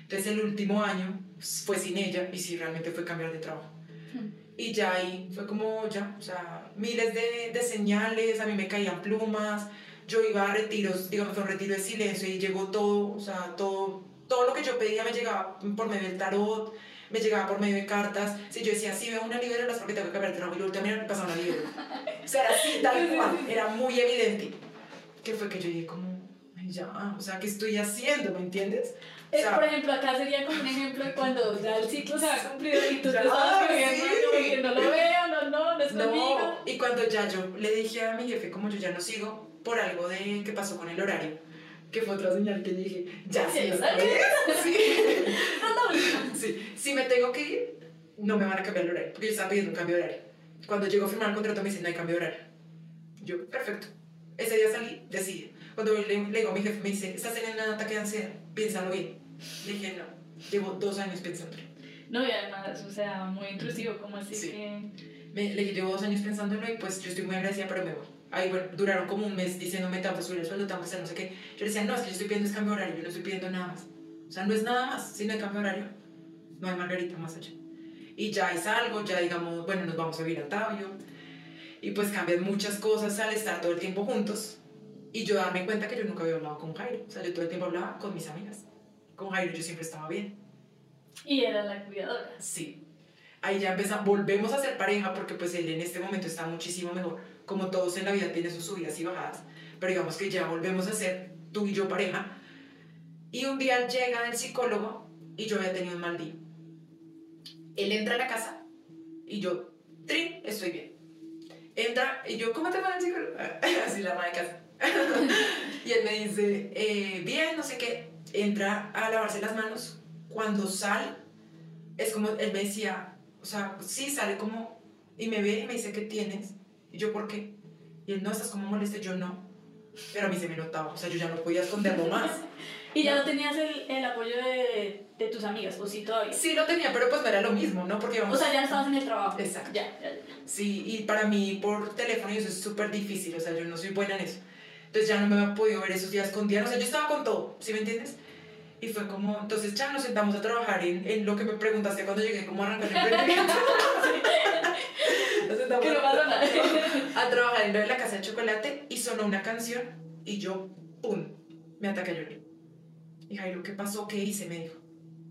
Entonces el último año fue sin ella y sí, realmente fue cambiar de trabajo. Y ya ahí fue como, ya, o sea, miles de, de señales, a mí me caían plumas, yo iba a retiros, digamos, fue un retiro de silencio y llegó todo, o sea, todo, todo lo que yo pedía me llegaba por medio del tarot, me llegaba por medio de cartas. Si yo decía, sí, veo una libélula es porque tengo que cambiar de trabajo y también me pasaba una libélula. O sea, era así, tal cual, era muy evidente. Que fue que yo dije como, ya, o sea, ¿qué estoy haciendo? ¿Me entiendes? O Eh, sea, por ejemplo, acá sería como un ejemplo de cuando ya el ciclo se ha cumplido y tú te Ya, estabas corriendo sí. no lo veo, no, no, no es conmigo. No, y cuando ya yo le dije a mi jefe, como yo ya no sigo, por algo de que pasó con el horario, que fue otra señal que dije, ya sí, sí, sí, si me tengo que ir, no me van a cambiar el horario, porque yo estaba pidiendo un cambio de horario. Cuando llego a firmar el contrato me dicen, no hay cambio de horario. Yo, perfecto. Ese día salí, decidí. Cuando le, le digo a mi jefe, me dice, estás teniendo un ataque de ansiedad, piénsalo bien. Le dije, no, llevo dos años pensándolo. No, y además, o sea, muy intrusivo, como así Sí. que... Me, le dije, llevo dos años pensándolo y pues yo estoy muy agradecida, pero me voy. Ahí, bueno, duraron como un mes diciéndome, te vamos a subir el sueldo, te vamos a hacer no sé qué. Yo decía, no, es que yo estoy pidiendo es cambio de horario, yo no estoy pidiendo nada más. O sea, no es nada más, si no hay cambio de horario, no hay margarita más allá. Y ya es algo, ya digamos, bueno, nos vamos a vivir a Tabio. Y pues cambian muchas cosas al estar todo el tiempo juntos. Y yo darme cuenta que yo nunca había hablado con Jairo. O sea, yo todo el tiempo hablaba con mis amigas. Con Jairo yo siempre estaba bien. Y era la cuidadora. Sí. Ahí ya empezamos, volvemos a ser pareja porque pues él en este momento está muchísimo mejor. Como todos en la vida tiene sus subidas y bajadas. Pero digamos que ya volvemos a ser tú y yo pareja. Y un día llega el psicólogo y yo había tenido un mal día. Él entra a la casa y yo, trin, estoy bien. Entra y yo, ¿cómo te va el psicólogo? Así la madre de casa. y él me dice, eh, bien, no sé qué. Entra a lavarse las manos. Cuando sale, es como, él me decía, o sea, sí, sale como, y me ve y me dice, ¿qué tienes? Y yo, ¿por qué? Y él, no, estás como molesta, yo no. Pero a mí se me notaba, o sea, yo ya no podía esconderlo más. Y ya no tenías el, el apoyo de, de tus amigas, o sí todavía. Sí lo tenía, pero pues no era lo mismo, ¿no? Porque O vamos... sea, ya no estabas en el trabajo. Exacto. Ya, ya, ya. Sí, y para mí por teléfono eso es súper difícil, o sea, yo no soy buena en eso. Entonces ya no me había podido ver esos días con día, o sea, yo estaba con todo, ¿sí me entiendes? Y fue como, entonces ya nos sentamos a trabajar en, en lo que me preguntaste cuando llegué, cómo arrancar el emprendimiento. Nos sentamos a- nada. a trabajar en lo de la casa de chocolate y sonó una canción y yo, ¡pum!, me ataqué a llorar. Y Jairo, ¿qué pasó? ¿Qué hice? Me dijo.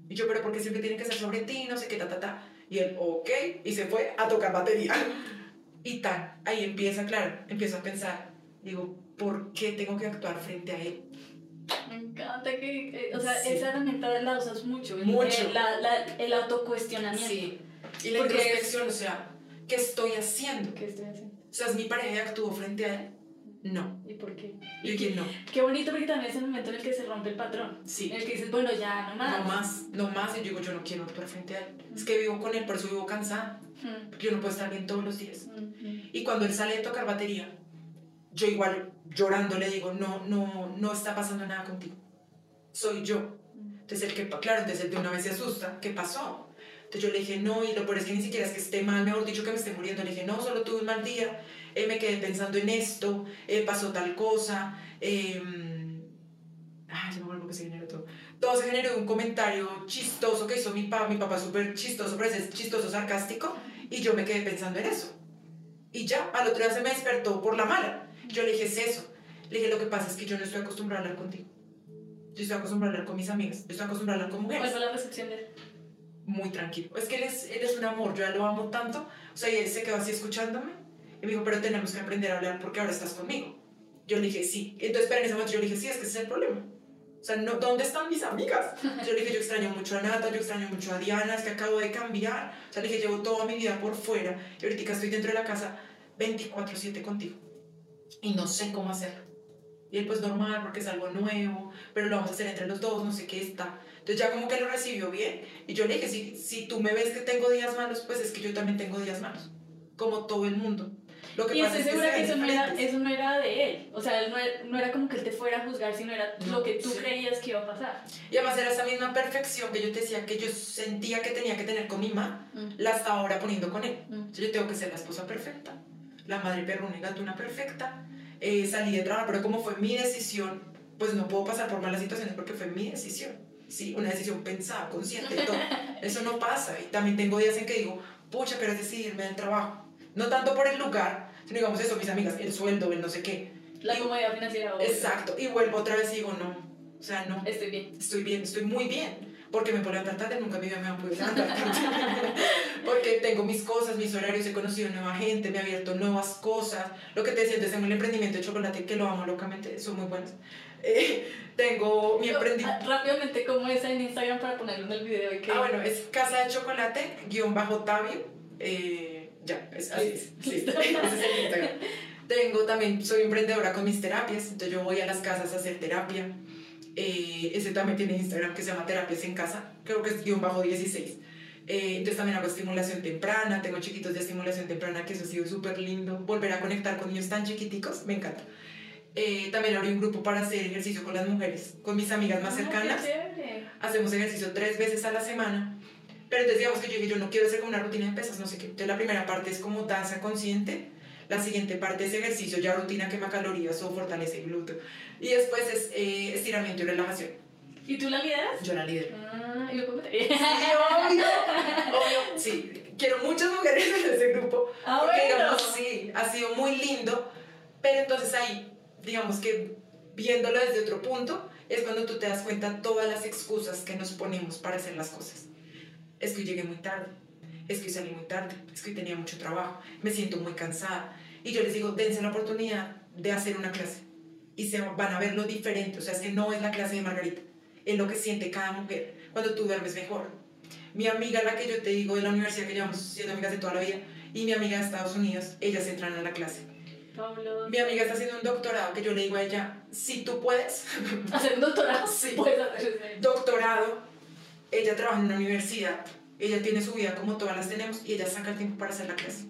Y yo, pero porque siempre tiene que ser sobre ti, no sé qué, ta, ta, ta. Y él, ok, y se fue a tocar batería. Y tal, ahí empieza, claro, empiezo a pensar, digo, ¿por qué tengo que actuar frente a él? Me encanta que, que- o sea, Sí. esa herramienta la usas mucho. Mucho. El, la, la- el autocuestionamiento. Sí. Y la Porque introspección, o sea, ¿qué estoy haciendo? ¿Qué estoy haciendo? O sea, ¿es mi pareja y actúo frente a él? No. ¿Y por qué? ¿Y Y quién no? Qué bonito porque también es el momento en el que se rompe el patrón. Sí. En el que dices, bueno, ya, no más. No más, no más. Y yo digo, yo no quiero actuar frente a él. Es que vivo con él, por eso vivo cansada. Porque yo no puedo estar bien todos los días. Y cuando él sale de tocar batería, yo igual llorando le digo, no, no, no está pasando nada contigo. Soy yo. Entonces el que, claro, entonces él de una vez se asusta, ¿qué pasó? Entonces yo le dije, no, y lo peor es que ni siquiera es que esté mal, mejor dicho que me esté muriendo. Le dije, no, solo tuve un mal día, eh, me quedé pensando en esto, eh, pasó tal cosa. Eh, ay, se me acuerdo que se generó todo. Todo se generó un comentario chistoso que hizo mi papá, mi papá súper chistoso, pero es chistoso, sarcástico, y yo me quedé pensando en eso. Y ya, al otro día se me despertó por la mala. Yo le dije, es eso. Le dije, lo que pasa es que yo no estoy acostumbrada a hablar contigo. Yo estoy acostumbrada a hablar con mis amigas. Yo estoy acostumbrada a hablar con ¿Cuál mujeres. fue la recepción de él? Muy tranquilo. Es que él es, él es un amor. Yo ya lo amo tanto. O sea, y él se quedó así escuchándome. Y me dijo, pero tenemos que aprender a hablar porque ahora estás conmigo. Yo le dije, sí. Entonces, pero en ese momento yo le dije, sí, es que ese es el problema. O sea, no, ¿dónde están mis amigas? Yo le dije, yo extraño mucho a Nata, yo extraño mucho a Diana, es que acabo de cambiar. O sea, le dije, llevo toda mi vida por fuera y ahorita estoy dentro de la casa 24-7 contigo. Y no sé cómo hacerlo. Y él, pues normal, porque es algo nuevo, pero lo vamos a hacer entre los dos, no sé qué está. Entonces ya como que lo recibió bien. Y yo le dije, si, si tú me ves que tengo días malos, pues es que yo también tengo días malos. Como todo el mundo. Lo que Y estoy es que segura se que ven eso no, era, eso no era de él. O sea, él no era, no era como que él te fuera a juzgar, sino era No, lo que tú sí. creías que iba a pasar. Y además era esa misma perfección que yo te decía que yo sentía que tenía que tener con mi mamá, Mm. la estaba ahora poniendo con él. Mm. Entonces yo tengo que ser la esposa perfecta, la madre perruna y gatuna perfecta. Eh, salí de trabajar, pero como fue mi decisión, pues no puedo pasar por malas situaciones porque fue mi decisión. Sí, una decisión pensada, consciente, todo. Eso no pasa. Y también tengo días en que digo, pucha, pero es decidirme del trabajo. No tanto por el lugar, sino digamos eso, mis amigas, el sueldo, el no sé qué. La comodidad financiera. Exacto. Y vuelvo otra vez y digo, no. O sea, no Estoy bien. estoy bien, estoy muy bien. Porque me puedo levantar tarde, nunca en mi vida me han podido levantar porque tengo mis cosas, mis horarios, he conocido nueva gente, me he abierto nuevas cosas. Lo que te decía antes, tengo el emprendimiento de chocolate que lo amo locamente, son muy buenos. Eh, tengo mi Ah, emprendimiento. Rápidamente, ¿cómo es en Instagram para ponerlo en el video? Y que... Ah, bueno, es Casa de Chocolate, guion bajo Tabio. Eh, ya, es así. es, Sí, es. Tengo también, soy emprendedora con mis terapias, entonces yo voy a las casas a hacer terapia. Eh, ese también tiene Instagram que se llama Terapias en Casa, creo que es guion bajo 16. Eh, entonces también hago estimulación temprana, tengo chiquitos de estimulación temprana, que eso ha sido súper lindo. Volver a conectar con niños tan chiquiticos, me encanta. Eh, también abrí un grupo para hacer ejercicio con las mujeres, con mis amigas más Ah, cercanas. Hacemos ejercicio tres veces a la semana. Pero entonces digamos que yo dije, yo no quiero hacer como una rutina de pesas, no sé qué. Entonces la primera parte es como danza consciente, la siguiente parte es ejercicio, ya rutina quema calorías o fortalece el glúteo. Y después es eh, estiramiento y relajación. ¿Y tú la lideras? Yo la lidero. Ah, y puedo meter. Sí, obvio, obvio. Sí, quiero muchas mujeres en ese grupo. Ah, porque, bueno. digamos, sí, ha sido muy lindo. Pero entonces ahí, digamos que viéndolo desde otro punto, es cuando tú te das cuenta todas las excusas que nos ponemos para hacer las cosas. Es que llegué muy tarde, es que hoy salí muy tarde, es que hoy tenía mucho trabajo, me siento muy cansada. Y yo les digo, dense la oportunidad de hacer una clase. Y se van a ver lo diferente. O sea, es que no es la clase de Margarita, es lo que siente cada mujer cuando tú duermes mejor. Mi amiga, la que yo te digo de la universidad, que llevamos siendo amigas de toda la vida, y mi amiga de Estados Unidos, ellas entran a la clase. Pablo. Mi amiga está haciendo un doctorado que yo le digo a ella, si tú puedes, Hacer un doctorado. Sí. Puedes hacer doctorado, ella trabaja en una universidad, ella tiene su vida como todas las tenemos y ella saca el tiempo para hacer la clase.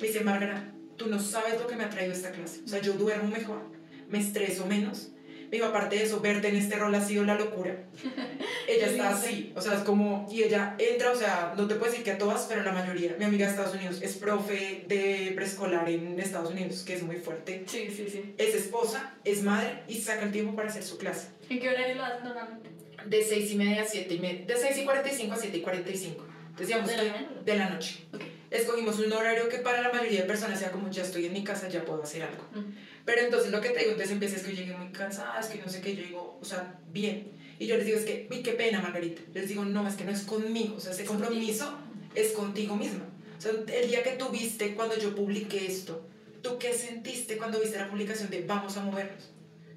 Me dice, Margarita, tú no sabes lo que me ha traído esta clase. O sea, yo duermo mejor, me estreso menos. Me digo, aparte de eso, verte en este rol ha sido la locura. ella está así, o sea, es como, y ella entra, o sea, no te puedo decir que a todas, pero la mayoría. Mi amiga de Estados Unidos es profe de preescolar en Estados Unidos, que es muy fuerte. Sí, sí, sí. Es esposa, es madre y saca el tiempo para hacer su clase. ¿En qué horario lo hacen normalmente? De 6 y media a 7 y media. De 6 y 45 a 7 y 45. Entonces, digamos ¿De la que de la noche. Ok. Escogimos un horario que para la mayoría de personas sea como ya estoy en mi casa, ya puedo hacer algo. Mm. Pero entonces lo que te digo, entonces empieza es que yo llegué muy cansada, es que no sé qué, yo digo, o sea, bien. Y yo les digo, es que, uy, qué pena, Margarita. Les digo, no, es que no es conmigo, o sea, ese compromiso es contigo misma. O sea, el día que tú viste cuando yo publiqué esto, ¿tú qué sentiste cuando viste la publicación de vamos a movernos?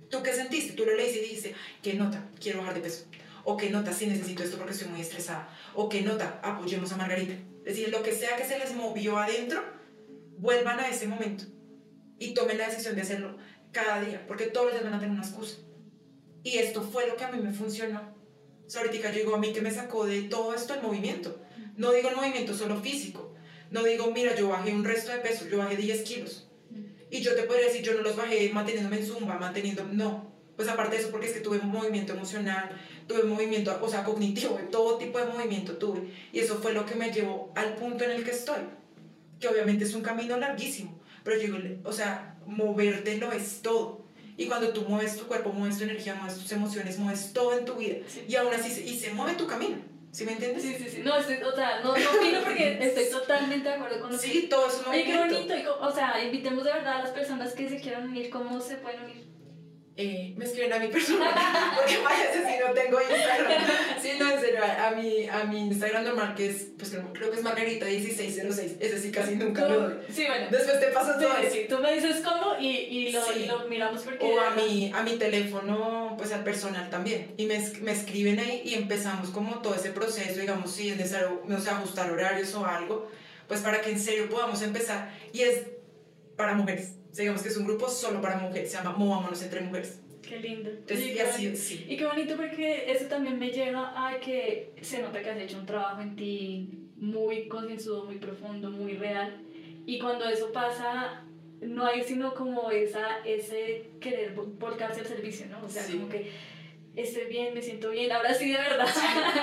¿Tú qué sentiste? Tú lo leíste y dijiste, ¿qué nota? Quiero bajar de peso. O qué nota, sí necesito esto porque estoy muy estresada. O qué nota, apoyemos a Margarita. Es decir, lo que sea que se les movió adentro, vuelvan a ese momento y tomen la decisión de hacerlo cada día, porque todos los van a tener una excusa. Y esto fue lo que a mí me funcionó. O sea, ahorita yo digo, a mí que me sacó de todo esto el movimiento. No digo el movimiento solo físico. No digo, mira, yo bajé un resto de peso, yo bajé 10 kilos. Y yo te podría decir, yo no los bajé manteniéndome en zumba, manteniendo... No. Pues aparte de eso, porque es que tuve un movimiento emocional, tuve movimiento, o sea, cognitivo, todo tipo de movimiento tuve. Y eso fue lo que me llevó al punto en el que estoy. Que obviamente es un camino larguísimo. Pero yo o sea, moverte lo es todo. Y cuando tú mueves tu cuerpo, mueves tu energía, mueves tus emociones, mueves todo en tu vida. Sí. Y aún así, se- y se mueve tu camino. ¿Sí me entiendes? Sí, sí, sí. No, estoy, o sea, no, no opino porque estoy totalmente de acuerdo con lo que Sí, todo es un Oye, qué movimiento. bonito. y o sea, invitemos de verdad a las personas que se quieran unir. ¿Cómo se pueden unir? Eh, me escriben a mi persona, porque parece si no tengo Instagram. Sí, no, en serio, a mi, a mi Instagram normal, que es, pues creo que es Margarita1606, ese sí casi nunca lo doy. Sí, bueno. Después te paso Sí, todo sí, tú me dices cómo y, y, lo, Sí. y lo miramos porque... O a mi, a mi teléfono, pues al personal también. Y me, me escriben ahí y empezamos como todo ese proceso, digamos, si es necesario, no sé, ajustar horarios o algo, pues para que en serio podamos empezar. Y es para mujeres. O sea, digamos que es un grupo solo para mujeres, se llama Movámonos entre mujeres. Qué lindo. Entonces, y qué así, bonito. sí. Y qué bonito porque eso también me lleva a que se nota que has hecho un trabajo en ti muy concienzudo, muy profundo, muy real. Y cuando eso pasa, no hay sino como esa, ese querer vo- volcarse al servicio, ¿no? O sea, Sí. como que estoy bien, me siento bien, ahora sí de verdad.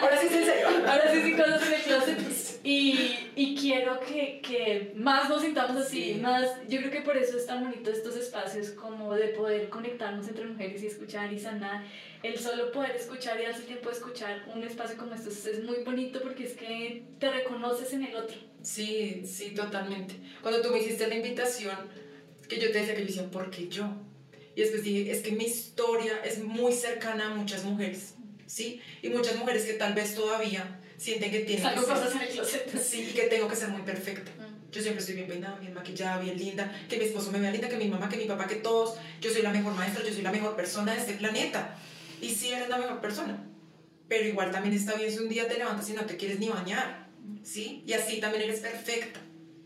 Ahora sí es en serio. Ahora sí, sí, cosas en el closet. Y, y quiero que, que más nos sintamos así, Sí. más. Yo creo que por eso es tan bonito estos espacios como de poder conectarnos entre mujeres y escuchar y sanar. El solo poder escuchar y darse tiempo de escuchar un espacio como estos es muy bonito porque es que te reconoces en el otro. Sí, sí, totalmente. Cuando tú me hiciste la invitación, que yo te decía que yo decía, ¿por qué yo? Y después dije, es que mi historia es muy cercana a muchas mujeres, ¿sí? Y muchas mujeres que tal vez todavía sienten que tienen que Salgo ser, cosas en el closet. sí, y que tengo que ser muy perfecta. Yo siempre estoy bien peinada, bien maquillada, bien linda, que mi esposo me vea linda, que mi mamá, que mi papá, que todos. Yo soy la mejor maestra, yo soy la mejor persona de este planeta. Y sí eres la mejor persona. Pero igual también está bien si un día te levantas y no te quieres ni bañar, ¿sí? Y así también eres perfecta,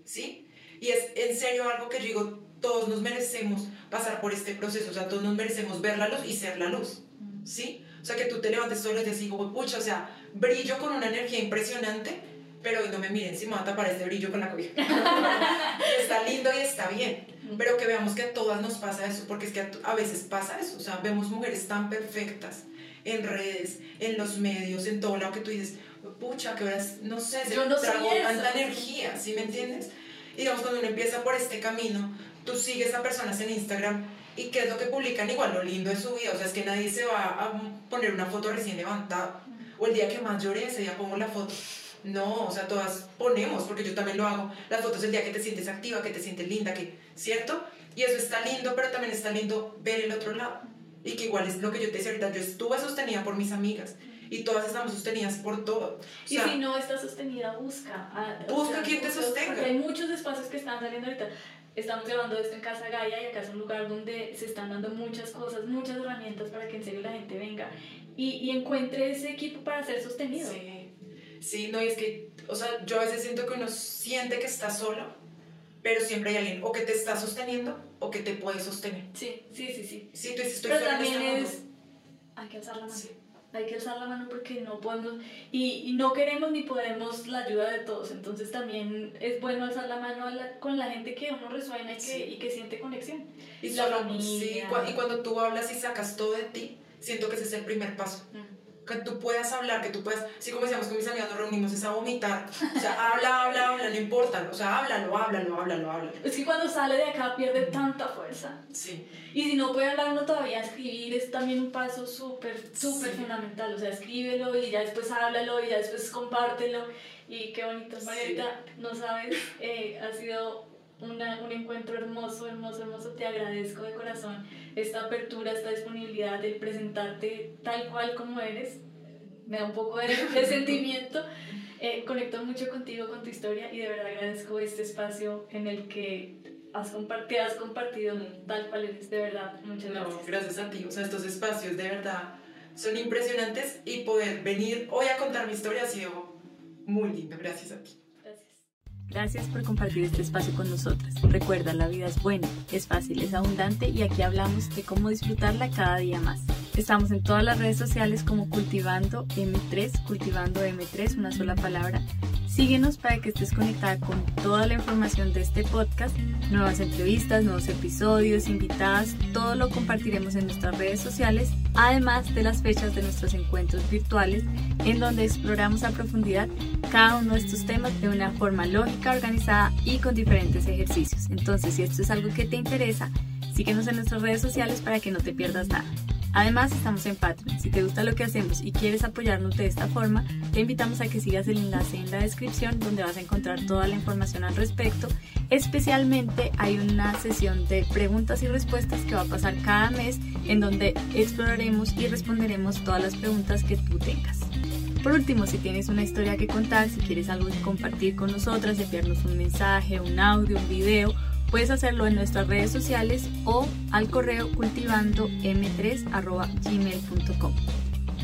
¿sí? Y es en serio algo que yo digo, todos nos merecemos pasar por este proceso, o sea, todos nos merecemos ver la luz y ser la luz, ¿sí? O sea, que tú te levantes todos los días y digo, pucha, o sea, brillo con una energía impresionante, pero hoy no me miren si me va a tapar este brillo con la cobija. está lindo y está bien, pero que veamos que a todas nos pasa eso, porque es que a, veces pasa eso, o sea, vemos mujeres tan perfectas en redes, en los medios, en todo lado que tú dices, pucha, que horas, no sé, se no tragó tanta energía, ¿sí me entiendes? Y digamos, cuando uno empieza por este camino, tú sigues a personas en Instagram y qué es lo que publican, igual lo lindo de su vida, o sea, es que nadie se va a poner una foto recién levantada, o el día que más lloré, ese día pongo la foto. No, o sea, todas ponemos, porque yo también lo hago, las fotos el día que te sientes activa, que te sientes linda, que, ¿cierto? Y eso está lindo, pero también está lindo ver el otro lado. Y que igual es lo que yo te decía ahorita, yo estuve sostenida por mis amigas y todas estamos sostenidas por todo. O Y sea, si no está sostenida, busca. ah, o Busca quien te busca, sostenga. porque Hay muchos espacios que están saliendo ahorita. Estamos grabando esto en Casa Gaia y acá es un lugar donde se están dando muchas cosas, muchas herramientas para que en serio la gente venga y, y encuentre ese equipo para ser sostenido. Sí, sí, no, y es que, o sea, yo a veces siento que uno siente que está solo, pero siempre hay alguien o que te está sosteniendo o que te puede sostener. Sí, sí, sí, sí. Sí, tú dices, estoy Pero también este es, hay que alzar la mano. Sí. Hay que alzar la mano porque no podemos y, y no queremos ni podemos la ayuda de todos. Entonces también es bueno alzar la mano la- con la gente que uno resuena y que, Sí. y que siente conexión. Y, la solo, familia. sí, y cuando tú hablas y sacas todo de ti, siento que ese es el primer paso. Mm. Que tú puedas hablar, que tú puedas, así como decíamos con mis amigas, nos reunimos, es a vomitar. O sea, habla, habla, habla, no importa. O sea, háblalo, háblalo, háblalo, háblalo. Es que cuando sale de acá pierde tanta fuerza. Sí. Y si no puede hablar uno todavía, escribir es también un paso súper, súper Sí. fundamental. O sea, escríbelo y ya después háblalo y ya después compártelo. Y qué bonito, Sí. Margarita, no sabes, eh, ha sido una, un encuentro hermoso, hermoso, hermoso. Te agradezco de corazón esta apertura, esta disponibilidad de presentarte tal cual como eres. Me da un poco de, de sentimiento. Eh, conecto mucho contigo, con tu historia y de verdad agradezco este espacio en el que has compartido, has compartido tal cual eres. De verdad, muchas No, gracias. gracias a ti. O sea, estos espacios de verdad son impresionantes y poder venir hoy a contar mi historia ha sido muy lindo. Gracias a ti. Gracias. Por compartir este espacio con nosotras. Recuerda, la vida es buena, es fácil, es abundante y aquí hablamos de cómo disfrutarla cada día más. Estamos en todas las redes sociales como Cultivando M3, Cultivando M3, una sola palabra. Síguenos para que estés conectada con toda la información de este podcast, nuevas entrevistas, nuevos episodios, invitadas, todo lo compartiremos en nuestras redes sociales, además de las fechas de nuestros encuentros virtuales en donde exploramos a profundidad cada uno de estos temas de una forma lógica, organizada y con diferentes ejercicios. Entonces, si esto es algo que te interesa, síguenos en nuestras redes sociales para que no te pierdas nada. Además, estamos en Patreon. Si te gusta lo que hacemos y quieres apoyarnos de esta forma, te invitamos a que sigas el enlace en la descripción donde vas a encontrar toda la información al respecto. Especialmente hay una sesión de preguntas y respuestas que va a pasar cada mes en donde exploraremos y responderemos todas las preguntas que tú tengas. Por último, si tienes una historia que contar, si quieres algo que compartir con nosotras, enviarnos un mensaje, un audio, un video, puedes hacerlo en nuestras redes sociales o al correo cultivandom3.gmail.com.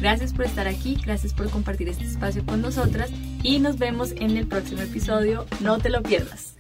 Gracias por estar aquí, gracias por compartir este espacio con nosotras y nos vemos en el próximo episodio. No te lo pierdas.